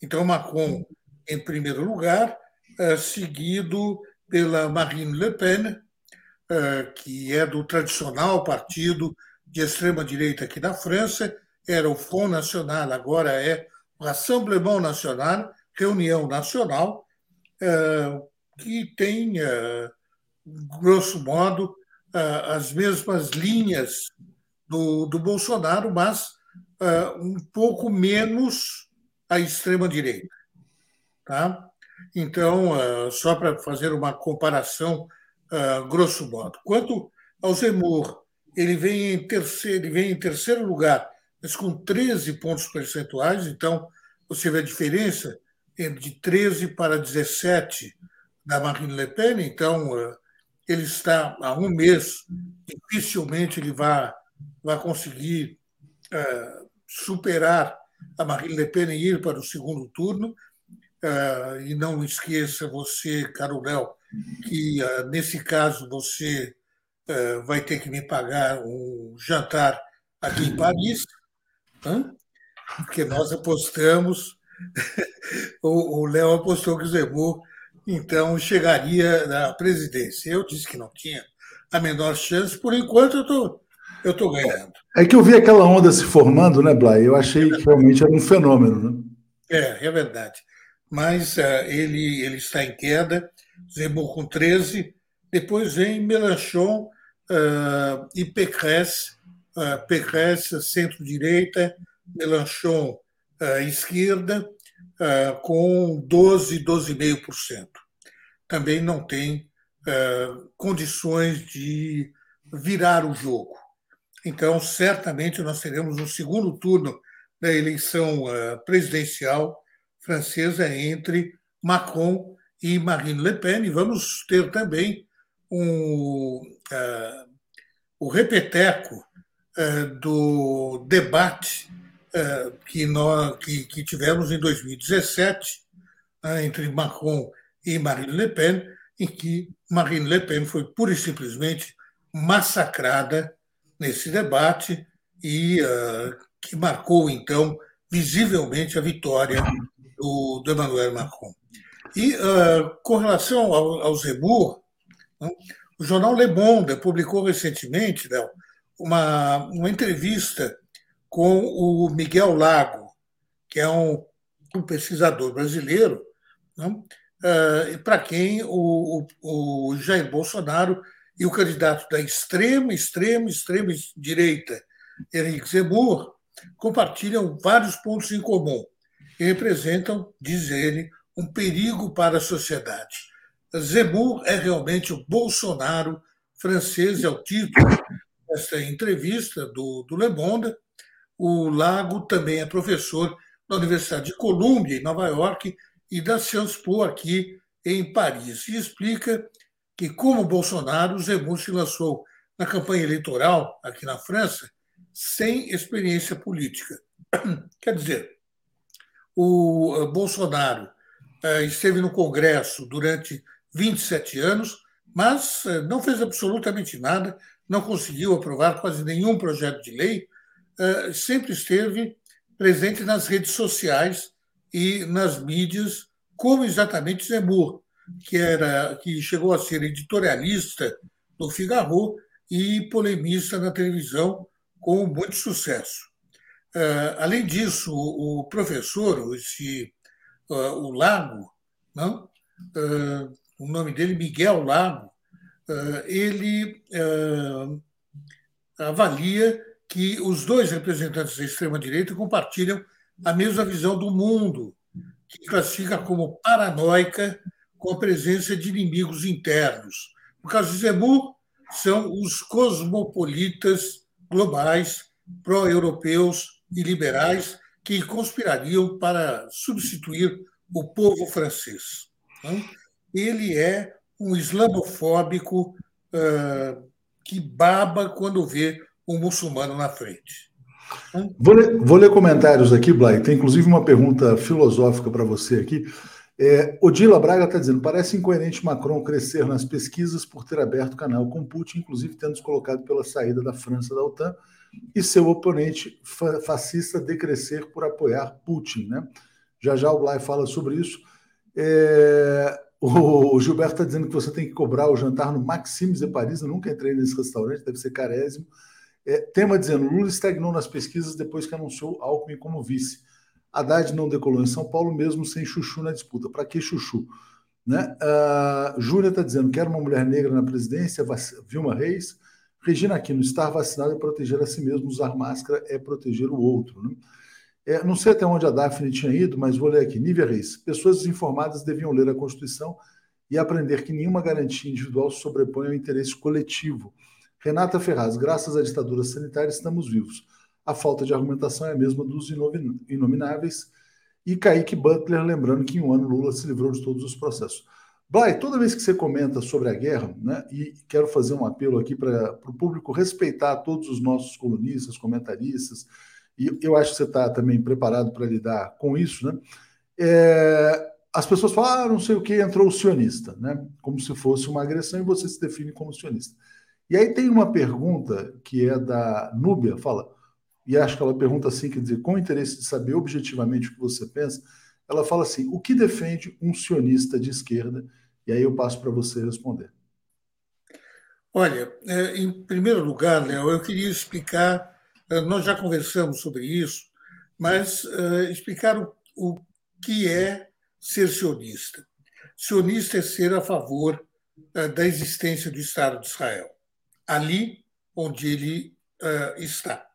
Então, Macron em primeiro lugar, uh, seguido pela Marine Le Pen, uh, que é do tradicional partido de extrema-direita aqui na França, era o Front National, agora é Rassemblement Nacional, reunião nacional, é, que tem, é, grosso modo, é, as mesmas linhas do, do Bolsonaro, mas um pouco menos à extrema-direita. Tá? Então, só para fazer uma comparação, grosso modo. Quanto ao Zemmour, ele vem em terceiro, ele vem em terceiro lugar, mas com 13 pontos percentuais, então você vê a diferença de 13 para 17 da Marine Le Pen, então ele está há um mês, dificilmente ele vai, vai conseguir uh, superar a Marine Le Pen e ir para o segundo turno. Uh, e não esqueça você, Caro Léo, que nesse caso você vai ter que me pagar um jantar aqui em Paris, porque nós apostamos, o Léo apostou que o Zemmour então chegaria na presidência. Eu disse que não tinha a menor chance, por enquanto eu tô, estou ganhando. É que eu vi aquela onda se formando, né, Blay? Eu achei que realmente era um fenômeno. Né? É, é verdade. Mas uh, ele, ele está em queda, Zemmour com 13, depois vem Melanchon uh, e Pécresse, uh, centro-direita, Melanchon uh, esquerda, uh, com 12, 12,5%. Também não tem uh, condições de virar o jogo. Então, certamente, nós teremos um segundo turno da eleição uh, presidencial francesa entre Macron e Marine Le Pen, e vamos ter também um, o repeteco do debate é, que, nós, que, que tivemos em 2017 né, entre Macron e Marine Le Pen, em que Marine Le Pen foi pura e simplesmente massacrada nesse debate e uh, que marcou, então, visivelmente a vitória do, do Emmanuel Macron. E uh, com relação ao, ao Zemmour, né, o jornal Le Monde publicou recentemente Léo, uma, uma entrevista com o Miguel Lago, que é um, um pesquisador brasileiro, uh, para quem o, o, o, Jair Bolsonaro e o candidato da extrema, extrema, extrema direita, Henrique Zemmour, compartilham vários pontos em comum e representam, diz ele, um perigo para a sociedade. Zemmour é realmente o Bolsonaro francês, é o título dessa entrevista do, do Le Monde, o Lago também é professor da Universidade de Colômbia, em Nova York, e da Sciences Po, aqui em Paris. E explica que, como Bolsonaro, Zemmour se lançou na campanha eleitoral aqui na França sem experiência política. Quer dizer, o eh, Bolsonaro eh, esteve no Congresso durante 27 anos, mas eh, não fez absolutamente nada, não conseguiu aprovar quase nenhum projeto de lei, eh, sempre esteve presente nas redes sociais e nas mídias, como exatamente Zemmour, que, era, que chegou a ser editorialista do Figaro e polemista na televisão com muito sucesso. Eh, além disso, o professor, esse, eh, o Lago, não? o nome dele, Miguel Lago, ele avalia que os dois representantes da extrema-direita compartilham a mesma visão do mundo, que classifica como paranoica com a presença de inimigos internos. No caso de Zemmour, são os cosmopolitas globais, pró-europeus e liberais que conspirariam para substituir o povo francês. Ele é um islamofóbico que baba quando vê um muçulmano na frente. Vou ler, vou ler comentários aqui, Blay. Tem inclusive uma pergunta filosófica para você aqui. É, Odila Braga está dizendo: parece incoerente Macron crescer nas pesquisas por ter aberto canal com Putin, inclusive tendo se colocado pela saída da França da OTAN, e seu oponente fascista decrescer por apoiar Putin. Né? Já já o Blay fala sobre isso. É, o Gilberto está dizendo que você tem que cobrar o jantar no Maximes de Paris. Eu nunca entrei nesse restaurante, deve ser carésimo. É, tema dizendo: Lula estagnou nas pesquisas depois que anunciou Alckmin como vice. Haddad não decolou em São Paulo, mesmo sem Chuchu na disputa. Para que Chuchu? Né? Uh, Júlia está dizendo: quero uma mulher negra na presidência, Vilma Reis. Regina Aquino, estar vacinado é proteger a si mesmo, usar máscara é proteger o outro. Né? É, não sei até onde a Daphne tinha ido, mas vou ler aqui. Nívia Reis, pessoas desinformadas deviam ler a Constituição e aprender que nenhuma garantia individual sobrepõe ao interesse coletivo. Renata Ferraz, graças à ditadura sanitária estamos vivos. A falta de argumentação é a mesma dos inomináveis. E Kaique Butler, lembrando que em um ano Lula se livrou de todos os processos. Blay, toda vez que você comenta sobre a guerra, né, e quero fazer um apelo aqui para o público respeitar todos os nossos colunistas, comentaristas, e eu acho que você está também preparado para lidar com isso, né? É, as pessoas falam, ah, não sei o que, entrou o sionista, né? Como se fosse uma agressão e você se define como sionista. E aí tem uma pergunta que é da Núbia, fala, e acho que ela pergunta assim, quer dizer, com interesse de saber objetivamente o que você pensa, ela fala assim: o que defende um sionista de esquerda? E aí eu passo para você responder. Olha, é, em primeiro lugar, Léo, eu queria explicar, nós já conversamos sobre isso, mas é, explicar o, que é ser sionista. Sionista é ser a favor da existência do Estado de Israel, ali onde ele está.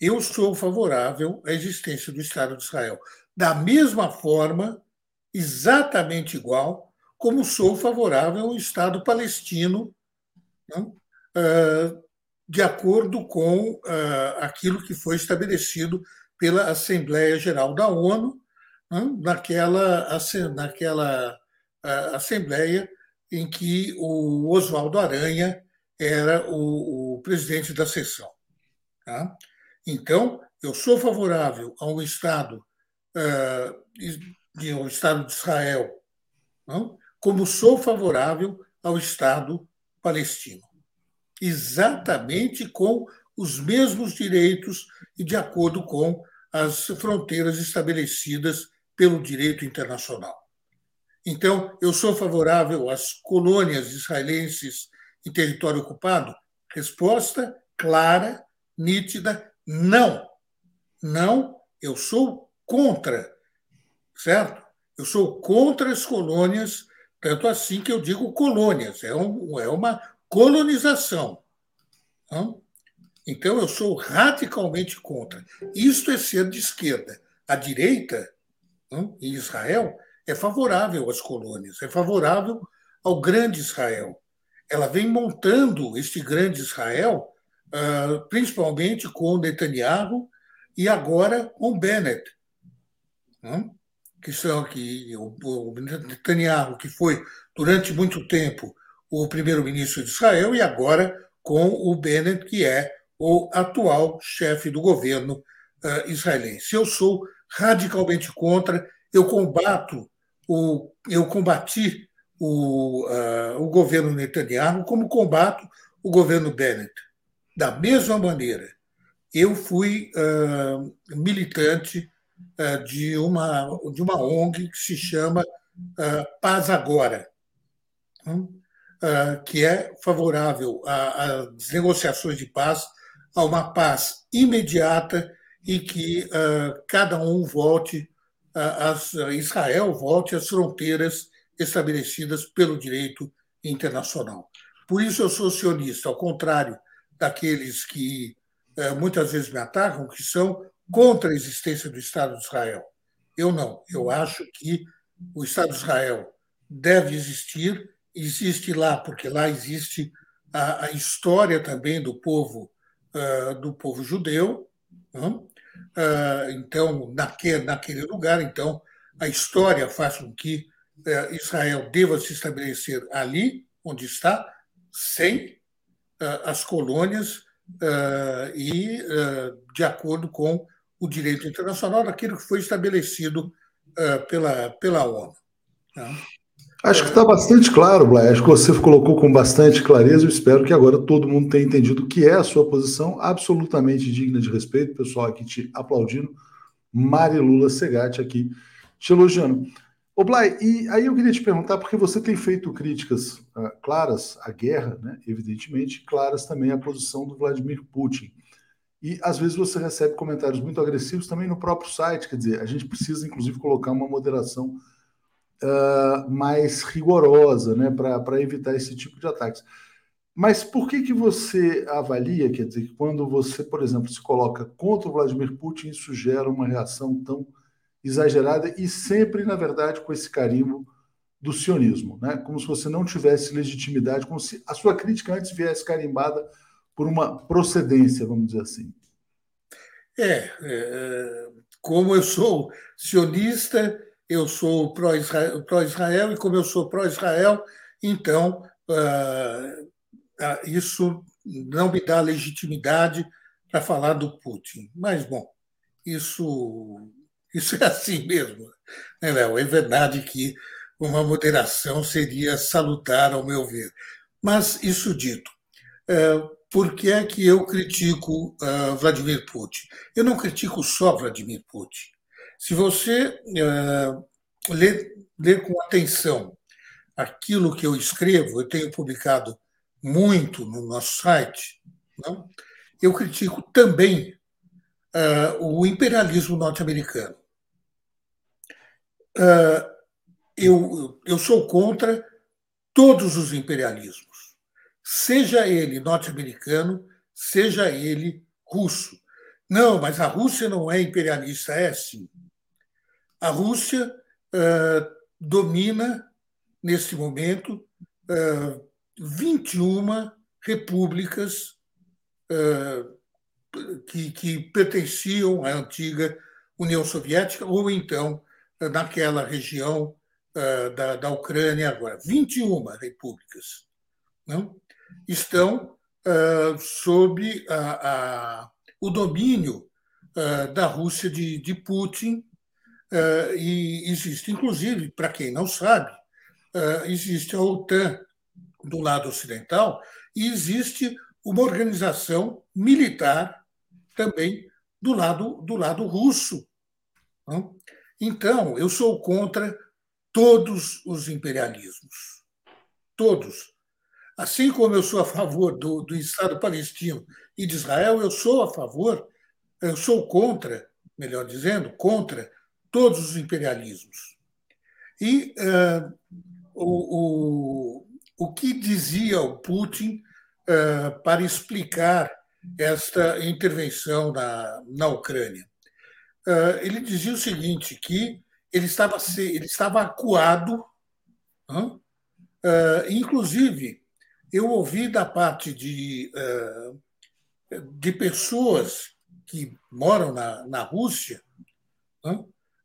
Eu sou favorável à existência do Estado de Israel da mesma forma, exatamente igual, como sou favorável ao Estado palestino, né, de acordo com aquilo que foi estabelecido pela Assembleia Geral da ONU, né, naquela, naquela Assembleia em que o Oswaldo Aranha era o, o presidente da sessão. Tá? Então, eu sou favorável a um Estado uh, Estado de Israel, não? como sou favorável ao Estado palestino. Exatamente com os mesmos direitos e de acordo com as fronteiras estabelecidas pelo direito internacional. Então, eu sou favorável às colônias israelenses em território ocupado? Resposta clara, nítida, não. Não, eu sou contra, certo? Eu sou contra as colônias, tanto assim que eu digo colônias, é, um, é uma colonização. Então, eu sou radicalmente contra. Isto é ser de esquerda. A direita, em Israel, é favorável às colônias, é favorável ao grande Israel. Ela vem montando este grande Israel, principalmente com Netanyahu e agora com Bennett que são que o Netanyahu, que foi durante muito tempo o primeiro-ministro de Israel, e agora com o Bennett, que é o atual chefe do governo uh, israelense. Eu sou radicalmente contra, eu combato, o, eu combati o, uh, o governo Netanyahu como combato o governo Bennett. Da mesma maneira, eu fui uh, militante é, de uma, de uma ONG que se chama é, Paz Agora, hum? É, que é favorável às negociações de paz, a uma paz imediata e que cada um volte, as, Israel volte às fronteiras estabelecidas pelo direito internacional. Por isso eu sou sionista, ao contrário daqueles que muitas vezes me atacam, que são contra a existência do Estado de Israel. Eu não. Eu acho que o Estado de Israel deve existir, existe lá, porque lá existe a, a história também do povo, uh, do povo judeu. Uh, então, naquele, naquele lugar, então, a história faz com que uh, Israel deva se estabelecer ali, onde está, sem as colônias e de acordo com o direito internacional daquilo que foi estabelecido pela, pela ONU. Né? Acho que está bastante claro, Blay. Acho que você colocou com bastante clareza. Eu espero que agora todo mundo tenha entendido o que é a sua posição, absolutamente digna de respeito. Pessoal aqui te aplaudindo. Mari Lula Segatti aqui te elogiando. Ô, Blay, e aí eu queria te perguntar, porque você tem feito críticas uh, claras à guerra, né, evidentemente, claras também à posição do Vladimir Putin. E às vezes você recebe comentários muito agressivos também no próprio site. Quer dizer, a gente precisa, inclusive, colocar uma moderação uh, mais rigorosa né, para evitar esse tipo de ataques. Mas por que, que você avalia, quer dizer, quando você, por exemplo, se coloca contra o Vladimir Putin, isso gera uma reação tão exagerada e sempre, na verdade, com esse carimbo do sionismo, né? como se você não tivesse legitimidade, como se a sua crítica antes viesse carimbada por uma procedência, vamos dizer assim. É, é como eu sou sionista, eu sou pró-Israel, pró e como eu sou pró-Israel, então uh, isso não me dá legitimidade para falar do Putin. Mas, bom, isso, isso é assim mesmo, né, Léo? É verdade que uma moderação seria salutar, ao meu ver. Mas, isso dito, uh, por que é que eu critico uh, Vladimir Putin? Eu não critico só Vladimir Putin. Se você uh, ler, ler com atenção aquilo que eu escrevo, eu tenho publicado muito no nosso site, não? eu critico também uh, o imperialismo norte-americano. Uh, eu, eu sou contra todos os imperialismos seja ele norte-americano, seja ele russo. Não, mas a Rússia não é imperialista, é sim. A Rússia uh, domina, neste momento, uh, 21 repúblicas uh, que, que pertenciam à antiga União Soviética, ou então naquela região da, da Ucrânia agora. 21 repúblicas. Não? estão uh, sob a, a, o domínio uh, da Rússia de, de Putin. Uh, e existe, inclusive, para quem não sabe, existe a OTAN do lado ocidental e existe uma organização militar também do lado, do lado russo. Não? Então, eu sou contra todos os imperialismos. Todos. Assim como eu sou a favor do, do Estado palestino e de Israel, eu sou a favor, eu sou contra, melhor dizendo, contra todos os imperialismos. E uh, o, o, o que dizia o Putin uh, para explicar esta intervenção na, na Ucrânia? Uh, ele dizia o seguinte, que ele estava, ele estava acuado, inclusive eu ouvi da parte de, eh, de pessoas que moram na, na Rússia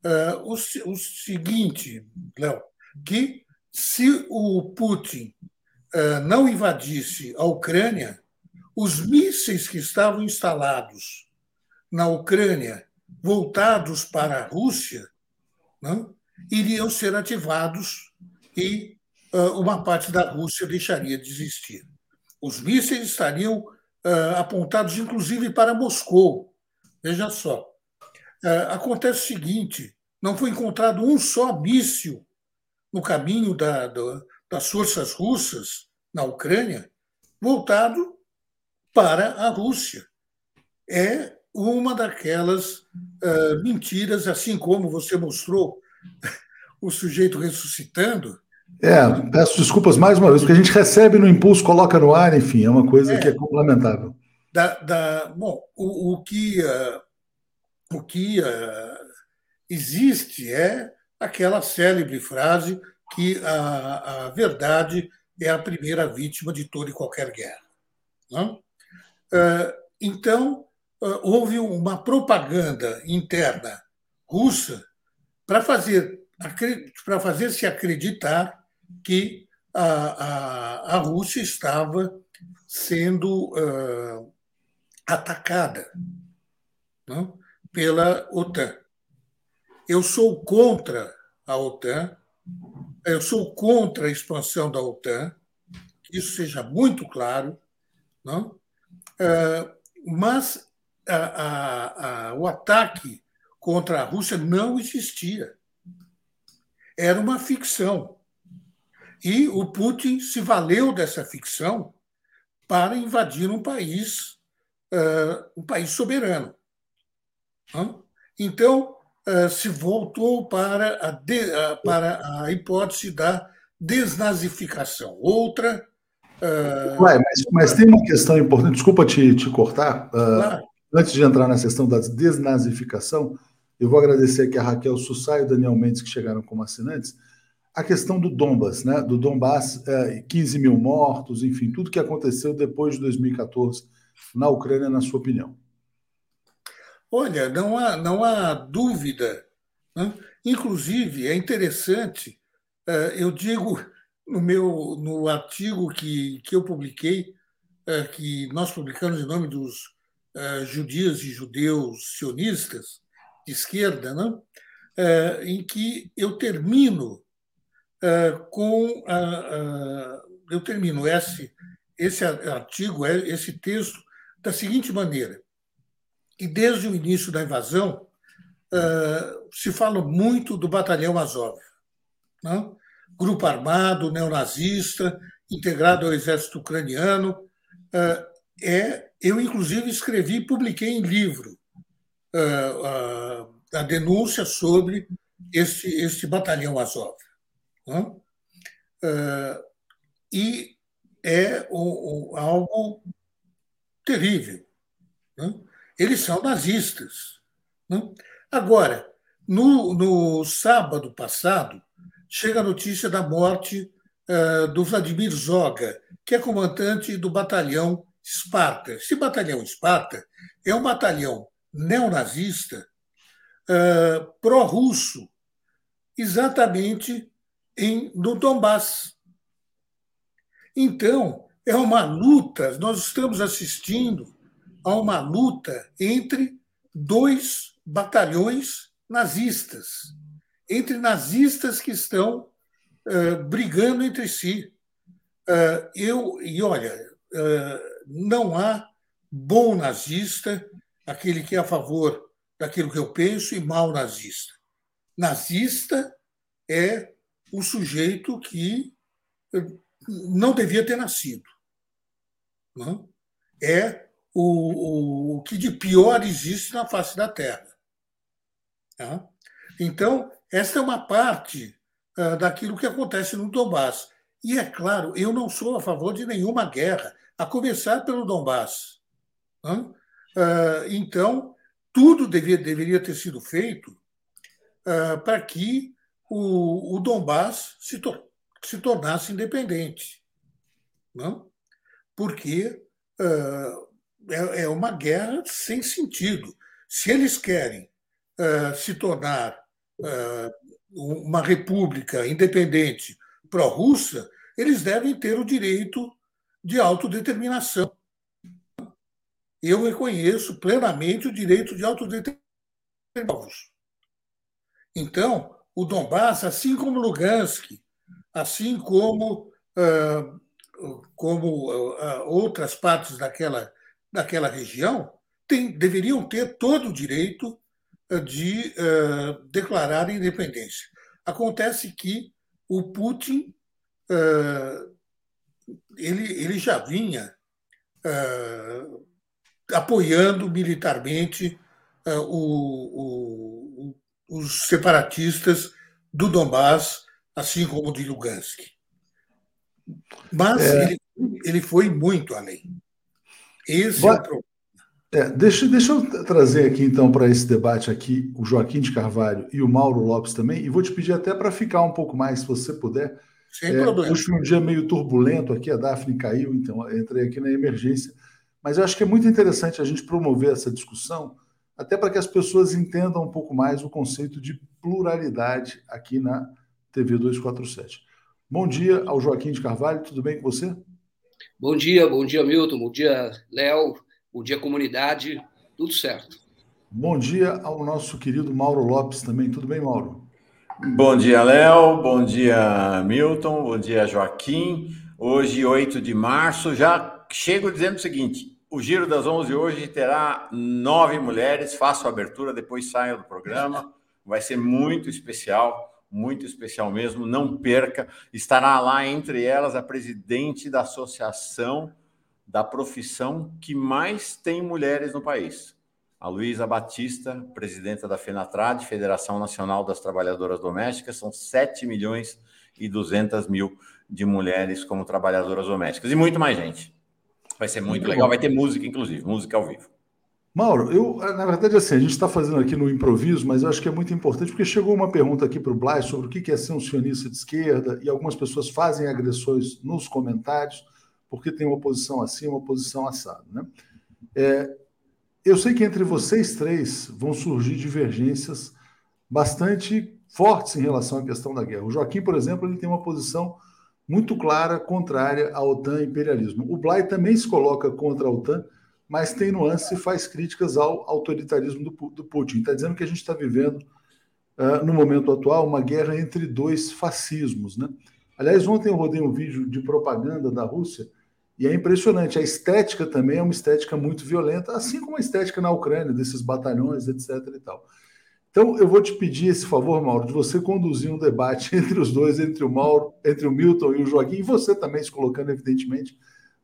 eh, o, o seguinte, Léo, que se o Putin eh, não invadisse a Ucrânia, os mísseis que estavam instalados na Ucrânia, voltados para a Rússia, não, iriam ser ativados e ah, uma parte da Rússia deixaria de existir. Os mísseis estariam apontados, inclusive, para Moscou. Veja só. Ah, acontece o seguinte: não foi encontrado um só míssil no caminho da, da, das forças russas na Ucrânia voltado para a Rússia. É uma daquelas uh, mentiras, assim como você mostrou o sujeito ressuscitando, é, peço desculpas mais uma vez, porque a gente recebe no impulso, coloca no ar, enfim, é uma coisa é, que é complementável. Da, da, bom, o, o que, uh, o que uh, existe é aquela célebre frase que a, a verdade é a primeira vítima de toda e qualquer guerra. Não? Uh, então, houve uma propaganda interna russa para fazer para fazer se acreditar que a, a, a Rússia estava sendo uh, atacada não? pela OTAN. Eu sou contra a OTAN, eu sou contra a expansão da OTAN, que isso seja muito claro, não? Uh, mas a, a, o ataque contra a Rússia não existia. Era uma ficção. E o Putin se valeu dessa ficção para invadir um país, uh, um país soberano. Então, uh, se voltou para a, de, para a hipótese da desnazificação, outra Uh... Ué, mas, mas, tem uma questão importante, desculpa te, te cortar. Claro. Antes de entrar na questão da desnazificação, eu vou agradecer aqui a Raquel Sussá e o Daniel Mendes que chegaram como assinantes. A questão do Donbas, né? Do Donbass, 15 é, mil mortos, enfim, tudo que aconteceu depois de 2014 na Ucrânia, na sua opinião. Olha, não há, não há dúvida. Né? Inclusive, é interessante, é, eu digo no meu no artigo que, que eu publiquei, é, que nós publicamos em nome dos judias e judeus sionistas, de esquerda, né? em que eu termino com eu termino esse esse artigo, esse texto da seguinte maneira: e desde o início da invasão se fala muito do Batalhão Azov, né? grupo armado neonazista integrado ao exército ucraniano. é, eu inclusive escrevi e publiquei em livro a denúncia sobre este, este batalhão Azov. Né? Uh, e é o, o, algo terrível. Né? Eles são nazistas. Né? Agora, no, no, sábado passado, chega a notícia da morte uh, do Vladimir Zoga, que é comandante do batalhão Esparta. Esse batalhão Esparta é um batalhão neonazista uh, pró-russo, exatamente em, no Donbass. Então, é uma luta, nós estamos assistindo a uma luta entre dois batalhões nazistas, entre nazistas que estão uh, brigando entre si. Uh, eu, e olha, uh, não há bom nazista, aquele que é a favor daquilo que eu penso, e mau nazista. Nazista é o sujeito que não devia ter nascido. Não? É o, o, que de pior existe na face da Terra. Tá? Então, esta é uma parte uh, daquilo que acontece no Donbass. E é claro, eu não sou a favor de nenhuma guerra, a começar pelo Donbass. Uh, então, tudo devia, deveria ter sido feito para que o, o Donbass se, to se tornasse independente. Não? Porque uh, é, é, uma guerra sem sentido. Se eles querem uh, se tornar uma república independente pró-russa, eles devem ter o direito de autodeterminação. Eu reconheço plenamente o direito de autodeterminação. Então, o Donbass, assim como Lugansk, assim como, como outras partes daquela, daquela região, tem, deveriam ter todo o direito de declarar independência. Acontece que o Putin ele, ele já vinha apoiando militarmente o, o os separatistas do Donbass, assim como de Lugansk. Mas é... ele, ele foi muito além. Esse Vai... é o problema. É, deixa, deixa eu trazer aqui, então, para esse debate aqui, o Joaquim de Carvalho e o Mauro Lopes também, e vou te pedir até para ficar um pouco mais, se você puder. Sem é, problema. Hoje foi um dia meio turbulento aqui, a Daphne caiu, então entrei aqui na emergência. Mas eu acho que é muito interessante a gente promover essa discussão, até para que as pessoas entendam um pouco mais o conceito de pluralidade aqui na TV 247. Bom dia ao Joaquim de Carvalho, tudo bem com você? Bom dia, bom dia, Milton, bom dia, Léo, bom dia, comunidade, tudo certo. Bom dia ao nosso querido Mauro Lopes também, tudo bem, Mauro? Bom dia, Léo, bom dia, Milton, bom dia, Joaquim. Hoje, 8 de março, já chego dizendo o seguinte: o Giro das 11 hoje terá nove mulheres. Faço a abertura, depois saio do programa. Vai ser muito especial, muito especial mesmo. Não perca. Estará lá entre elas a presidente da associação da profissão que mais tem mulheres no país, a Luísa Batista, presidenta da FENATRAD, Federação Nacional das Trabalhadoras Domésticas. São 7 milhões e 200 mil de mulheres como trabalhadoras domésticas. E muito mais gente. Vai ser muito, muito legal. Bom. Vai ter música, inclusive, música ao vivo. Mauro, eu, na verdade, assim, a gente está fazendo aqui no improviso, mas eu acho que é muito importante, porque chegou uma pergunta aqui para o Blay sobre o que é ser um sionista de esquerda, e algumas pessoas fazem agressões nos comentários, porque tem uma posição assim, uma posição assada. Né? É, eu sei que entre vocês três vão surgir divergências bastante fortes em relação à questão da guerra. O Joaquim, por exemplo, ele tem uma posição muito clara contrária à OTAN e imperialismo. O Blay também se coloca contra a OTAN, mas tem nuance e faz críticas ao autoritarismo do, do Putin. Está dizendo que a gente está vivendo, uh, no momento atual, uma guerra entre dois fascismos. Né? Aliás, ontem eu rodei um vídeo de propaganda da Rússia e é impressionante. A estética também é uma estética muito violenta, assim como a estética na Ucrânia, desses batalhões, etc. E tal. Então, eu vou te pedir esse favor, Mauro, de você conduzir um debate entre os dois, entre o Mauro, entre o Milton e o Joaquim, e você também se colocando, evidentemente,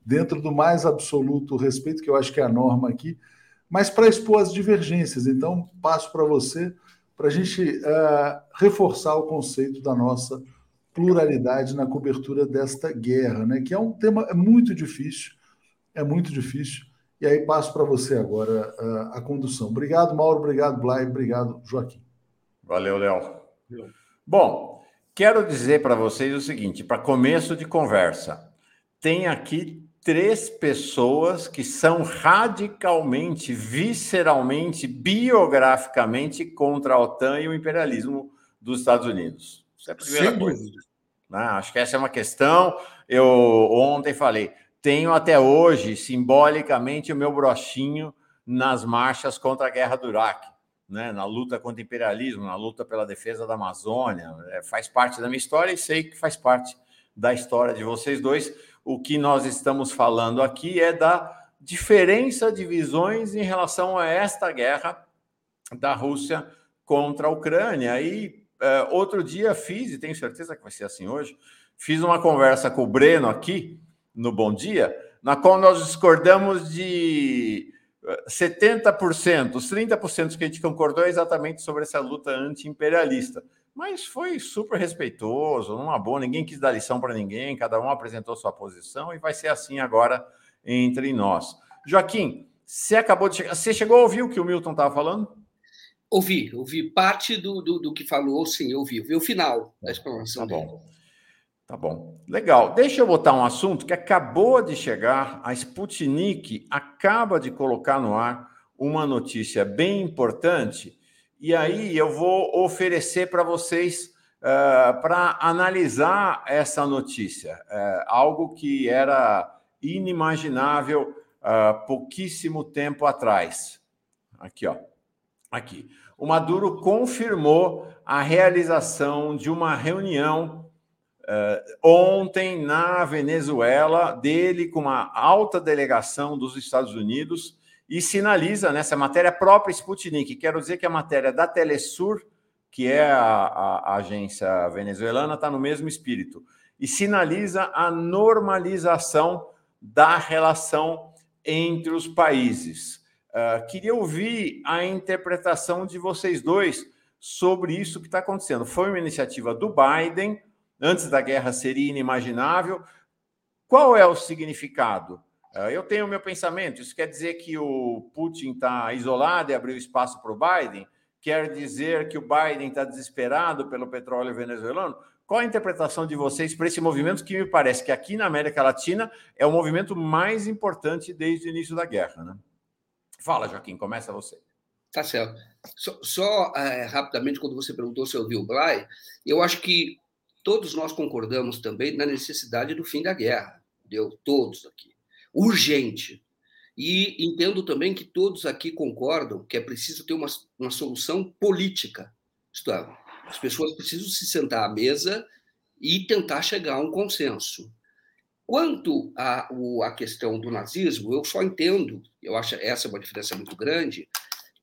dentro do mais absoluto respeito, que eu acho que é a norma aqui, mas para expor as divergências. Então, passo para você, para a gente uh, reforçar o conceito da nossa pluralidade na cobertura desta guerra, né? que é um tema muito difícil, é muito difícil. E aí passo para você agora uh, a condução. Obrigado, Mauro, obrigado, Blay, obrigado, Joaquim. Valeu, Léo. Bom, quero dizer para vocês o seguinte, para começo de conversa, tem aqui três pessoas que são radicalmente, visceralmente, biograficamente contra a OTAN e o imperialismo dos Estados Unidos. Isso é a primeira Sem coisa. Né? Acho que essa é uma questão. Eu ontem falei, tenho até hoje, simbolicamente, o meu brochinho nas marchas contra a guerra do Iraque. Né, na luta contra o imperialismo, na luta pela defesa da Amazônia, é, faz parte da minha história e sei que faz parte da história de vocês dois o que nós estamos falando aqui é da diferença de visões em relação a esta guerra da Rússia contra a Ucrânia. E é, outro dia fiz, e tenho certeza que vai ser assim hoje, fiz uma conversa com o Breno aqui no Bom Dia, na qual nós discordamos de 70%, os 30% que a gente concordou é exatamente sobre essa luta anti-imperialista mas foi super respeitoso, numa boa, ninguém quis dar lição para ninguém, cada um apresentou sua posição e vai ser assim agora entre nós. Joaquim, você acabou de chegar, você chegou a ouvir o que o Milton estava falando? Ouvi, ouvi parte do, do, do, que falou, sim, ouvi, ouvi o final da explanação tá bom. Tá bom, legal. Deixa eu botar um assunto que acabou de chegar. A Sputnik acaba de colocar no ar uma notícia bem importante e aí eu vou oferecer para vocês uh, para analisar essa notícia, uh, algo que era inimaginável uh, pouquíssimo tempo atrás. Aqui, ó. Aqui. O Maduro confirmou a realização de uma reunião uh, ontem na Venezuela, dele com uma alta delegação dos Estados Unidos e sinaliza nessa matéria própria Sputnik. Quero dizer que a matéria da Telesur, que é a, a, a agência venezuelana, está no mesmo espírito. E sinaliza a normalização da relação entre os países. Uh, queria ouvir a interpretação de vocês dois sobre isso que está acontecendo. Foi uma iniciativa do Biden, antes da guerra seria inimaginável. Qual é o significado? Ah, eu tenho o meu pensamento. Isso quer dizer que o Putin está isolado e abriu espaço para o Biden? Quer dizer que o Biden está desesperado pelo petróleo venezuelano? Qual a interpretação de vocês para esse movimento que me parece que aqui na América Latina é o movimento mais importante desde o início da guerra? Né? Fala, Joaquim, começa você. Tá certo. Só, só é, rapidamente, quando você perguntou se eu vi o Blay, eu acho que todos nós concordamos também na necessidade do fim da guerra. Deu todos aqui urgente. E entendo também que todos aqui concordam que é preciso ter uma, uma solução política. Isto é, as pessoas precisam se sentar à mesa e tentar chegar a um consenso. Quanto à a, questão do nazismo, eu só entendo, eu acho essa é uma diferença muito grande,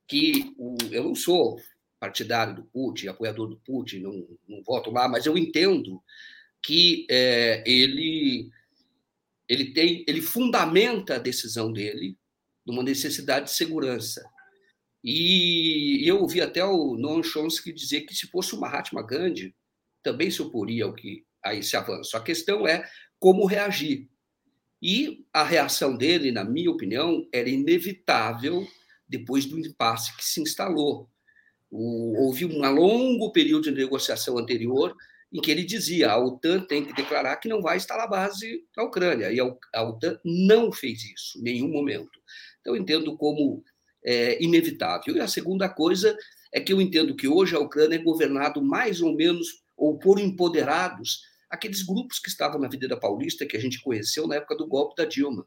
que o, eu não sou partidário do Putin, apoiador do Putin, não, não voto lá, mas eu entendo que é, ele ele tem, ele fundamenta a decisão dele numa necessidade de segurança. E eu ouvi até o Noam Chomsky dizer que se fosse o Mahatma Gandhi, também se oporia ao que a esse avanço. A questão é como reagir. E a reação dele, na minha opinião, era inevitável depois do impasse que se instalou. O, houve um longo período de negociação anterior em que ele dizia a OTAN tem que declarar que não vai instalar base na Ucrânia. E a OTAN não fez isso em nenhum momento. Então, entendo como é, inevitável. E a segunda coisa é que eu entendo que hoje a Ucrânia é governado mais ou menos, ou por empoderados, aqueles grupos que estavam na Avenida Paulista, que a gente conheceu na época do golpe da Dilma.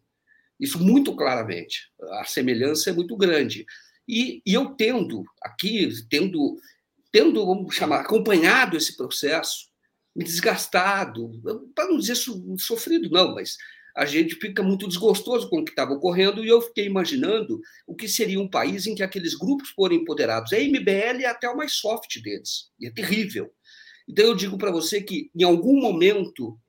Isso muito claramente. A semelhança é muito grande. E, e eu tendo, aqui, tendo, tendo, vamos chamar, acompanhado esse processo, me desgastado, para não dizer sofrido, não, mas a gente fica muito desgostoso com o que estava ocorrendo e eu fiquei imaginando o que seria um país em que aqueles grupos forem empoderados. A MBL é até o mais soft deles, e é terrível. Então eu digo para você que em algum momento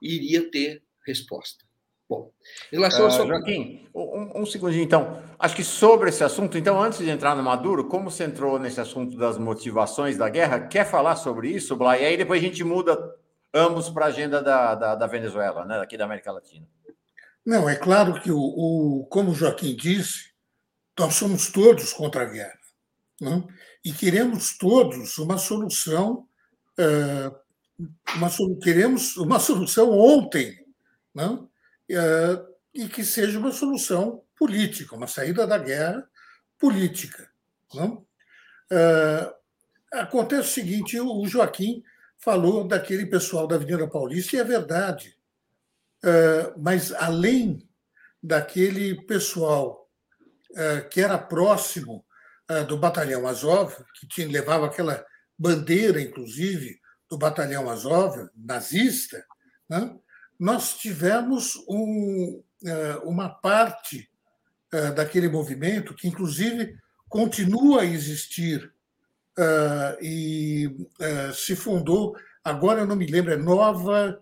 iria ter resposta. Bom, em relação uh, a sua... Joaquim, um, um segundinho então. Acho que sobre esse assunto, então, antes de entrar no Maduro, como você entrou nesse assunto das motivações da guerra, quer falar sobre isso, Blay? E aí depois a gente muda ambos para a agenda da, da, da, Venezuela, né, aqui da América Latina. Não, é claro que, o, o, como o Joaquim disse, nós somos todos contra a guerra. Né? E queremos todos uma solução, uma, queremos uma solução ontem, né? E que seja uma solução política, uma saída da guerra política. Né? Acontece o seguinte: o Joaquim falou daquele pessoal da Avenida Paulista, e é verdade. Uh, mas, além daquele pessoal que era próximo do Batalhão Azov, que tinha, levava aquela bandeira, inclusive, do Batalhão Azov, nazista, né? Nós tivemos um, uma parte daquele movimento que, inclusive, continua a existir uh, e se fundou, agora eu não me lembro, é Nova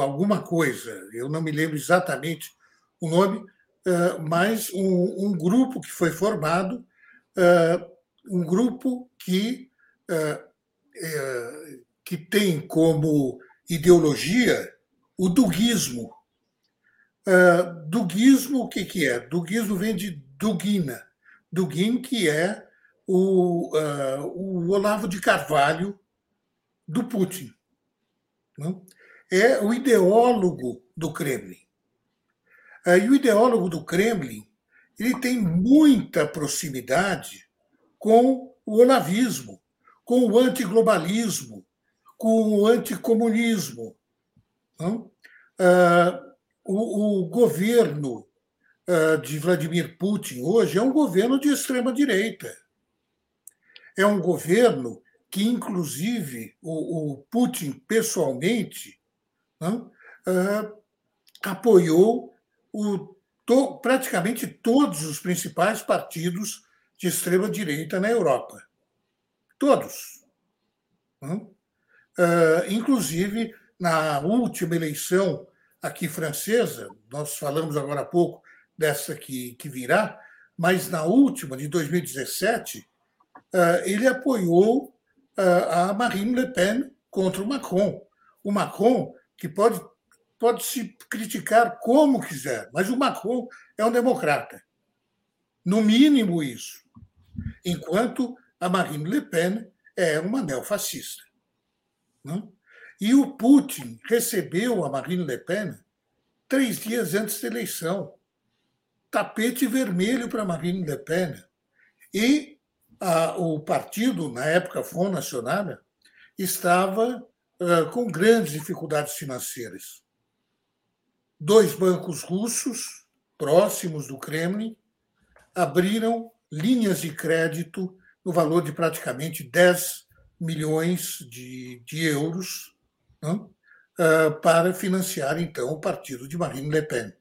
alguma coisa, eu não me lembro exatamente o nome, mas um, um, grupo que foi formado, um grupo que, que tem como ideologia o duguismo. duguismo, o que, que é? Duguismo vem de Dugina, Dugin, que é o, uh, o Olavo de Carvalho do Putin. Não? É o ideólogo do Kremlin. Uh, e o ideólogo do Kremlin ele tem muita proximidade com o olavismo, com o antiglobalismo, com o anticomunismo. Não? Uh, o, o governo eh, de Vladimir Putin hoje é um governo de extrema-direita. É um governo que, inclusive, o, o Putin pessoalmente não, uh, apoiou o, to, praticamente todos os principais partidos de extrema-direita na Europa. Todos. Não? Uh, inclusive, na última eleição aqui francesa, nós falamos agora há pouco dessa que, que virá, mas na última, de 2017, eh, ele apoiou eh, a Marine Le Pen contra o Macron. O Macron, que pode, pode se criticar como quiser, mas o Macron é um democrata. No mínimo isso. Enquanto a Marine Le Pen é uma neofascista. Não? E o Putin recebeu a Marine Le Pen três dias antes da eleição tapete vermelho para Marine Le Pen. E a, o partido, na época Front National, estava uh, com grandes dificuldades financeiras. Dois bancos russos, próximos do Kremlin, abriram linhas de crédito no valor de praticamente 10 milhões de, de euros uh, para financiar, então, o partido de Marine Le Pen.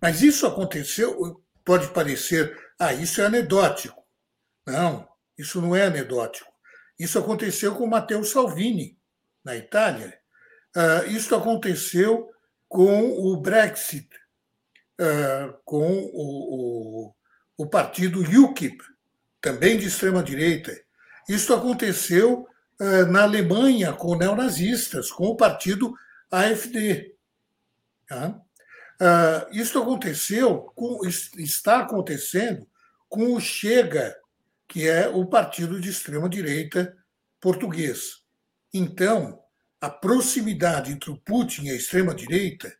Mas isso aconteceu, pode parecer, ah, isso é anedótico. Não, isso não é anedótico. Isso aconteceu com Matteo Salvini, na Itália. Uh, isso aconteceu com o Brexit, uh, com o, o, o partido UKIP, também de extrema-direita. Isso aconteceu na Alemanha com neonazistas, com o partido AfD. Tá? Uh, isso aconteceu, está acontecendo com o Chega, que é o partido de extrema-direita português. Então, a proximidade entre o Putin e a extrema-direita,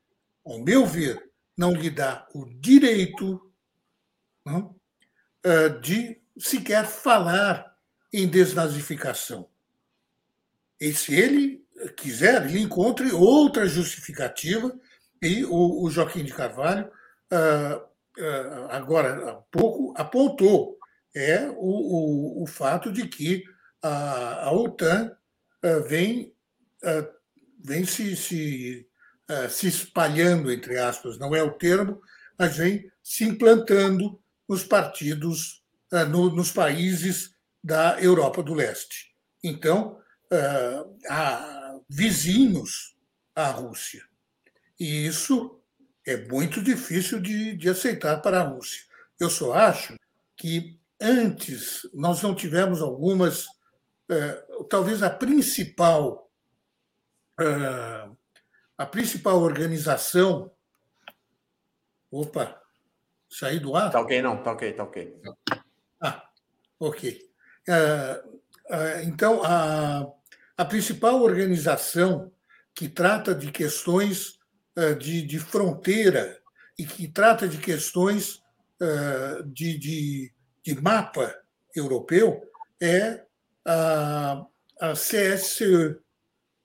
ao meu ver, não lhe dá o direito eh, de sequer falar em desnazificação. E se ele quiser, ele encontre outra justificativa, e o, o Joaquim de Carvalho, uh, uh, agora há pouco, apontou é o, o, o fato de que a, a OTAN uh, vem, vem se, se, se espalhando, entre aspas, não é o termo, mas vem se implantando nos partidos, no, nos países da Europa do Leste. Então, há vizinhos à Rússia. E isso é muito difícil de, de aceitar para a Rússia. Eu só acho que antes nós não tivemos algumas, uh, talvez a principal, uh, a principal organização. Opa, saí do ar? Tá ok, não, tá ok, tá ok. Ah, ok. Uh, então, a, a principal organização que trata de questões eh, de, de fronteira e que trata de questões eh, de, de, de mapa europeu é a, a CSCE,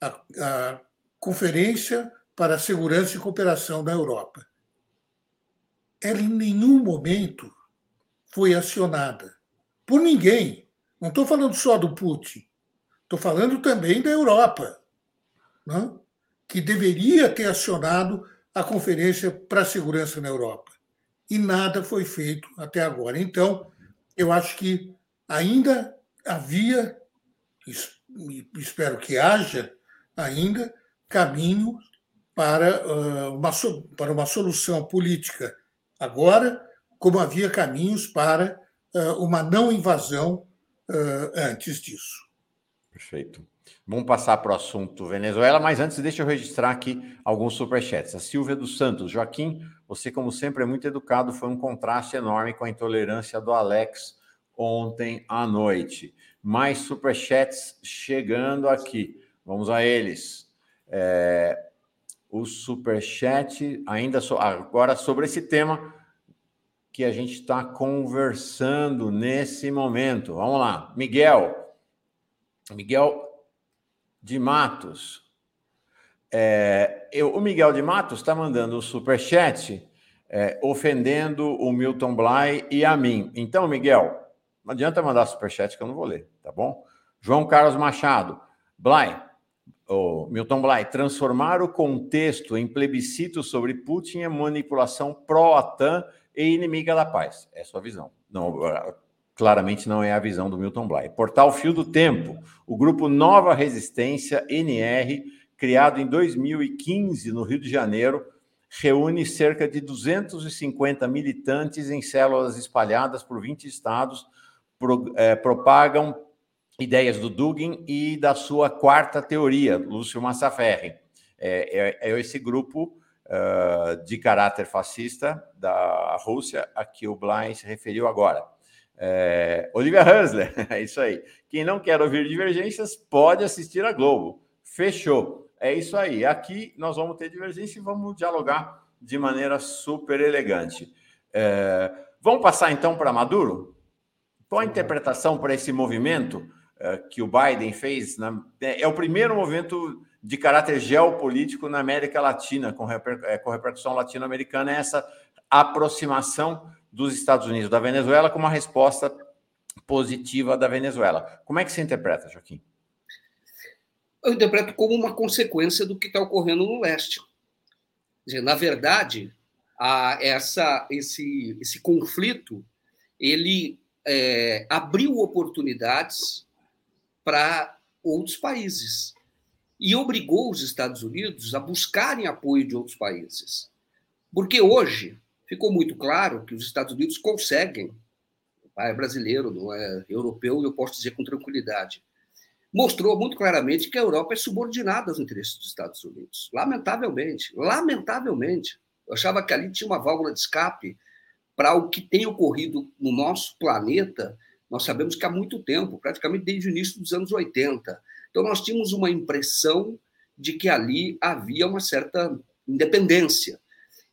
a, a Conferência para a Segurança e Cooperação da Europa. Ela em nenhum momento foi acionada por ninguém. Não estou falando só do Putin, estou falando também da Europa. Não? que deveria ter acionado a Conferência para a Segurança na Europa. E nada foi feito até agora. Então, eu acho que ainda havia, espero que haja ainda, caminho para uma, para uma solução política agora, como havia caminhos para uma não invasão antes disso. Perfeito. Vamos passar para o assunto Venezuela, mas antes deixa eu registrar aqui alguns superchats. A Silvia dos Santos, Joaquim, você como sempre é muito educado, foi um contraste enorme com a intolerância do Alex ontem à noite. Mais superchats chegando aqui. Vamos a eles. É, o superchat ainda so, agora sobre esse tema que a gente está conversando nesse momento. Vamos lá, Miguel. Miguel de Matos. É, eu, o Miguel de Matos está mandando o superchat é, ofendendo o Milton Bly e a mim. Então, Miguel, não adianta mandar superchat que eu não vou ler, tá bom? João Carlos Machado, Bly, o Milton Bly, transformar o contexto em plebiscito sobre Putin é manipulação pró-OTAN e inimiga da paz. É a sua visão. Não, claramente não é a visão do Milton Bly. Portal Fio do Tempo, o grupo Nova Resistência, NR, criado em 2015 no Rio de Janeiro, reúne cerca de 250 militantes em células espalhadas por 20 estados, pro, é, propagam ideias do Dugin e da sua quarta teoria, Lúcio Massaferri. É, é, é esse grupo uh, de caráter fascista da Rússia a que o Bly se referiu agora. É, Olivia Hansler, é isso aí. Quem não quer ouvir divergências pode assistir a Globo. Fechou. É isso aí. Aqui nós vamos ter divergência e vamos dialogar de maneira super elegante. É, vamos passar então para Maduro? Qual a interpretação para esse movimento é, que o Biden fez? Na, é, é o primeiro movimento de caráter geopolítico na América Latina, com, reper, é, com repercussão latino-americana, é essa aproximação dos Estados Unidos da Venezuela com uma resposta positiva da Venezuela. Como é que você interpreta, Joaquim? Eu interpreto como uma consequência do que está ocorrendo no leste. Dizer, na verdade, a, essa, esse, esse conflito ele é, abriu oportunidades para outros países e obrigou os Estados Unidos a buscarem apoio de outros países. Porque hoje ficou muito claro que os Estados Unidos conseguem, é brasileiro, não é europeu, eu posso dizer com tranquilidade, mostrou muito claramente que a Europa é subordinada aos interesses dos Estados Unidos. Lamentavelmente. Lamentavelmente. Eu achava que ali tinha uma válvula de escape para o que tem ocorrido no nosso planeta. Nós sabemos que há muito tempo, praticamente desde o início dos anos 80. Então, nós tínhamos uma impressão de que ali havia uma certa independência.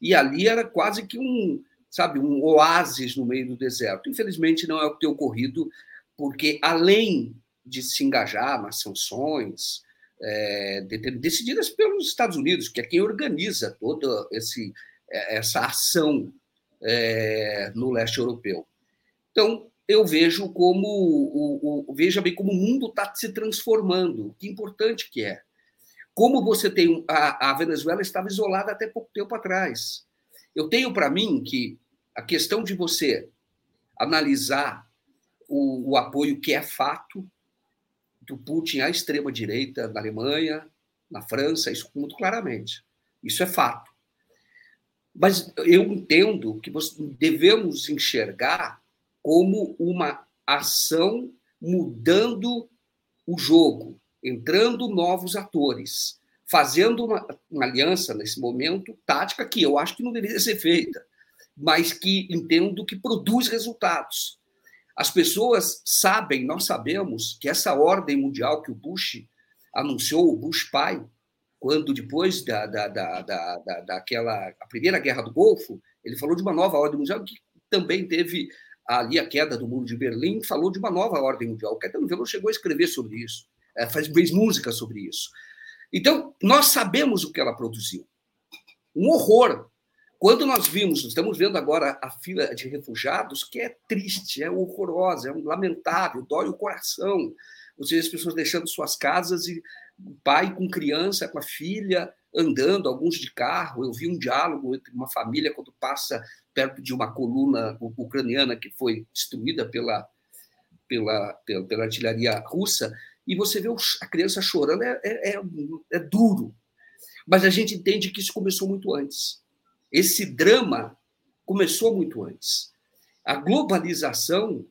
E ali era quase que um, sabe, um oásis no meio do deserto. Infelizmente, não é o que tem ocorrido, porque além de se engajar nas sanções é, decididas pelos Estados Unidos, que é quem organiza toda esse, é, essa ação é, no leste europeu. Então, eu vejo como o, o, veja bem como o mundo está se transformando, que importante que é. Como você tem a, a Venezuela estava isolada até pouco tempo atrás. Eu tenho para mim que a questão de você analisar o, o apoio que é fato do Putin à extrema-direita na Alemanha, na França, isso muito claramente. Isso é fato. Mas eu entendo que devemos enxergar como uma ação mudando o jogo, entrando novos atores, fazendo uma, uma, aliança nesse momento tática que eu acho que não deveria ser feita, mas que entendo que produz resultados. As pessoas sabem, nós sabemos, que essa ordem mundial que o Bush anunciou, o Bush pai, quando depois da, da, da, da, da, daquela a primeira guerra do Golfo, ele falou de uma nova ordem mundial que também teve ali a queda do muro de Berlim, falou de uma nova ordem mundial. O Caetano Veloso chegou a escrever sobre isso, faz, fez música sobre isso. Então, nós sabemos o que ela produziu. Um horror quando nós vimos, estamos vendo agora a fila de refugiados, que é triste, é horrorosa, é lamentável, dói o coração. Você vê as pessoas deixando suas casas e o pai com criança, com a filha, andando, alguns de carro. Eu vi um diálogo entre uma família quando passa perto de uma coluna ucraniana que foi destruída pela, pela, pela, pela artilharia russa, e você vê a criança chorando, é, é, é, é duro. Mas a gente entende que isso começou muito antes esse drama começou muito antes. A globalização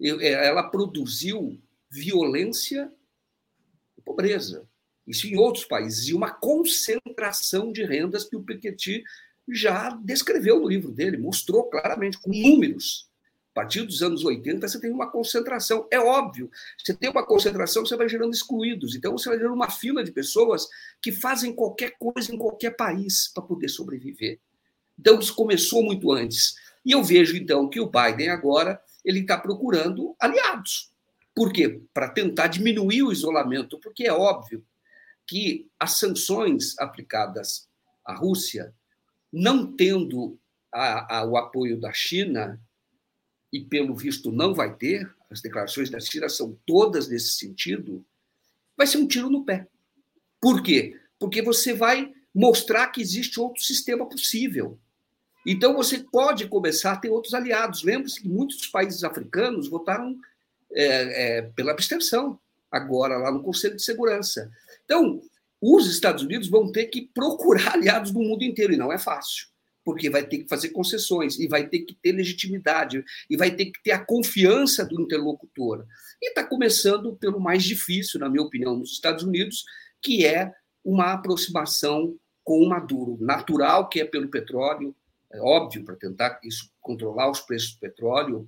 é, ela produziu violência e pobreza. Isso em outros países. E uma concentração de rendas que o Piketty já descreveu no livro dele, mostrou claramente, com números. A partir dos anos 80, você tem uma concentração. É óbvio, você tem uma concentração, você vai gerando excluídos. Então, você vai gerando uma fila de pessoas que fazem qualquer coisa em qualquer país para poder sobreviver. Então, isso começou muito antes. E eu vejo, então, que o Biden agora ele está procurando aliados. Por quê? Para tentar diminuir o isolamento, porque é óbvio que as sanções aplicadas à Rússia, não tendo a, a, o apoio da China, e pelo visto não vai ter, as declarações da Cira são todas nesse sentido, vai ser um tiro no pé. Por quê? Porque você vai mostrar que existe outro sistema possível. Então você pode começar a ter outros aliados. Lembre-se que muitos países africanos votaram é, é, pela abstenção agora lá no Conselho de Segurança. Então, os Estados Unidos vão ter que procurar aliados no mundo inteiro, e não é fácil porque vai ter que fazer concessões e vai ter que ter legitimidade e vai ter que ter a confiança do interlocutor. E está começando pelo mais difícil, na minha opinião, nos Estados Unidos, que é uma aproximação com o Maduro, natural, que é pelo petróleo, é óbvio, para tentar isso, controlar os preços do petróleo.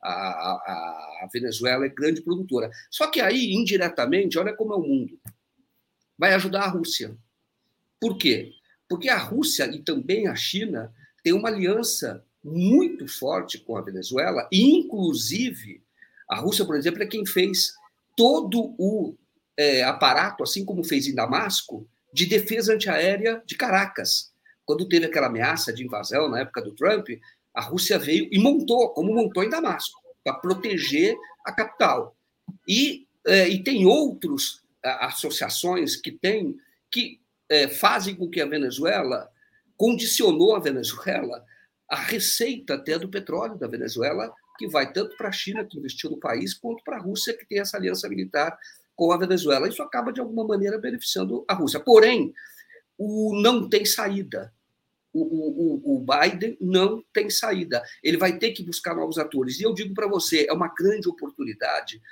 A, a, a Venezuela é grande produtora. Só que aí, indiretamente, olha como é o mundo. Vai ajudar a Rússia. Por quê? Porque a Rússia e também a China têm uma aliança muito forte com a Venezuela, inclusive, a Rússia, por exemplo, é quem fez todo o é, aparato, assim como fez em Damasco, de defesa antiaérea de Caracas. Quando teve aquela ameaça de invasão na época do Trump, a Rússia veio e montou, como montou em Damasco, para proteger a capital. E, é, e tem outras associações que têm que é, fazem com que a Venezuela condicionou a Venezuela a receita até do petróleo da Venezuela, que vai tanto para a China, que investiu no país, quanto para a Rússia, que tem essa aliança militar com a Venezuela. Isso acaba, de alguma maneira, beneficiando a Rússia. Porém, o não tem saída. O, o, o Biden não tem saída. Ele vai ter que buscar novos atores. E eu digo para você, é uma grande oportunidade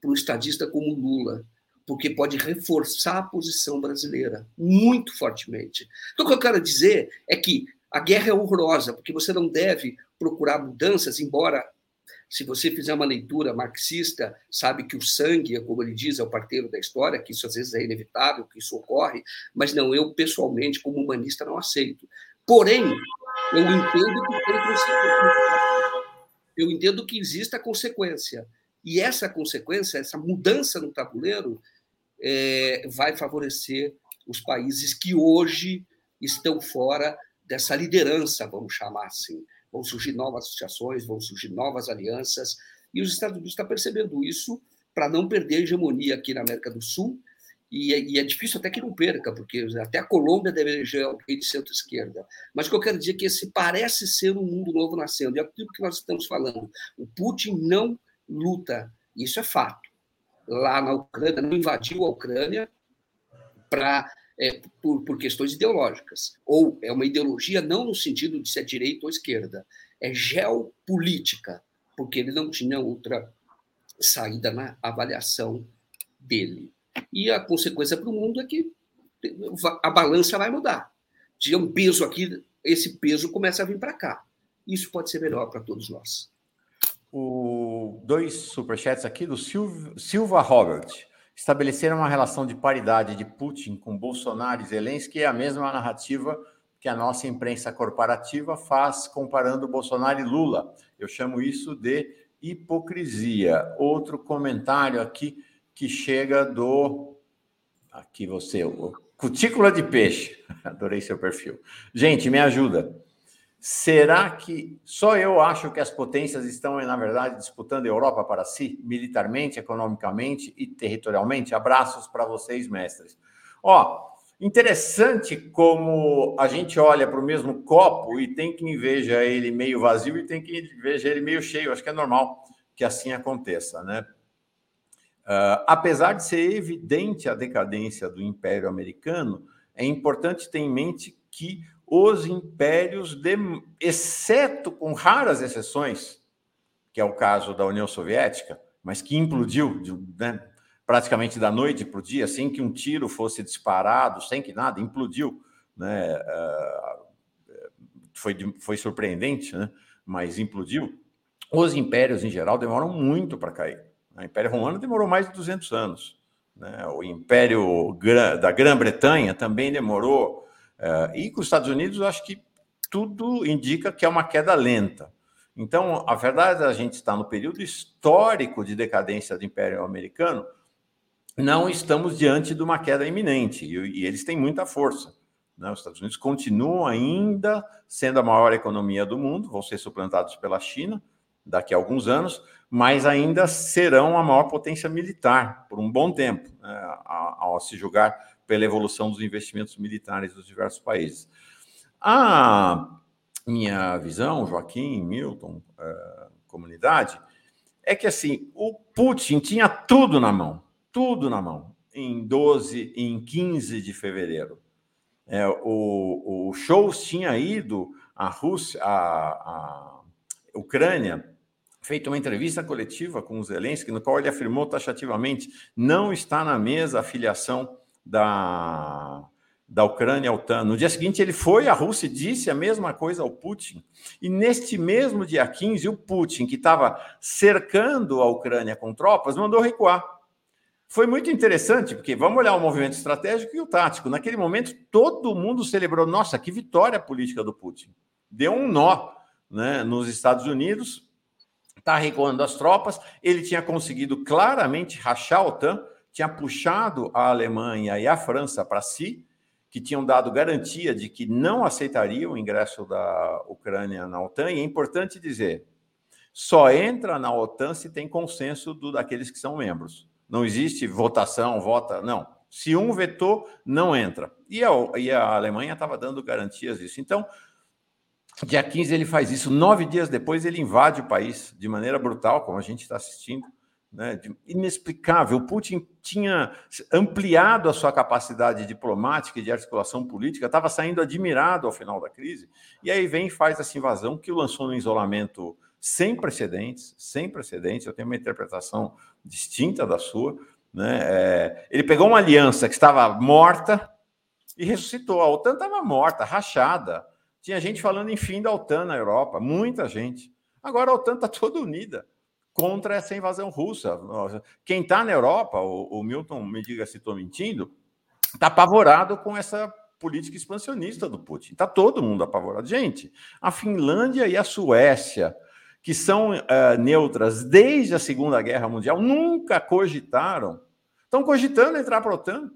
para um estadista como Lula, porque pode reforçar a posição brasileira muito fortemente. Então, o que eu quero dizer é que a guerra é horrorosa, porque você não deve procurar mudanças, embora se você fizer uma leitura marxista, sabe que o sangue, como ele diz, é o parteiro da história, que isso às vezes é inevitável, que isso ocorre, mas não, eu pessoalmente, como humanista, não aceito. Porém, eu entendo que tem consequência. Eu entendo que existe a consequência. E essa consequência, essa mudança no tabuleiro, é, vai favorecer os países que hoje estão fora dessa liderança, vamos chamar assim vão surgir novas associações, vão surgir novas alianças, e os Estados Unidos estão percebendo isso para não perder a hegemonia aqui na América do Sul, e é, e é, difícil até que não perca, porque até a Colômbia deve eleger alguém de centro-esquerda. Mas o que eu quero dizer é que esse parece ser um mundo novo nascendo, é aquilo que nós estamos falando. O Putin não luta, isso é fato. Lá na Ucrânia, não invadiu a Ucrânia para é, por, por questões ideológicas. Ou é uma ideologia não no sentido de ser direita ou esquerda, é geopolítica, porque ele não tinha outra saída na avaliação dele. E a consequência para o mundo é que a balança vai mudar. Tinha um peso aqui, esse peso começa a vir para cá. Isso pode ser melhor para todos nós. O, dois superchats aqui do Silva, Silva Robert estabeleceram uma relação de paridade de Putin com Bolsonaro e Zelensky é a mesma narrativa que a nossa imprensa corporativa faz comparando Bolsonaro e Lula. Eu chamo isso de hipocrisia. Outro comentário aqui que chega do aqui você, cutícula de peixe. Adorei seu perfil. Gente, me ajuda. Será que só eu acho que as potências estão, na verdade, disputando a Europa para si, militarmente, economicamente e territorialmente? Abraços para vocês, mestres. Ó, interessante como a gente olha para o mesmo copo e tem quem veja ele meio vazio e tem quem veja ele meio cheio. Acho que é normal que assim aconteça, né? Uh, apesar de ser evidente a decadência do Império Americano, é importante ter em mente que os impérios, de, exceto com raras exceções, que é o caso da União Soviética, mas que implodiu de, né, praticamente da noite para o dia, sem que um tiro fosse disparado, sem que nada, implodiu. Né? Uh, foi, foi surpreendente, né? mas implodiu. Os impérios, em geral, demoram muito para cair. O Império Romano demorou mais de 200 anos. Né? O Império da Grã-Bretanha também demorou e com os Estados Unidos, acho que tudo indica que é uma queda lenta. Então, a verdade é a gente está no período histórico de decadência do Império Americano, não estamos diante de uma queda iminente, e, eles têm muita força. Né? Os Estados Unidos continuam ainda sendo a maior economia do mundo, vão ser suplantados pela China daqui a alguns anos, mas ainda serão a maior potência militar por um bom tempo, né? ao se julgar pela evolução dos investimentos militares dos diversos países. A minha visão, Joaquim, Milton, uh, comunidade, é que assim, o Putin tinha tudo na mão, tudo na mão, em 12, em 15 de fevereiro. É, o, o Scholz tinha ido à Rússia, à, à Ucrânia, feito uma entrevista coletiva com o Zelensky, no qual ele afirmou taxativamente não está na mesa a filiação da, da Ucrânia à OTAN. No dia seguinte, ele foi à Rússia e disse a mesma coisa ao Putin. E neste mesmo dia 15, o Putin, que estava cercando a Ucrânia com tropas, mandou recuar. Foi muito interessante, porque vamos olhar o movimento estratégico e o tático. Naquele momento, todo mundo celebrou: nossa, que vitória política do Putin. Deu um nó né, nos Estados Unidos, está recuando as tropas. Ele tinha conseguido claramente rachar a OTAN tinha puxado a Alemanha e a França para si, que tinham dado garantia de que não aceitariam o ingresso da Ucrânia na OTAN. E é importante dizer, só entra na OTAN se tem consenso do, daqueles que são membros. Não existe votação, vota, não. Se um vetou, não entra. E a, e a Alemanha estava dando garantias disso. Então, dia 15 ele faz isso. Nove dias depois, ele invade o país de maneira brutal, como a gente está assistindo né, inexplicável. Putin tinha ampliado a sua capacidade diplomática e de articulação política, estava saindo admirado ao final da crise, e aí vem e faz essa invasão que o lançou no isolamento sem precedentes, sem precedentes. Eu tenho uma interpretação distinta da sua. Né? É, ele pegou uma aliança que estava morta e ressuscitou. A OTAN estava morta, rachada. Tinha gente falando em fim da OTAN na Europa, muita gente. Agora a OTAN está toda unida contra essa invasão russa. Quem está na Europa, o, o, Milton me diga se estou mentindo, está apavorado com essa política expansionista do Putin. Está todo mundo apavorado. Gente, a Finlândia e a Suécia, que são uh, neutras desde a Segunda Guerra Mundial, nunca cogitaram, estão cogitando entrar para a OTAN.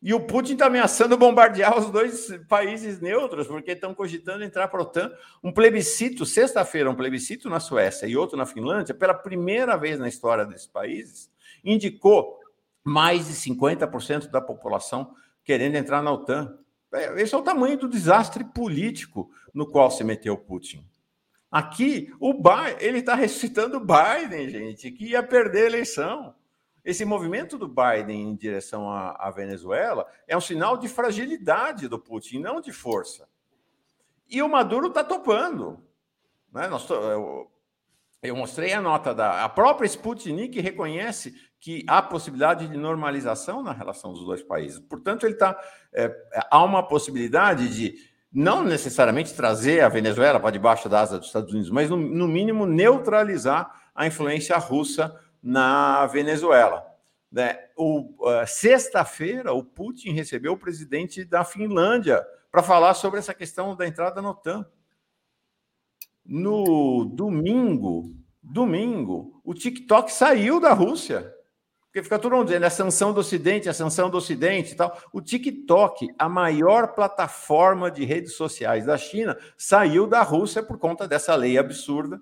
E o Putin está ameaçando bombardear os dois países neutros, porque estão cogitando entrar para a OTAN. Um plebiscito, sexta-feira, um plebiscito na Suécia e outro na Finlândia, pela primeira vez na história desses países, indicou mais de 50% da população querendo entrar na OTAN. É, esse é o tamanho do desastre político no qual se meteu Putin. Aqui, o Biden, ele está ressuscitando o Biden, gente, que ia perder a eleição. Esse movimento do Biden em direção à, à Venezuela é um sinal de fragilidade do Putin, não de força. E o Maduro está topando. Né? Nós, eu, eu, mostrei a nota da a própria Sputnik reconhece que há possibilidade de normalização na relação dos dois países. Portanto, ele está é, há uma possibilidade de não necessariamente trazer a Venezuela para debaixo da asa dos Estados Unidos, mas no, no mínimo neutralizar a influência russa na Venezuela. Né? Uh, Sexta-feira, o Putin recebeu o presidente da Finlândia para falar sobre essa questão da entrada na OTAN. No domingo, domingo, o TikTok saiu da Rússia. Porque fica todo mundo dizendo a sanção do Ocidente, a sanção do Ocidente e tal. O TikTok, a maior plataforma de redes sociais da China, saiu da Rússia por conta dessa lei absurda,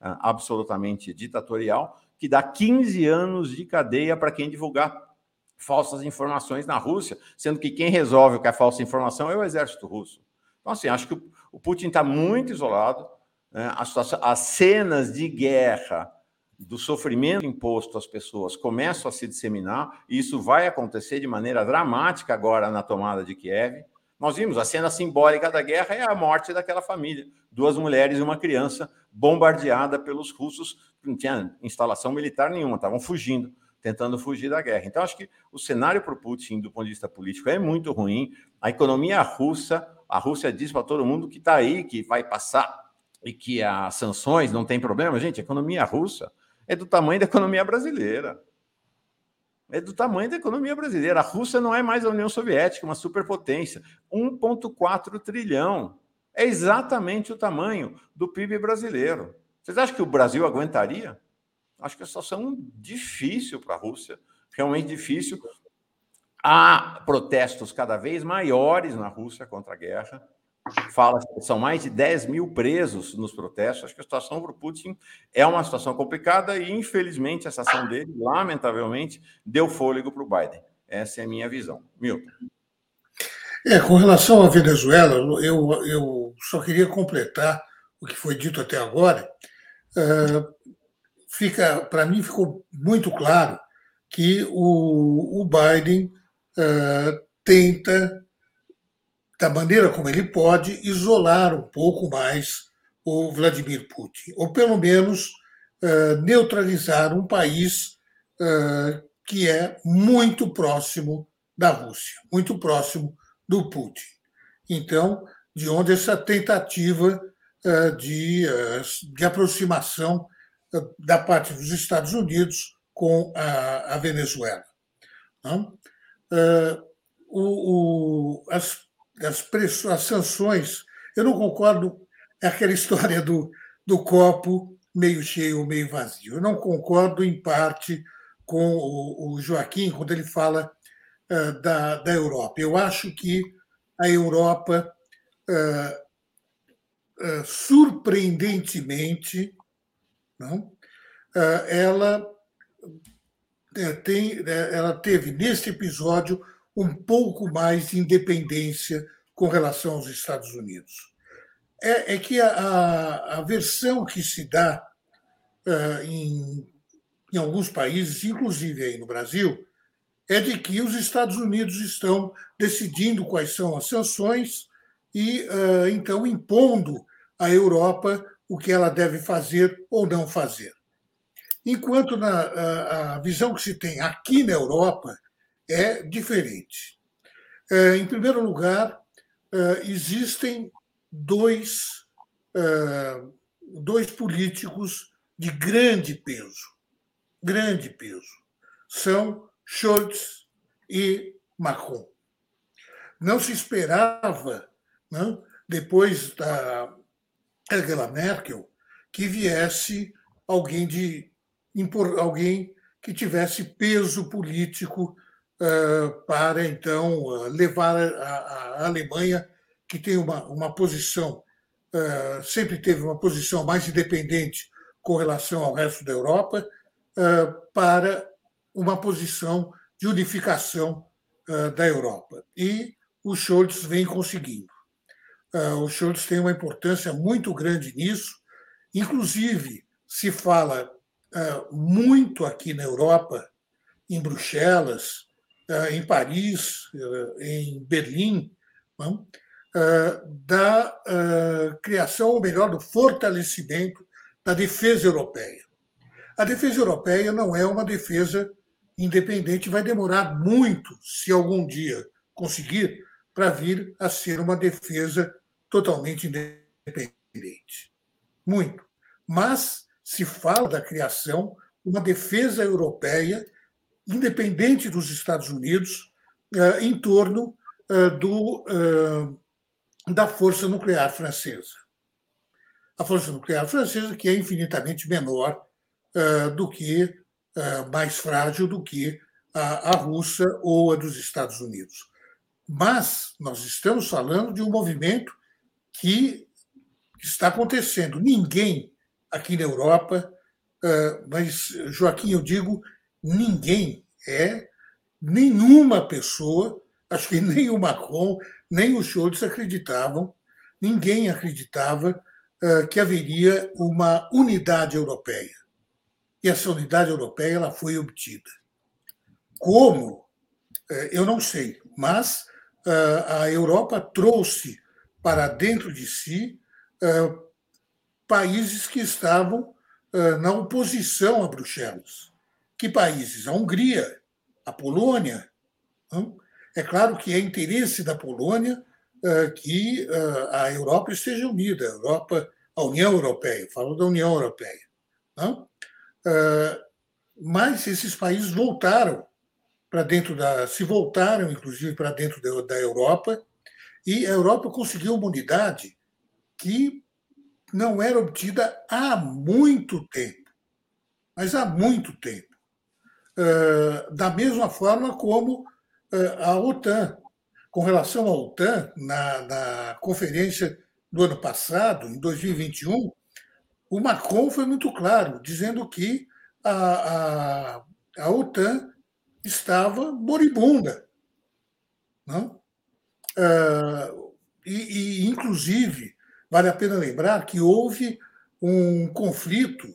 ah, absolutamente ditatorial, que dá 15 anos de cadeia para quem divulgar falsas informações na Rússia, sendo que quem resolve o que é falsa informação é o exército russo. Então, assim, acho que o Putin está muito isolado. Né? as cenas de guerra, do sofrimento imposto às pessoas começam a se disseminar, e isso vai acontecer de maneira dramática agora na tomada de Kiev. Nós vimos a cena simbólica da guerra é a morte daquela família, duas mulheres e uma criança bombardeada pelos russos, não tinha instalação militar nenhuma, estavam fugindo, tentando fugir da guerra. Então acho que o cenário para o Putin, do ponto de vista político, é muito ruim. A economia russa, a Rússia diz para todo mundo que está aí, que vai passar e que as sanções não tem problema. Gente, a economia russa é do tamanho da economia brasileira é do tamanho da economia brasileira. A Rússia não é mais a União Soviética, uma superpotência. 1,4 trilhão. É exatamente o tamanho do PIB brasileiro. Vocês acham que o Brasil aguentaria? Acho que a situação é difícil para a Rússia, realmente difícil. Há protestos cada vez maiores na Rússia contra a guerra fala são mais de 10 mil presos nos protestos. Acho que a situação para o Putin é uma situação complicada e, infelizmente, essa ação dele, lamentavelmente, deu fôlego para o Biden. Essa é a minha visão. Milton. É, com relação à Venezuela, eu, eu só queria completar o que foi dito até agora. Uh, fica, para mim, ficou muito claro que o, o Biden uh, tenta da maneira como ele pode, isolar um pouco mais o Vladimir Putin, ou pelo menos uh, neutralizar um país que é muito próximo da Rússia, muito próximo do Putin. Então, de onde essa tentativa de, de aproximação da parte dos Estados Unidos com a, a Venezuela. O, o, as as, as sanções, eu não concordo é aquela história do, do copo meio cheio ou meio vazio. Eu não concordo, em parte, com o, o Joaquim quando ele fala da, da Europa. Eu acho que a Europa, uh, uh, surpreendentemente, não, ela, tem, ela teve, nesse episódio, um pouco mais de independência com relação aos Estados Unidos. É, é que a, a, versão que se dá em, em alguns países, inclusive aí no Brasil, é de que os Estados Unidos estão decidindo quais são as sanções e, então, impondo à Europa o que ela deve fazer ou não fazer. Enquanto na, a, a visão que se tem aqui na Europa é diferente. É, em primeiro lugar, é, existem dois, é, dois políticos de grande peso, grande peso. São Scholz e Macron. Não se esperava, não, depois da Angela Merkel, que viesse alguém de alguém que tivesse peso político uh, para então levar a, a, Alemanha, que tem uma, uma posição uh, sempre teve uma posição mais independente com relação ao resto da Europa, uh, para uma posição de unificação da Europa. E o Scholz vem conseguindo. O Scholz tem uma importância muito grande nisso, inclusive se fala muito aqui na Europa, em Bruxelas, em Paris, em Berlim, da criação, ou melhor, do fortalecimento da defesa europeia. A defesa europeia não é uma defesa independente, vai demorar muito, se algum dia conseguir, para vir a ser uma defesa totalmente independente. Muito. Mas se fala da criação de uma defesa europeia independente dos Estados Unidos eh, em torno eh, do, eh, da força nuclear francesa. A força nuclear francesa, que é infinitamente menor do que, mais frágil do que a, a russa ou a dos Estados Unidos. Mas nós estamos falando de um movimento que está acontecendo. Ninguém aqui na Europa, mas, Joaquim, eu digo, ninguém é, nenhuma pessoa, acho que nem o Macron, nem o Scholz acreditavam, ninguém acreditava que haveria uma unidade europeia. E essa unidade europeia ela foi obtida. Como? Eu não sei, mas a Europa trouxe para dentro de si países que estavam na oposição a Bruxelas. Que países? A Hungria, a Polônia. É claro que é interesse da Polônia que a Europa esteja unida, a Europa, a União Europeia, falo da União Europeia. Mas esses países voltaram para dentro da. se voltaram, inclusive, para dentro da Europa, e a Europa conseguiu uma unidade que não era obtida há muito tempo, mas há muito tempo. Da mesma forma como a OTAN. Com relação à OTAN, na, na conferência do ano passado, em 2021, o Macron foi muito claro, dizendo que a, a, a OTAN estava moribunda. Não? E, e, inclusive, Vale a pena lembrar que houve um conflito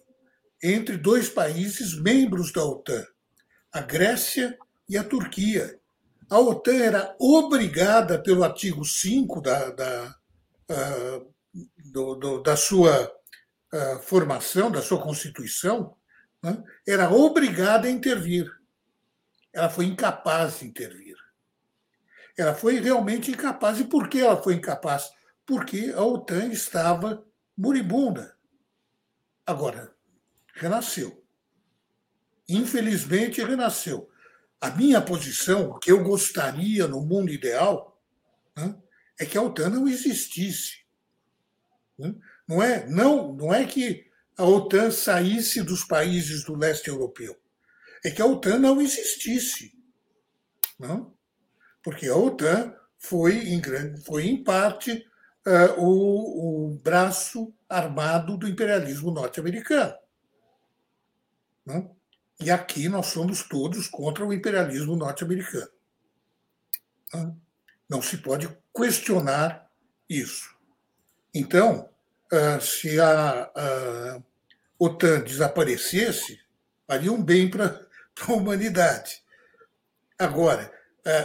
entre dois países membros da OTAN, a Grécia e a Turquia. A OTAN era obrigada, pelo artigo 5 da, da, uh, do, do, da sua uh, formação, da sua Constituição, né, era obrigada a intervir. Ela foi incapaz de intervir. Ela foi realmente incapaz. E por que ela foi incapaz? porque a OTAN estava moribunda. Agora, renasceu. Infelizmente, renasceu. A minha posição, o que eu gostaria no mundo ideal, né, é que a OTAN não existisse. Né? Não é, não, não é que a OTAN saísse dos países do leste europeu. É que a OTAN não existisse. Não? Porque a OTAN foi, em, grande, foi, em parte, uh, o, o, braço armado do imperialismo norte-americano. Né? E aqui nós somos todos contra o imperialismo norte-americano. Né? Não se pode questionar isso. Então, uh, se a, a OTAN desaparecesse, faria um bem para a humanidade. Agora,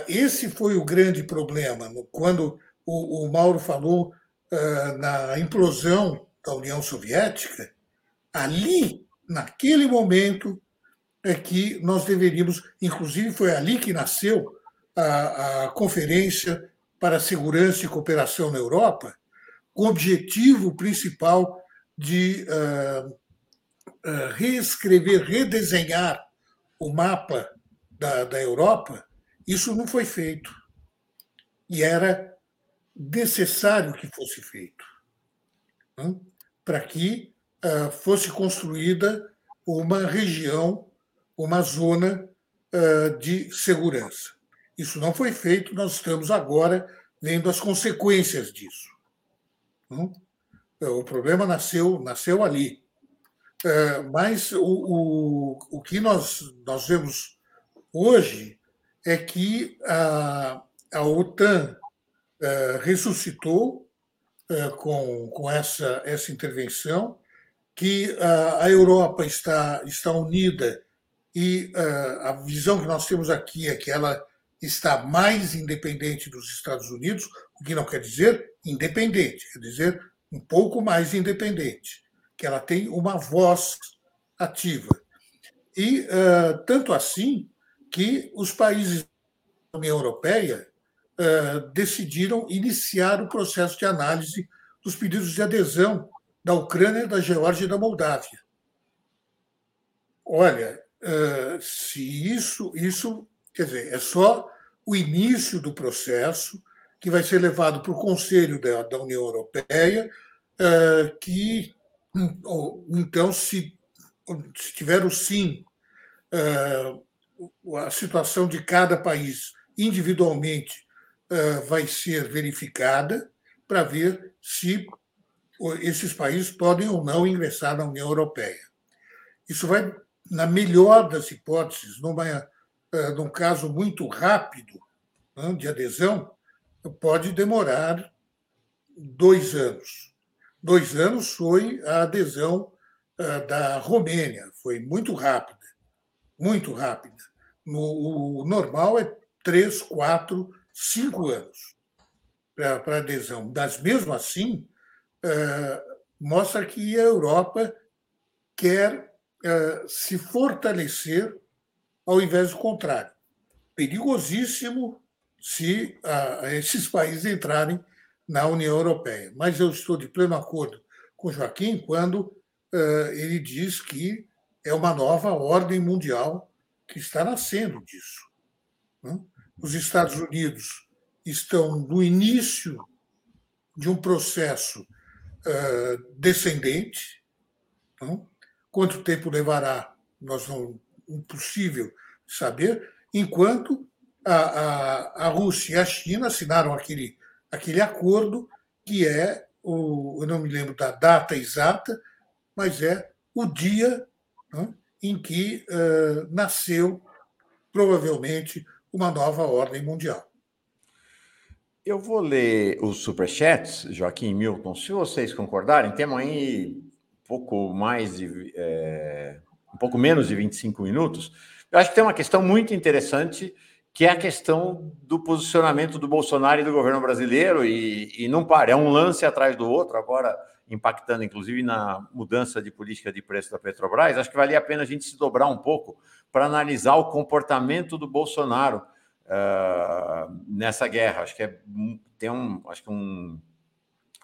esse foi o grande problema. Quando o, Mauro falou uh, na implosão da União Soviética, ali, naquele momento, é que nós deveríamos, inclusive foi ali que nasceu a, a Conferência para a Segurança e Cooperação na Europa, com o objetivo principal de uh, uh, reescrever, redesenhar o mapa da, da Europa, isso não foi feito. E era necessário que fosse feito né? para que uh, fosse construída uma região, uma zona uh, de segurança. Isso não foi feito, nós estamos agora vendo as consequências disso. Né? O problema nasceu, nasceu ali. Uh, mas o, o, o que nós, nós vemos hoje é que a, a OTAN uh, ressuscitou uh, com, com essa, essa intervenção, que a Europa está, está unida e a visão que nós temos aqui é que ela está mais independente dos Estados Unidos, o que não quer dizer independente, quer dizer um pouco mais independente, que ela tem uma voz ativa. E tanto assim que os países da União Europeia uh, decidiram iniciar o processo de análise dos pedidos de adesão da Ucrânia, da Geórgia e da Moldávia. Olha, uh, se isso, isso, quer dizer, é só o início do processo que vai ser levado para o Conselho da, União Europeia, uh, que então, se, se tiver o sim, a situação de cada país individualmente vai ser verificada para ver se esses países podem ou não ingressar na União Europeia. Isso vai, na melhor das hipóteses, numa, num caso muito rápido de adesão, pode demorar dois anos. Dois anos foi a adesão da Romênia, foi muito rápida, muito rápida. No, o normal é três, quatro, cinco anos para adesão. Mas, mesmo assim, é, mostra que a Europa quer é, se fortalecer ao invés do contrário. Perigosíssimo se esses países entrarem na União Europeia. Mas eu estou de pleno acordo com Joaquim quando é, ele diz que é uma nova ordem mundial que está nascendo disso. Né? Os Estados Unidos estão no início de um processo uh, descendente. Então, quanto tempo levará, nós não impossível saber, enquanto a, a, a Rússia e a China assinaram aquele, aquele acordo que é o, eu não me lembro da data exata, mas é o dia né, em que uh, nasceu provavelmente uma nova ordem mundial. Eu vou ler os superchats, Joaquim Milton, se vocês concordarem, temos aí pouco mais de. É, um pouco menos de 25 minutos. Eu acho que tem uma questão muito interessante, que é a questão do posicionamento do Bolsonaro e do governo brasileiro, e, e não para, é um lance atrás do outro, agora impactando inclusive na mudança de política de preço da Petrobras. Acho que valia a pena a gente se dobrar um pouco para analisar o comportamento do Bolsonaro uh, nessa guerra. Acho que é, tem um, acho que um,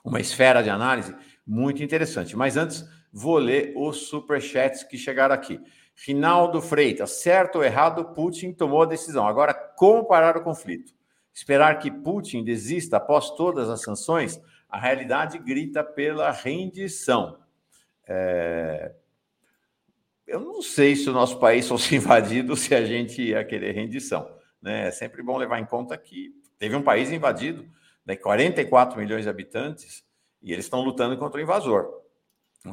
uma esfera de análise muito interessante. Mas antes, vou ler os superchats que chegaram aqui. Rinaldo Freitas, certo ou errado, Putin tomou a decisão. Agora, como parar o conflito? Esperar que Putin desista após todas as sanções? A realidade grita pela rendição. É, eu não sei se o nosso país fosse invadido se a gente ia querer rendição. Né? É sempre bom levar em conta que teve um país invadido, né, 44 milhões de habitantes, e eles estão lutando contra o invasor.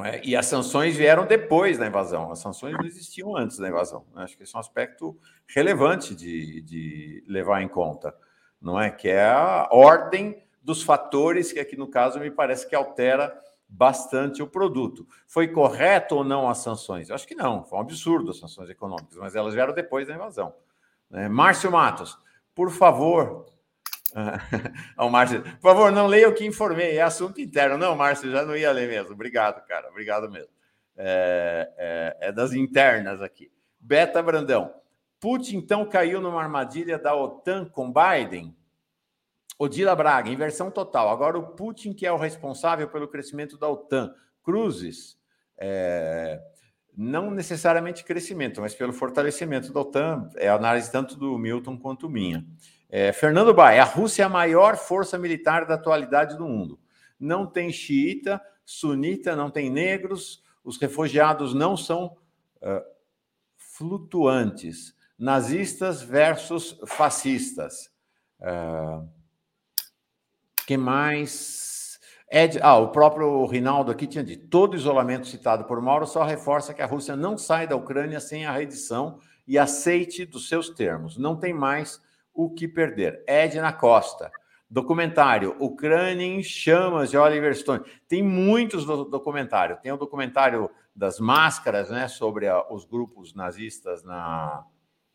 É? E as sanções vieram depois da invasão, as sanções não existiam antes da invasão. Né? Acho que esse é um aspecto relevante de, de levar em conta, não é? Que é a ordem dos fatores que aqui no caso me parece que altera bastante o produto. Foi correto ou não as sanções? Eu acho que não, foi um absurdo as sanções econômicas, mas elas vieram depois da invasão. Né? Márcio Matos, por favor, o Márcio, por favor, não leia o que informei, é assunto interno. Não, Márcio, já não ia ler mesmo. Obrigado, cara. Obrigado mesmo. É, é, é das internas aqui. Beta Brandão. Putin, então, caiu numa armadilha da OTAN com Biden? Odila Braga, inversão total. Agora o Putin que é o responsável pelo crescimento da OTAN. Cruzes, é, não necessariamente crescimento, mas pelo fortalecimento da OTAN. É análise tanto do Milton quanto minha. É, Fernando Bai, a Rússia é a maior força militar da atualidade do mundo. Não tem xiita, sunita, não tem negros, os refugiados não são uh, flutuantes. Nazistas versus fascistas. Uh, que mais? Ed, ah, o próprio Rinaldo aqui tinha dito: todo isolamento citado por Mauro só reforça que a Rússia não sai da Ucrânia sem a redição e aceite dos seus termos. Não tem mais o que perder. Edna Costa. Documentário Ucrânia em Chamas de Oliver Stone. Tem muitos do documentários. Tem o documentário das máscaras, né, sobre a, os grupos nazistas na,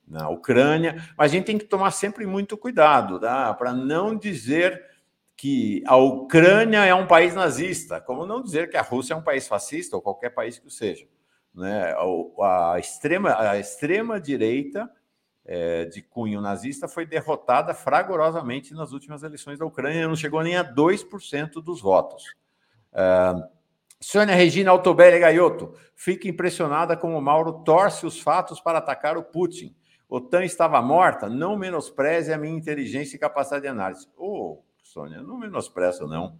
na Ucrânia. Mas a gente tem que tomar sempre muito cuidado, tá? para não dizer que a Ucrânia é um país nazista, como não dizer que a Rússia é um país fascista ou qualquer país que seja. Né? A, extrema, a extrema direita é, de cunho nazista foi derrotada fragorosamente nas últimas eleições da Ucrânia, não chegou nem a 2% dos votos. Uh, Sônia Regina Altobelli Gaiotto fica impressionada como Mauro torce os fatos para atacar o Putin. OTAN estava morta, não menospreze a minha inteligência e capacidade de análise. Oh, Sônia, não menospreza, não.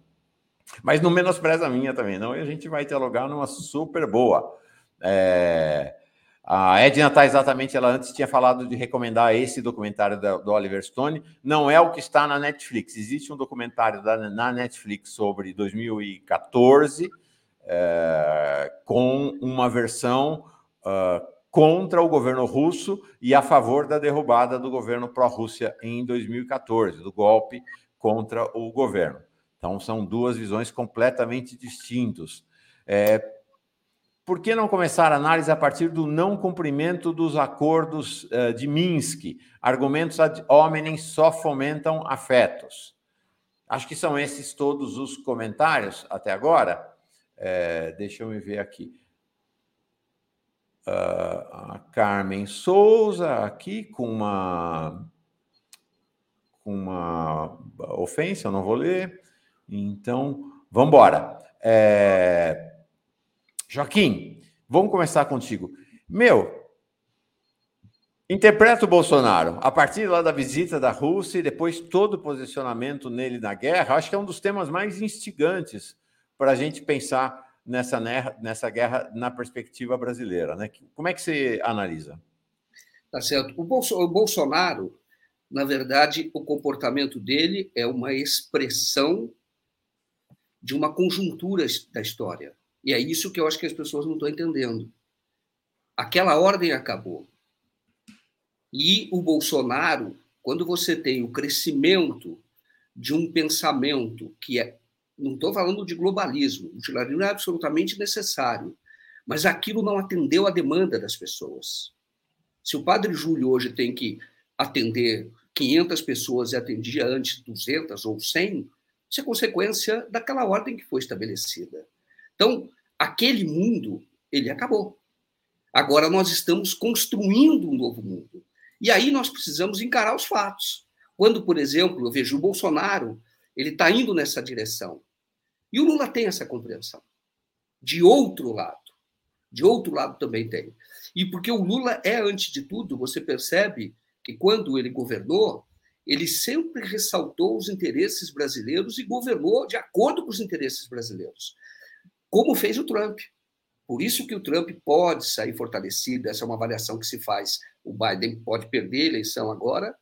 Mas não menospreza a minha também, não. E a gente vai dialogar numa super boa. É... A Edna está exatamente, ela antes tinha falado de recomendar esse documentário do Oliver Stone. Não é o que está na Netflix. Existe um documentário da, na Netflix sobre 2014, é, com uma versão uh, contra o governo russo e a favor da derrubada do governo pró-Rússia em 2014, do golpe contra o governo. Então, são duas visões completamente distintas. É, por que não começar a análise a partir do não cumprimento dos acordos uh, de Minsk? Argumentos ad hominem só fomentam afetos. Acho que são esses todos os comentários até agora. É, deixa eu ver aqui. Uh, a Carmen Souza aqui com uma uma ofensa, eu não vou ler. Então, vamos embora. É... Joaquim, vamos começar contigo. Meu, interpreta o Bolsonaro a partir lá da visita da Rússia e depois todo o posicionamento nele na guerra. Acho que é um dos temas mais instigantes para a gente pensar nessa, nessa guerra na perspectiva brasileira. Né? Como é que você analisa? Tá certo. O Bolsonaro na verdade, o comportamento dele é uma expressão de uma conjuntura da história. E é isso que eu acho que as pessoas não estão entendendo. Aquela ordem acabou. E o Bolsonaro, quando você tem o crescimento de um pensamento que é. Não estou falando de globalismo, o globalismo é absolutamente necessário, mas aquilo não atendeu a demanda das pessoas. Se o padre Júlio hoje tem que atender 500 pessoas e atendia antes 200 ou 100, isso é consequência daquela ordem que foi estabelecida. Então, aquele mundo, ele acabou. Agora nós estamos construindo um novo mundo. E aí nós precisamos encarar os fatos. Quando, por exemplo, eu vejo o Bolsonaro, ele está indo nessa direção. E o Lula tem essa compreensão. De outro lado. De outro lado também tem. E porque o Lula é, antes de tudo, você percebe que quando ele governou, ele sempre ressaltou os interesses brasileiros e governou de acordo com os interesses brasileiros, como fez o Trump. Por isso que o Trump pode sair fortalecido, essa é uma avaliação que se faz. O Biden pode perder a eleição agora,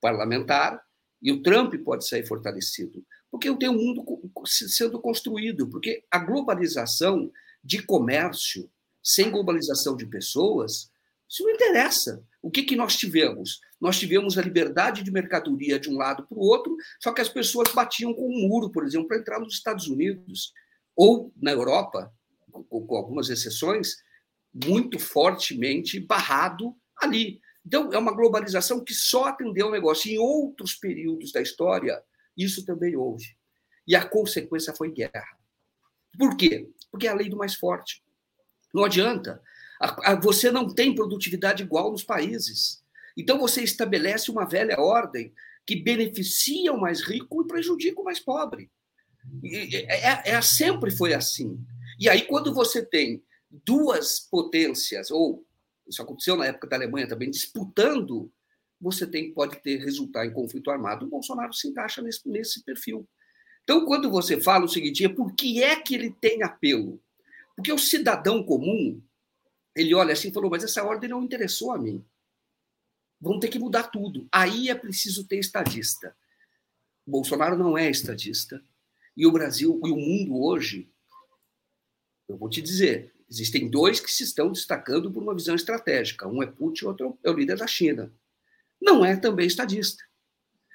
parlamentar, e o Trump pode sair fortalecido. Porque eu tenho um mundo sendo construído, porque a globalização de comércio, sem globalização de pessoas, isso não interessa. O que, que nós tivemos? Nós tivemos a liberdade de mercadoria de um lado para o outro, só que as pessoas batiam com um muro, por exemplo, para entrar nos Estados Unidos ou na Europa, com, algumas exceções, muito fortemente barrado ali. Então, é uma globalização que só atendeu o negócio. Em outros períodos da história, isso também houve. E a consequência foi guerra. Por quê? Porque é a lei do mais forte. Não adianta. Você não tem produtividade igual nos países. Então, você estabelece uma velha ordem que beneficia o mais rico e prejudica o mais pobre. É, é, sempre foi assim. E aí, quando você tem duas potências, ou isso aconteceu na época da Alemanha também, disputando, você tem, pode ter resultar em conflito armado. O Bolsonaro se encaixa nesse, nesse perfil. Então, quando você fala o seguinte, é por que é que ele tem apelo? Porque o cidadão comum, ele olha assim e falou, mas essa ordem não interessou a mim. Vão ter que mudar tudo. Aí é preciso ter estadista. O Bolsonaro não é estadista. E o Brasil e o mundo hoje, eu vou te dizer, existem dois que se estão destacando por uma visão estratégica. Um é Putin, o outro é o líder da China. Não é também estadista.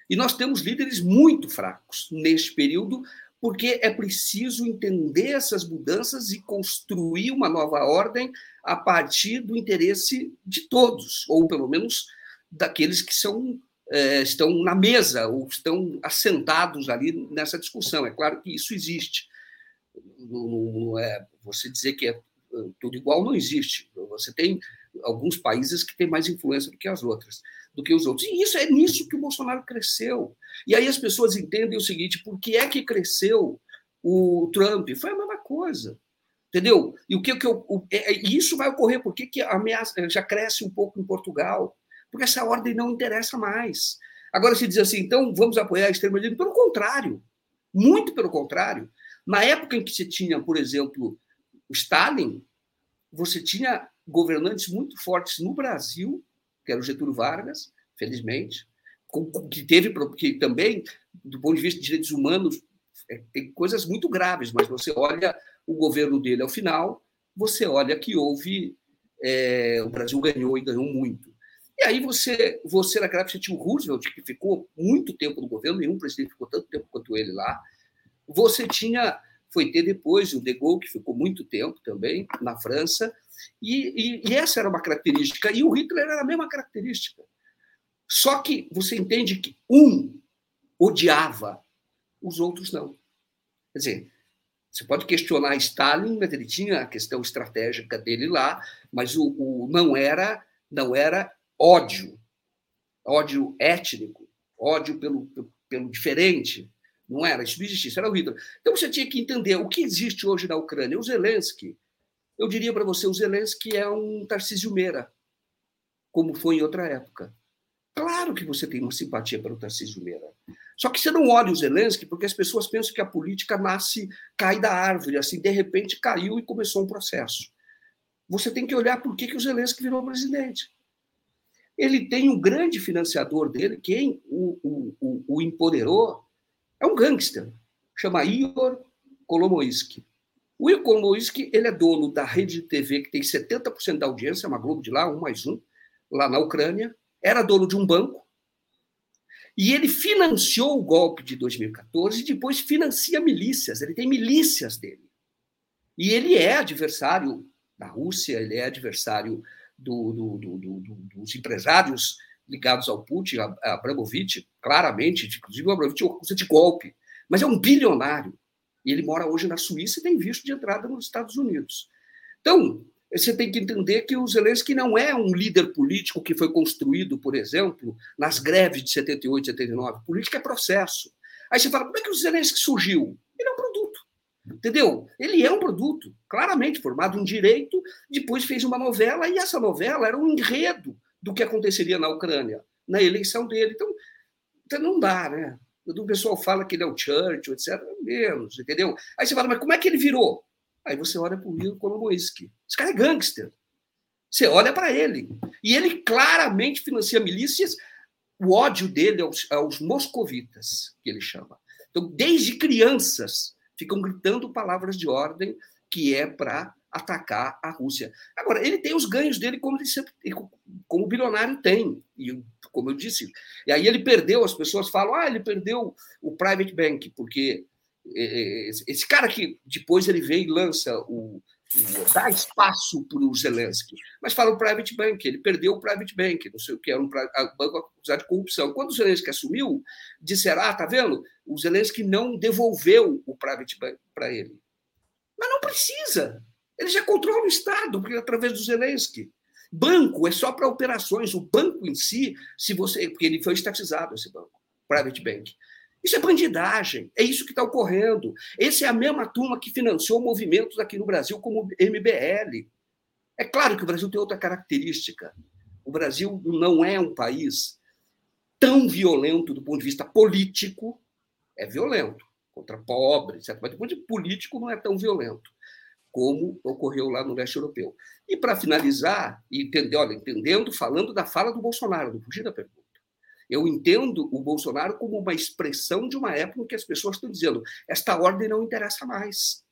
E nós temos líderes muito fracos neste período, porque é preciso entender essas mudanças e construir uma nova ordem a partir do interesse de todos, ou pelo menos daqueles que são é, estão na mesa ou estão assentados ali nessa discussão. É claro que isso existe. Não, não é, você dizer que é tudo igual não existe. Você tem alguns países que têm mais influência do que as outras, do que os outros. E isso é nisso que o Bolsonaro cresceu. E aí as pessoas entendem o seguinte: por que é que cresceu o Trump? Foi a mesma coisa. Entendeu? E o que, que eu, o, é, é isso vai ocorrer? Por que, a ameaça já cresce um pouco em Portugal? Porque essa ordem não interessa mais. Agora se diz assim, então vamos apoiar a extrema-direita. Pelo contrário, muito pelo contrário. Na época em que se tinha, por exemplo, Stalin, você tinha governantes muito fortes no Brasil, que era o Getúlio Vargas, felizmente, que teve que também, do ponto de vista de direitos humanos, é, tem coisas muito graves, mas você olha o governo dele ao final, você olha que houve. É, o Brasil ganhou e ganhou muito. E aí você, você naquela época, tinha o Roosevelt, que ficou muito tempo no governo, nenhum presidente ficou tanto tempo quanto ele lá. Você tinha foi ter depois o De Gaulle, que ficou muito tempo também na França, e, e, e, essa era uma característica, e o Hitler era a mesma característica. Só que você entende que um odiava, os outros não. Quer dizer, você pode questionar Stalin, mas ele tinha a questão estratégica dele lá, mas o, o não era não era ódio, ódio étnico, ódio pelo, pelo, diferente, não era, isso não existia, isso era o Hitler. Então você tinha que entender o que existe hoje na Ucrânia. O Zelensky, eu diria para você, o Zelensky é um Tarcísio Meira, como foi em outra época. Claro que você tem uma simpatia pelo Tarcísio Meira. Só que você não olha o Zelensky porque as pessoas pensam que a política nasce, cai da árvore, assim, de repente caiu e começou um processo. Você tem que olhar por que, que o Zelensky virou presidente. Ele tem um grande financiador dele, quem o, o, o, o empoderou é um gangster, chama Igor Kolomoisky. O Igor Kolomoisky ele é dono da rede de TV que tem 70% da audiência, é uma Globo de lá, um mais um, lá na Ucrânia. Era dono de um banco. E ele financiou o golpe de 2014 e depois financia milícias. Ele tem milícias dele. E ele é adversário da Rússia, ele é adversário do, do, do, dos empresários ligados ao Putin, a, a Abramovich, claramente, inclusive o Abramovich usa de golpe, mas é um bilionário. E ele mora hoje na Suíça e tem visto de entrada nos Estados Unidos. Então, você tem que entender que o Zelensky não é um líder político que foi construído, por exemplo, nas greves de 78, 79. Política é processo. Aí você fala, como é que o Zelensky surgiu? Ele é um produto. Entendeu? Ele é um produto, claramente formado em direito, depois fez uma novela, e essa novela era um enredo do que aconteceria na Ucrânia, na eleição dele. Então, então não dá, né? O pessoal fala que ele é o Churchill, etc. Menos, entendeu? Aí você fala, mas como é que ele virou? Aí você olha para o Igor Kolomoisky. Esse cara é gangster. Você olha para ele. E ele claramente financia milícias. O ódio dele aos, aos moscovitas, que ele chama. Então, desde crianças, ficam gritando palavras de ordem que é para atacar a Rússia. Agora, ele tem os ganhos dele como, ele sempre, como o bilionário tem, e como eu disse. E aí ele perdeu, as pessoas falam, ah, ele perdeu o private bank, porque é, é, esse cara que depois ele vem e lança o dar espaço para o Zelensky. Mas fala o private bank, ele perdeu o private bank, não sei o que, era um banco acusado de corrupção. Quando o Zelensky assumiu, disseram, ah, tá vendo? O Zelensky não devolveu o private bank para ele. Mas não precisa. Ele já controla o Estado, porque através do Zelensky. Banco é só para operações. O banco em si, se você. Porque ele foi estatizado, esse banco, private bank. Isso é bandidagem, é isso que está ocorrendo. Essa é a mesma turma que financiou movimentos aqui no Brasil, como MBL. É claro que o Brasil tem outra característica. O Brasil não é um país tão violento do ponto de vista político, é violento contra pobres, etc. mas do ponto de vista político não é tão violento como ocorreu lá no leste europeu. E para finalizar, olha, entendendo, falando da fala do Bolsonaro, não fugir da pergunta. Eu entendo o Bolsonaro como uma expressão de uma época em que as pessoas estão dizendo: esta ordem não interessa mais.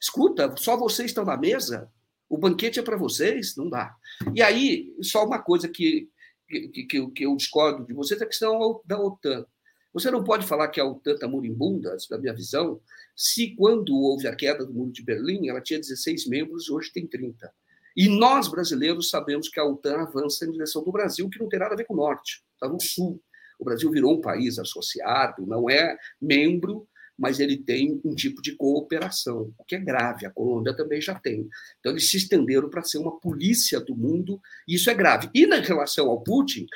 Escuta, só vocês estão na mesa, o banquete é para vocês, não dá. E aí, só uma coisa que, que, que, que eu discordo de vocês é a questão da OTAN. Você não pode falar que a OTAN está moribunda, na minha visão, se quando houve a queda do muro de Berlim, ela tinha 16 membros hoje tem 30. E nós, brasileiros, sabemos que a OTAN avança em direção do Brasil, que não tem nada a ver com o norte, está no sul. O Brasil virou um país associado, não é membro, mas ele tem um tipo de cooperação, o que é grave. A Colômbia também já tem. Então, eles se estenderam para ser uma polícia do mundo, e isso é grave. E na relação ao Putin,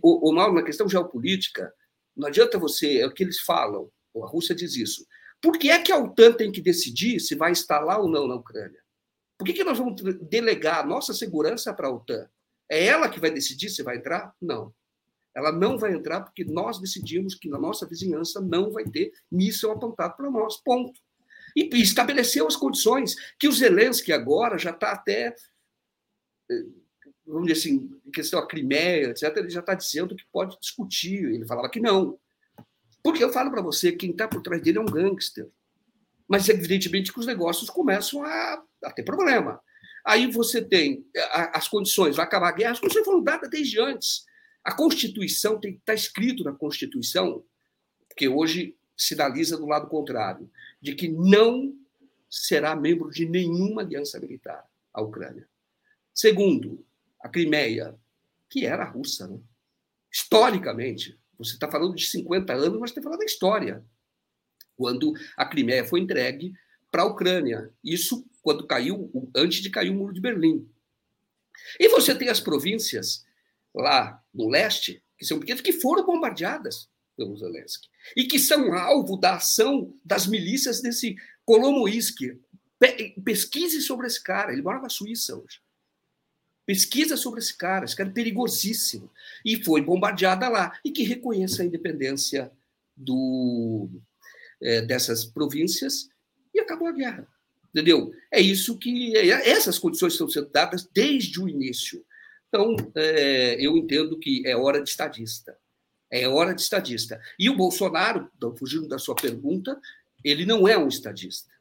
o, o, na questão geopolítica, não adianta você, é o que eles falam, a Rússia diz isso. Por que é que a OTAN tem que decidir se vai instalar ou não na Ucrânia? Por que, que nós vamos delegar a nossa segurança para a OTAN? É ela que vai decidir se vai entrar? Não. Ela não vai entrar porque nós decidimos que na nossa vizinhança não vai ter míssil apontado para nós. Ponto. E, estabeleceu as condições que o Zelensky agora já está até, eh, vamos dizer assim, em questão a Crimeia, etc., ele já está dizendo que pode discutir. Ele falava que não. Porque eu falo para você, quem está por trás dele é um gangster. Mas, evidentemente, que os negócios começam a, a ter problema. Aí você tem as condições, vai acabar a guerra, as condições foram dadas desde antes. A Constituição está escrito na Constituição, que hoje sinaliza do lado contrário, de que não será membro de nenhuma aliança militar a Ucrânia. Segundo, a Crimeia, que era russa, né? historicamente, você está falando de 50 anos, mas está falando da história quando a Crimeia foi entregue para a Ucrânia. Isso quando caiu, antes de cair o muro de Berlim. E você tem as províncias lá no leste, que são pequenas, que foram bombardeadas pelo Zelensky. E que são alvo da ação das milícias desse Kolomoisky. Pesquise sobre esse cara, ele mora na Suíça hoje. Pesquisa sobre esse cara, esse cara é perigosíssimo. E foi bombardeada lá. E que reconheça a independência do, é, dessas províncias e acabou a guerra. Entendeu? É isso que. É, essas condições estão sendo dadas desde o início. Então, é, eu entendo que é hora de estadista. É hora de estadista. E o Bolsonaro, fugindo da sua pergunta, ele não é um estadista.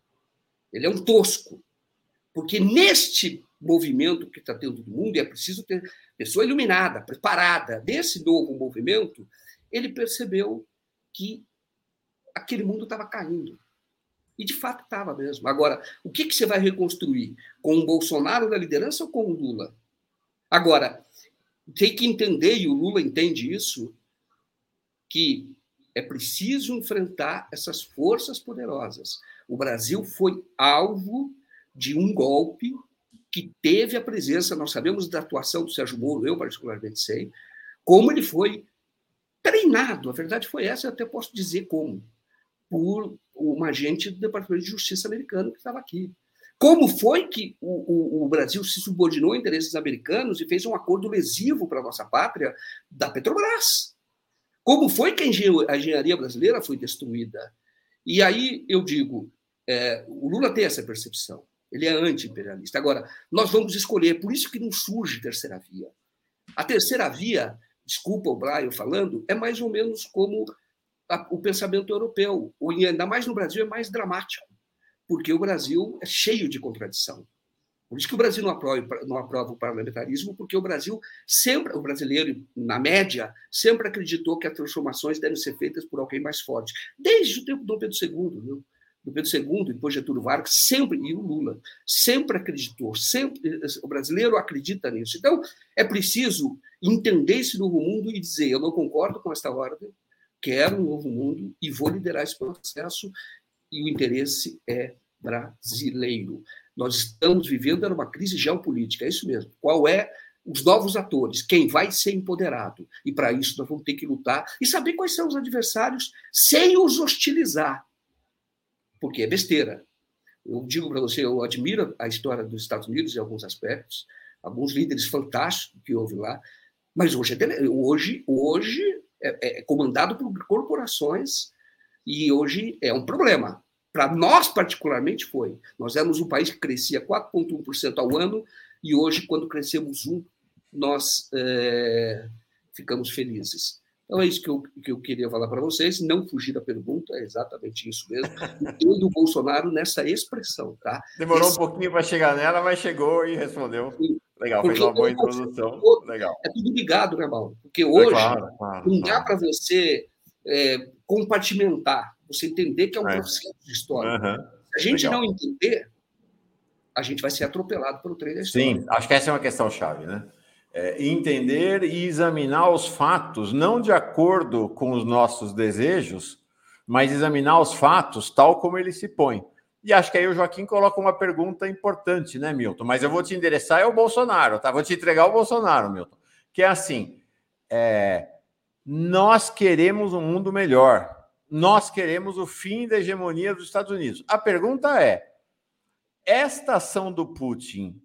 Ele é um tosco. Porque neste movimento que está tendo no mundo, e é preciso ter pessoa iluminada, preparada, desse novo movimento, ele percebeu que aquele mundo estava caindo. E de fato estava mesmo. Agora, o que, que você vai reconstruir? Com o Bolsonaro na liderança ou com o Lula? Agora, tem que entender, e o Lula entende isso, que é preciso enfrentar essas forças poderosas. O Brasil foi alvo de um golpe que teve a presença, nós sabemos da atuação do Sérgio Moro, eu particularmente sei, como ele foi treinado, a verdade foi essa, eu até posso dizer como por um agente do Departamento de Justiça americano que estava aqui. Como foi que o, o, o, Brasil se subordinou a interesses americanos e fez um acordo lesivo para a nossa pátria da Petrobras? Como foi que a engenharia brasileira foi destruída? E aí eu digo, é, o Lula tem essa percepção, ele é anti-imperialista. Agora, nós vamos escolher, por isso que não surge terceira via. A terceira via, desculpa o Brian falando, é mais ou menos como o pensamento europeu. E ainda mais no Brasil é mais dramático, porque o Brasil é cheio de contradição. Por isso que o Brasil não aprova, não aprova o parlamentarismo, porque o Brasil sempre, o brasileiro, na média, sempre acreditou que as transformações devem ser feitas por alguém mais forte. Desde o tempo do Pedro II. Viu? Do Pedro II, depois Getúlio Vargas, sempre, e o Lula, sempre acreditou, sempre, o brasileiro acredita nisso. Então, é preciso entender esse novo mundo e dizer: eu não concordo com esta ordem, quero um novo mundo e vou liderar esse processo, e o interesse é brasileiro. Nós estamos vivendo uma crise geopolítica, é isso mesmo. Qual é os novos atores, quem vai ser empoderado? E para isso nós vamos ter que lutar e saber quais são os adversários sem os hostilizar porque é besteira. Eu digo para você, eu admiro a história dos Estados Unidos em alguns aspectos, alguns líderes fantásticos que houve lá, mas hoje é, hoje, hoje é, é comandado por corporações e hoje é um problema. Para nós, particularmente, foi. Nós éramos um país que crescia 4,1% ao ano e hoje, quando crescemos 1%, nós é, ficamos felizes. Então é isso que eu, que eu queria falar para vocês, não fugir da pergunta, é exatamente isso mesmo. Entendo o Bolsonaro nessa expressão, tá? Demorou Esse... um pouquinho para chegar nela, mas chegou e respondeu. Sim. Legal, Porque fez uma boa introdução. Legal. É tudo ligado, né, Mauro? Porque é hoje é claro, claro, não dá para você é, compartimentar, você entender que é um é. processo de história. Uhum. Se a gente Legal. não entender, a gente vai ser atropelado pelo trem da história. Sim, acho que essa é uma questão chave, né? É, entender e examinar os fatos, não de acordo com os nossos desejos, mas examinar os fatos tal como eles se põem. E acho que aí o Joaquim coloca uma pergunta importante, né, Milton? Mas eu vou te endereçar é o Bolsonaro, tá? Vou te entregar o Bolsonaro, Milton. Que é assim: é, nós queremos um mundo melhor. Nós queremos o fim da hegemonia dos Estados Unidos. A pergunta é: esta ação do Putin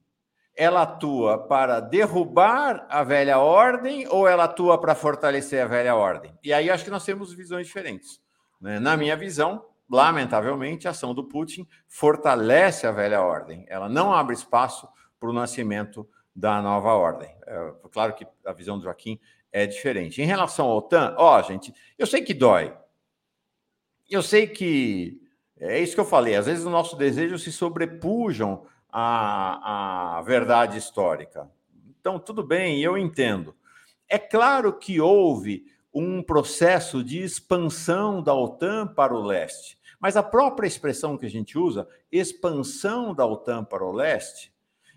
ela atua para derrubar a velha ordem ou ela atua para fortalecer a velha ordem? E aí acho que nós temos visões diferentes. Né? Na minha visão, lamentavelmente, a ação do Putin fortalece a velha ordem. Ela não abre espaço para o nascimento da nova ordem. É, claro que a visão do Joaquim é diferente. Em relação à OTAN, ó, gente, eu sei que dói. Eu sei que é isso que eu falei. Às vezes os nossos desejos se sobrepujam a, a verdade histórica. Então, tudo bem, eu entendo. É claro que houve um processo de expansão da OTAN para o leste, mas a própria expressão que a gente usa, expansão da OTAN para o leste,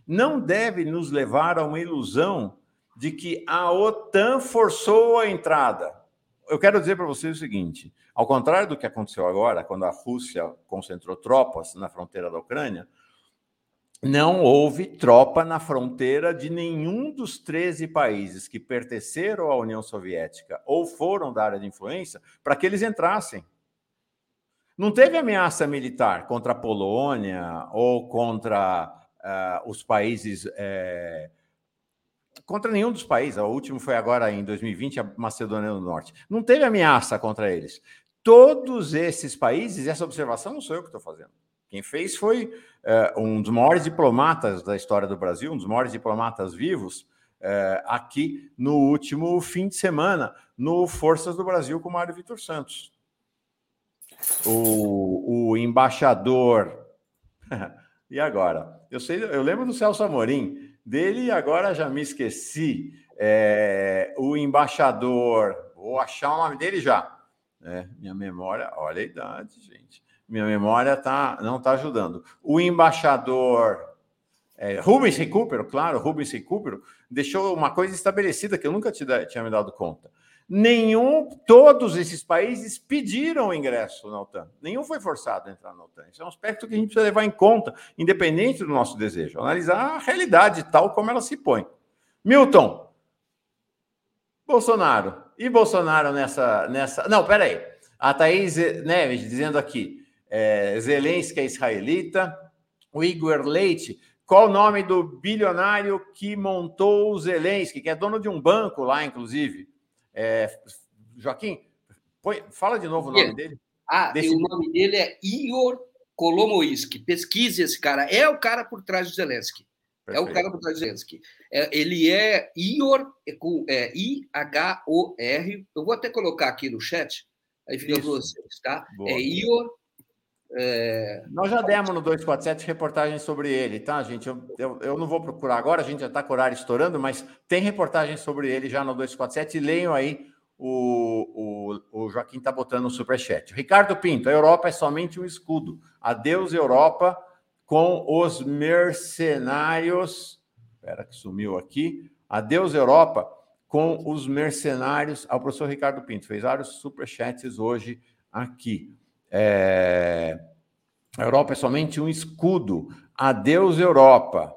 não deve nos levar a uma ilusão de que a OTAN forçou a entrada. Eu quero dizer para vocês o seguinte: ao contrário do que aconteceu agora, quando a Rússia concentrou tropas na fronteira da Ucrânia, não houve tropa na fronteira de nenhum dos 13 países que pertenceram à União Soviética ou foram da área de influência para que eles entrassem. Não teve ameaça militar contra a Polônia ou contra uh, os países. Uh, contra nenhum dos países. O último foi agora em 2020, a Macedônia do Norte. Não teve ameaça contra eles. Todos esses países, essa observação não sou eu que estou fazendo. Quem fez foi uh, um dos maiores diplomatas da história do Brasil, um dos maiores diplomatas vivos, uh, aqui no último fim de semana, no Forças do Brasil com Mário Vitor Santos. O, o embaixador. e agora? Eu sei, eu lembro do Celso Amorim, dele agora já me esqueci. É, o embaixador, vou achar o nome dele já. É, minha memória, olha a idade, gente minha memória tá, não está ajudando. O embaixador é, Rubens Recupero, claro, Rubens Recupero, deixou uma coisa estabelecida que eu nunca tinha me dado conta. Nenhum, todos esses países pediram ingresso na OTAN. Nenhum foi forçado a entrar na OTAN. Isso é um aspecto que a gente precisa levar em conta, independente do nosso desejo. Analisar a realidade tal como ela se põe. Milton, Bolsonaro. E Bolsonaro nessa. nessa... Não, peraí. A Thaís Neves dizendo aqui é, Zelensky é israelita, o Igor Leite. Qual o nome do bilionário que montou o Zelensky, que é dono de um banco lá, inclusive? É, Joaquim, põe, fala de novo o nome dele. Ah, Desse... o nome dele é Igor Kolomoisky. Pesquise esse cara. É o cara por trás do Zelensky. Perfeito. É o cara por trás do Zelensky. É, ele é Ior, é, é I-H-O-R. Eu vou até colocar aqui no chat, aí fica para vocês, tá? Boa. É Ior é... Nós já demos no 247 reportagem sobre ele, tá, gente? Eu, eu, eu não vou procurar agora, a gente já está com o horário estourando, mas tem reportagem sobre ele já no 247 e leiam aí o, o, o, o Joaquim está botando no superchat. Ricardo Pinto, a Europa é somente um escudo. Adeus, Europa, com os mercenários. Espera que sumiu aqui. Adeus, Europa, com os mercenários. Ao professor Ricardo Pinto, fez vários superchats hoje aqui. É... A Europa é somente um escudo. Adeus, Europa.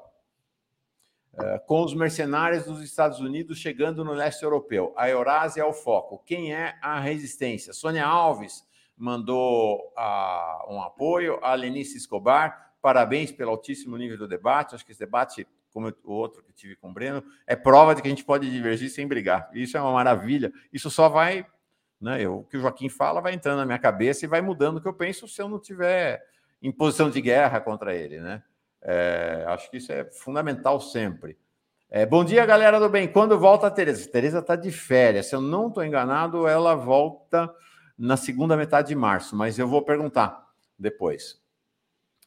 Eh, com os mercenários dos Estados Unidos chegando no leste europeu. A Eurásia é o foco. Quem é a resistência? Sônia Alves mandou uh, um apoio. A Lenice Escobar, parabéns pelo altíssimo nível do debate. Acho que esse debate, como o outro que tive com o Breno, é prova de que a gente pode divergir sem brigar. Isso é uma maravilha. Isso só vai. Né, eu, o que o Joaquim fala vai entrando na minha cabeça e vai mudando o que eu penso se eu não tiver em posição de guerra contra ele. Né? É, acho que isso é fundamental sempre. É, bom dia, galera do bem. Quando volta a Tereza? Tereza está de férias. Se eu não estou enganado, ela volta na segunda metade de março, mas eu vou perguntar depois.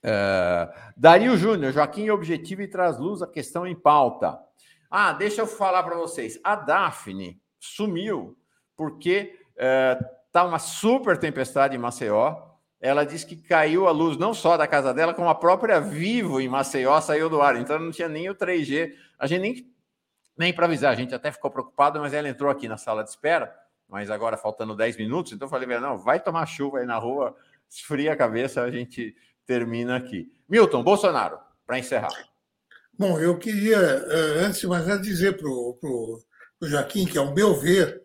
É, Dario Júnior, Joaquim é objetivo e traz luz a questão em pauta. Ah, deixa eu falar para vocês. A Daphne sumiu porque está é, uma super tempestade em Maceió ela disse que caiu a luz não só da casa dela, como a própria Vivo em Maceió saiu do ar. Então não tinha nem o 3G. A gente nem, nem para avisar, a gente até ficou preocupado, mas ela entrou aqui na sala de espera, mas agora faltando 10 minutos, então eu falei, não, vai tomar chuva aí na rua, esfria a cabeça, a gente termina aqui. Milton, Bolsonaro, para encerrar. Bom, eu queria, eh, antes de mais nada, dizer para o Joaquim que, ao meu ver, eh,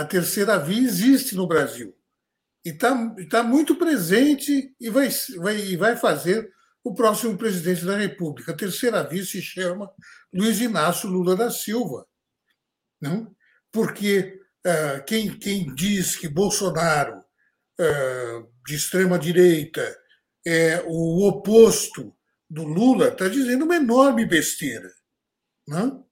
a terceira via existe no Brasil e está tá muito presente e vai, vai, vai fazer o próximo presidente da República. A terceira via se chama Luiz Inácio Lula da Silva. Não? Porque uh, quem, quem diz que Bolsonaro, uh, de extrema-direita, é o oposto do Lula, está dizendo uma enorme besteira. Não?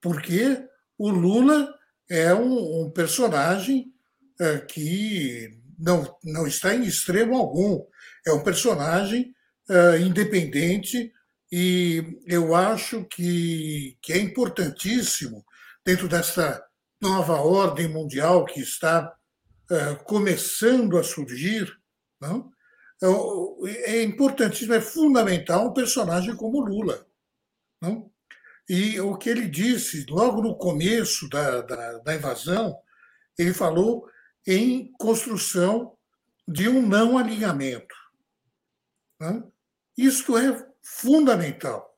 Porque o Lula é um, um personagem uh, que não, não está em extremo algum. É um personagem uh, independente e eu acho que, que é importantíssimo, dentro dessa nova ordem mundial que está uh, começando a surgir, não? é importantíssimo, é fundamental um personagem como Lula. Não? E o que ele disse logo no começo da, da, da invasão, ele falou em construção de um não alinhamento. Né? Isto é fundamental.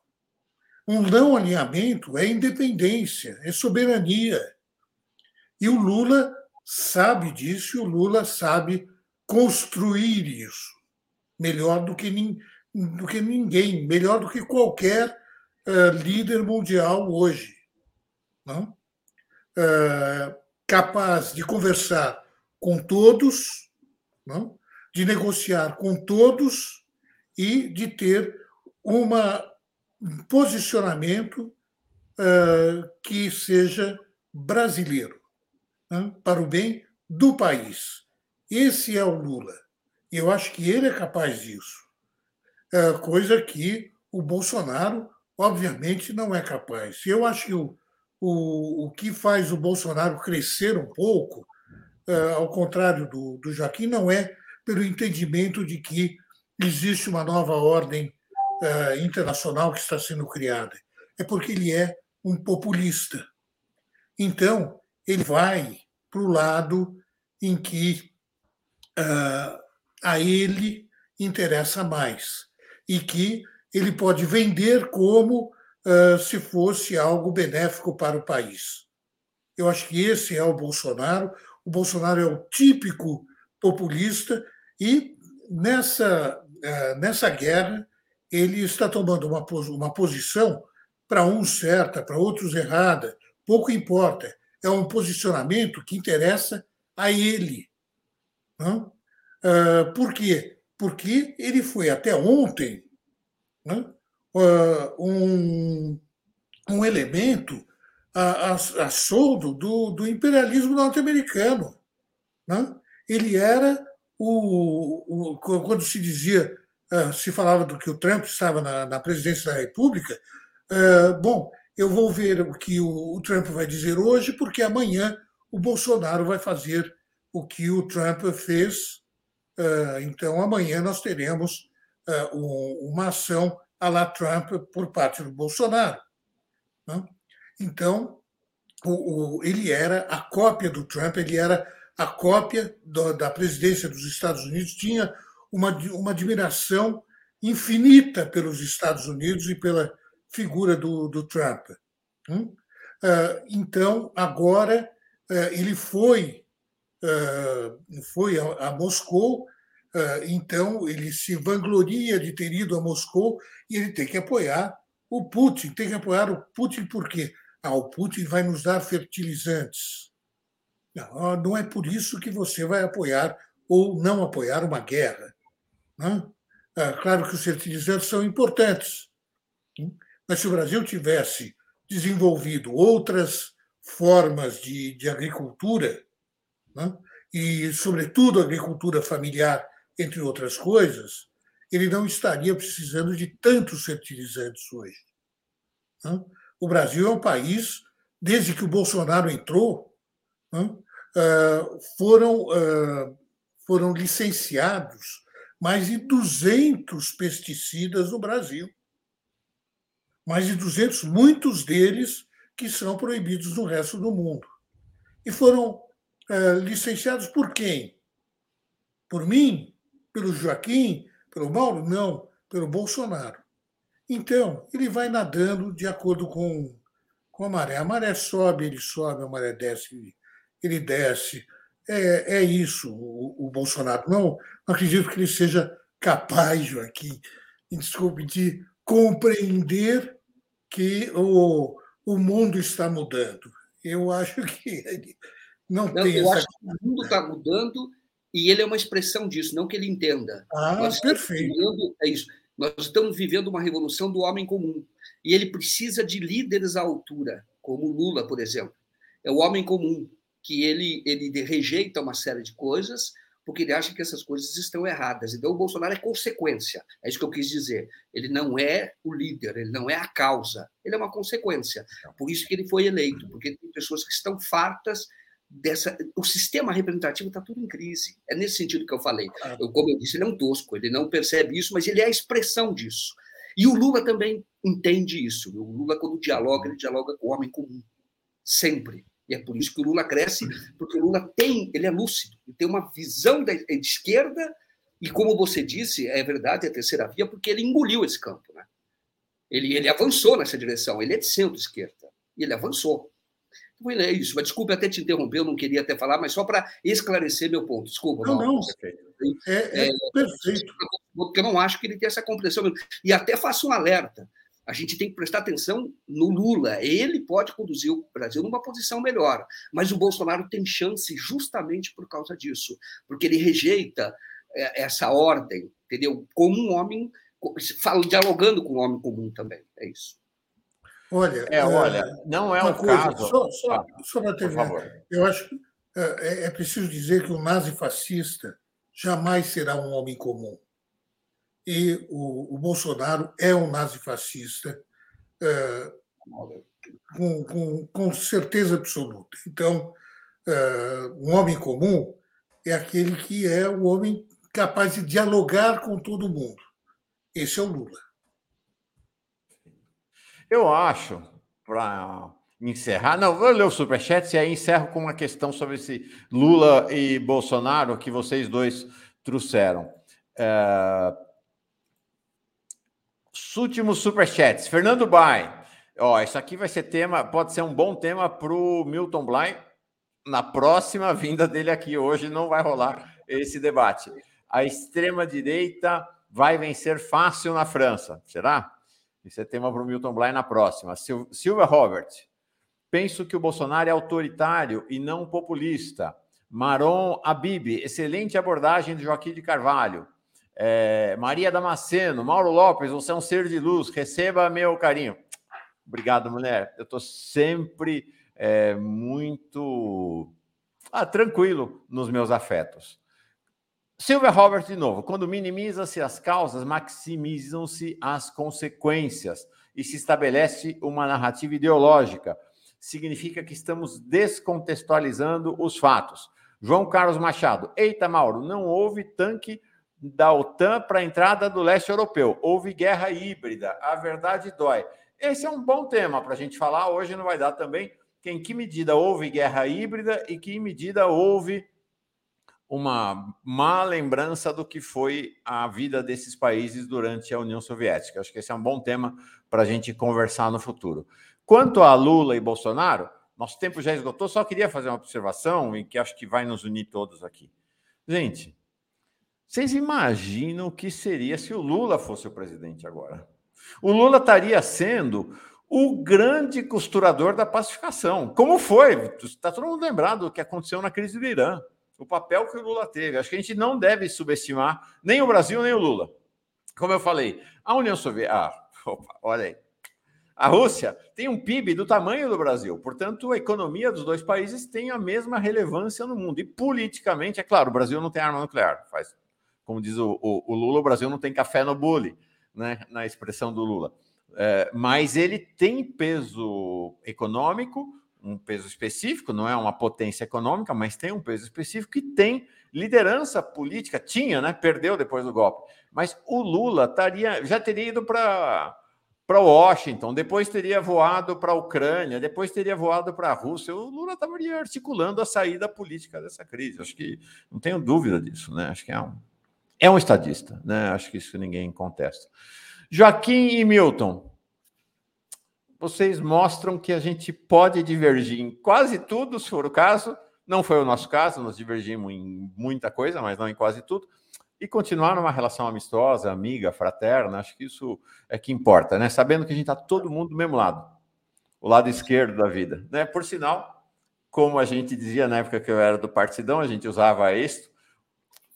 Um não alinhamento é independência, é soberania. E o Lula sabe disso, e o Lula sabe construir isso melhor do que, do que ninguém, melhor do que qualquer uh, líder mundial hoje. Não? Uh, capaz de conversar com todos, não? de negociar com todos e de ter uma, um posicionamento uh, que seja brasileiro, para o bem do país. Esse é o Lula. Eu acho que ele é capaz disso. Uh, coisa que o Bolsonaro, obviamente, não é capaz. Eu acho que o, o, o que faz o Bolsonaro crescer um pouco eh, ao contrário do, do Joaquim, não é pelo entendimento de que existe uma nova ordem uh, internacional que está sendo criada. É porque ele é um populista. Então, ele vai para o lado em que uh, a ele interessa mais e que ele pode vender como uh, se fosse algo benéfico para o país. Eu acho que esse é o Bolsonaro. O Bolsonaro é o típico populista e nessa, é, nessa guerra ele está tomando uma, uma posição para uns certa, para outros errada, pouco importa. É um posicionamento que interessa a ele. Não? É, por quê? Porque ele foi até ontem não? É, um, um elemento a, a, a soldo do, do imperialismo norte-americano. Né? Ele era o, o, Quando se dizia, uh, se falava do que o Trump estava na, na presidência da República, uh, bom, eu vou ver o que o, o, Trump vai dizer hoje, porque amanhã o Bolsonaro vai fazer o que o Trump fez. Então, amanhã nós teremos uma ação à la Trump por parte do Bolsonaro. Né? Então, ele era a cópia do Trump, ele era a cópia da presidência dos Estados Unidos, tinha uma, admiração infinita pelos Estados Unidos e pela figura do, do Trump. Hum? Uh, então, agora, uh, ele foi, foi a Moscou, então ele se vangloria de ter ido a Moscou e ele tem que apoiar o Putin. Tem que apoiar o Putin por quê? Ah, o Putin vai nos dar fertilizantes. Não, não é por isso que você vai apoiar ou não apoiar uma guerra. Não? Ah, claro que os fertilizantes são importantes, mas se o Brasil tivesse desenvolvido outras formas de, de agricultura, né? e, sobretudo, agricultura familiar, entre outras coisas, ele não estaria precisando de tantos fertilizantes hoje. O Brasil é um país, desde que o Bolsonaro entrou, né? foram, foram licenciados mais de 200 pesticidas no Brasil mais de 200, muitos deles que são proibidos no resto do mundo. E foram é, licenciados por quem? Por mim? Pelo Joaquim? Pelo Mauro? Não, pelo Bolsonaro. Então, ele vai nadando de acordo com, com a maré. A maré sobe, ele sobe, a maré desce, ele desce. É, é isso, o, o Bolsonaro. Não, não acredito que ele seja capaz, Joaquim, desculpe, de compreender que o, o mundo está mudando. Eu acho que não, não tem eu essa... acho que o mundo está mudando e ele é uma expressão disso, não que ele entenda. Ah, Nós perfeito. Vivendo, é isso. Nós estamos vivendo uma revolução do homem comum e ele precisa de líderes à altura, como Lula, por exemplo. É o homem comum que ele ele rejeita uma série de coisas, porque ele acha que essas coisas estão erradas. Então, o Bolsonaro é consequência. É isso que eu quis dizer. Ele não é o líder, ele não é a causa, ele é uma consequência. Por isso que ele foi eleito, porque tem pessoas que estão fartas dessa. O sistema representativo está tudo em crise. É nesse sentido que eu falei. Eu, como eu disse, ele é um tosco, ele não percebe isso, mas ele é a expressão disso. E o Lula também entende isso. O Lula, quando dialoga, ele dialoga com o homem comum. Sempre. E é por isso que o Lula cresce, porque o Lula tem, ele é lúcido, ele tem uma visão de esquerda, e como você disse, é verdade, é a terceira via, porque ele engoliu esse campo. Né? Ele, ele avançou nessa direção, ele é de centro-esquerda, e ele avançou. É isso, mas desculpe até te interromper, eu não queria até falar, mas só para esclarecer meu ponto. Desculpa. Não, não, é, é, é perfeito. Porque eu não acho que ele tem essa compreensão. E até faço um alerta a gente tem que prestar atenção no Lula. Ele pode conduzir o Brasil numa posição melhor, mas o Bolsonaro tem chance justamente por causa disso, porque ele rejeita é, essa ordem, entendeu? Como um homem, dialogando com um homem comum também. É isso. Olha, é, olha, não é um coisa, caso. Só, só, ah, só para terminar, eu acho que é, é preciso dizer que o nazi fascista jamais será um homem comum e o, o Bolsonaro é um nazifascista é, com, com, com, certeza absoluta. Então, é, um homem comum é aquele que é o homem capaz de dialogar com todo mundo. Esse é o Lula. Eu acho, para encerrar. Não, vou ler o superchat e aí encerro com uma questão sobre esse Lula e Bolsonaro que vocês dois trouxeram. É, últimos superchats. Fernando Bay. Ó, isso aqui vai ser tema, pode ser um bom tema para o Milton Bly na próxima vinda dele aqui. Hoje não vai rolar esse debate. A extrema-direita vai vencer fácil na França. Será? Isso é tema para o Milton Bly na próxima. Sil Silvia Robert. Penso que o Bolsonaro é autoritário e não populista. Maron Abib, excelente abordagem de Joaquim de Carvalho. É, Maria Damasceno, Mauro Lopes, você é um ser de luz, receba meu carinho. Obrigado, mulher. Eu estou sempre é, muito ah, tranquilo nos meus afetos. Silvia Robert, de novo, quando minimiza-se as causas, maximizam-se as consequências e se estabelece uma narrativa ideológica. significa que estamos descontextualizando os fatos. João Carlos Machado. Eita, Mauro, não houve tanque da OTAN para a entrada do leste europeu. Houve guerra híbrida. A verdade dói. Esse é um bom tema para a gente falar. Hoje não vai dar também. Que em que medida houve guerra híbrida e que medida houve uma má lembrança do que foi a vida desses países durante a União Soviética. Acho que esse é um bom tema para a gente conversar no futuro. Quanto a Lula e Bolsonaro, nosso tempo já esgotou, só queria fazer uma observação e que acho que vai nos unir todos aqui. Gente, vocês imaginam o que seria se o Lula fosse o presidente agora? O Lula estaria sendo o grande costurador da pacificação. Como foi? Está todo mundo lembrado do que aconteceu na crise do Irã, o papel que o Lula teve. Acho que a gente não deve subestimar nem o Brasil, nem o Lula. Como eu falei, a União Soviética. Ah, opa, olha aí. A Rússia tem um PIB do tamanho do Brasil, portanto, a economia dos dois países tem a mesma relevância no mundo. E politicamente, é claro, o Brasil não tem arma nuclear. Faz, como diz o, o, o Lula, o Brasil não tem café no bule, né, na expressão do Lula. É, mas ele tem peso econômico, um peso específico, não é uma potência econômica, mas tem um peso específico e tem liderança política. Tinha, né? Perdeu depois do golpe. Mas o Lula taria, já teria ido para para Washington, depois teria voado para a Ucrânia, depois teria voado para a Rússia. O Lula estaria articulando a saída política dessa crise. Acho que não tenho dúvida disso, né? Acho que é um, é um estadista, né? Acho que isso ninguém contesta. Joaquim e Milton, vocês mostram que a gente pode divergir em quase tudo, se for o caso. Não foi o nosso caso, nós divergimos em muita coisa, mas não em quase tudo e continuar numa relação amistosa, amiga, fraterna, acho que isso é que importa, né? Sabendo que a gente está todo mundo do mesmo lado, o lado esquerdo da vida, né? Por sinal, como a gente dizia na época que eu era do partidão, a gente usava isto,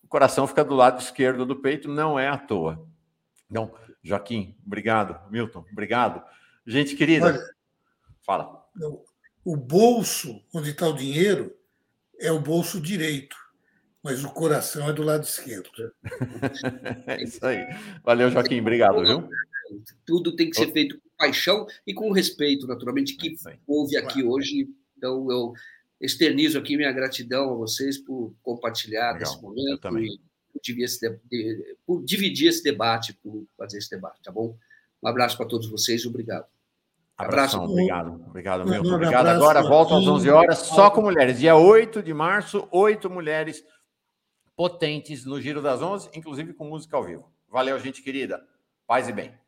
o coração fica do lado esquerdo do peito, não é à toa. Então, Joaquim, obrigado. Milton, obrigado. Gente querida, Olha, fala. O bolso onde está o dinheiro é o bolso direito mas o coração é do lado esquerdo. é isso aí. Valeu, Joaquim. Obrigado, viu? Tudo tem que ser feito com paixão e com respeito, naturalmente, que é houve aqui hoje. Então, eu externizo aqui minha gratidão a vocês por compartilhar Legal. esse momento e por dividir, esse, por dividir esse debate, por fazer esse debate, tá bom? Um abraço para todos vocês e obrigado. Abraço. Obrigado. Obrigado, Milton. Obrigado. Agora volto às 11 horas só com mulheres. Dia 8 de março, oito mulheres potentes no Giro das Onze, inclusive com música ao vivo. Valeu, gente querida. Paz e bem.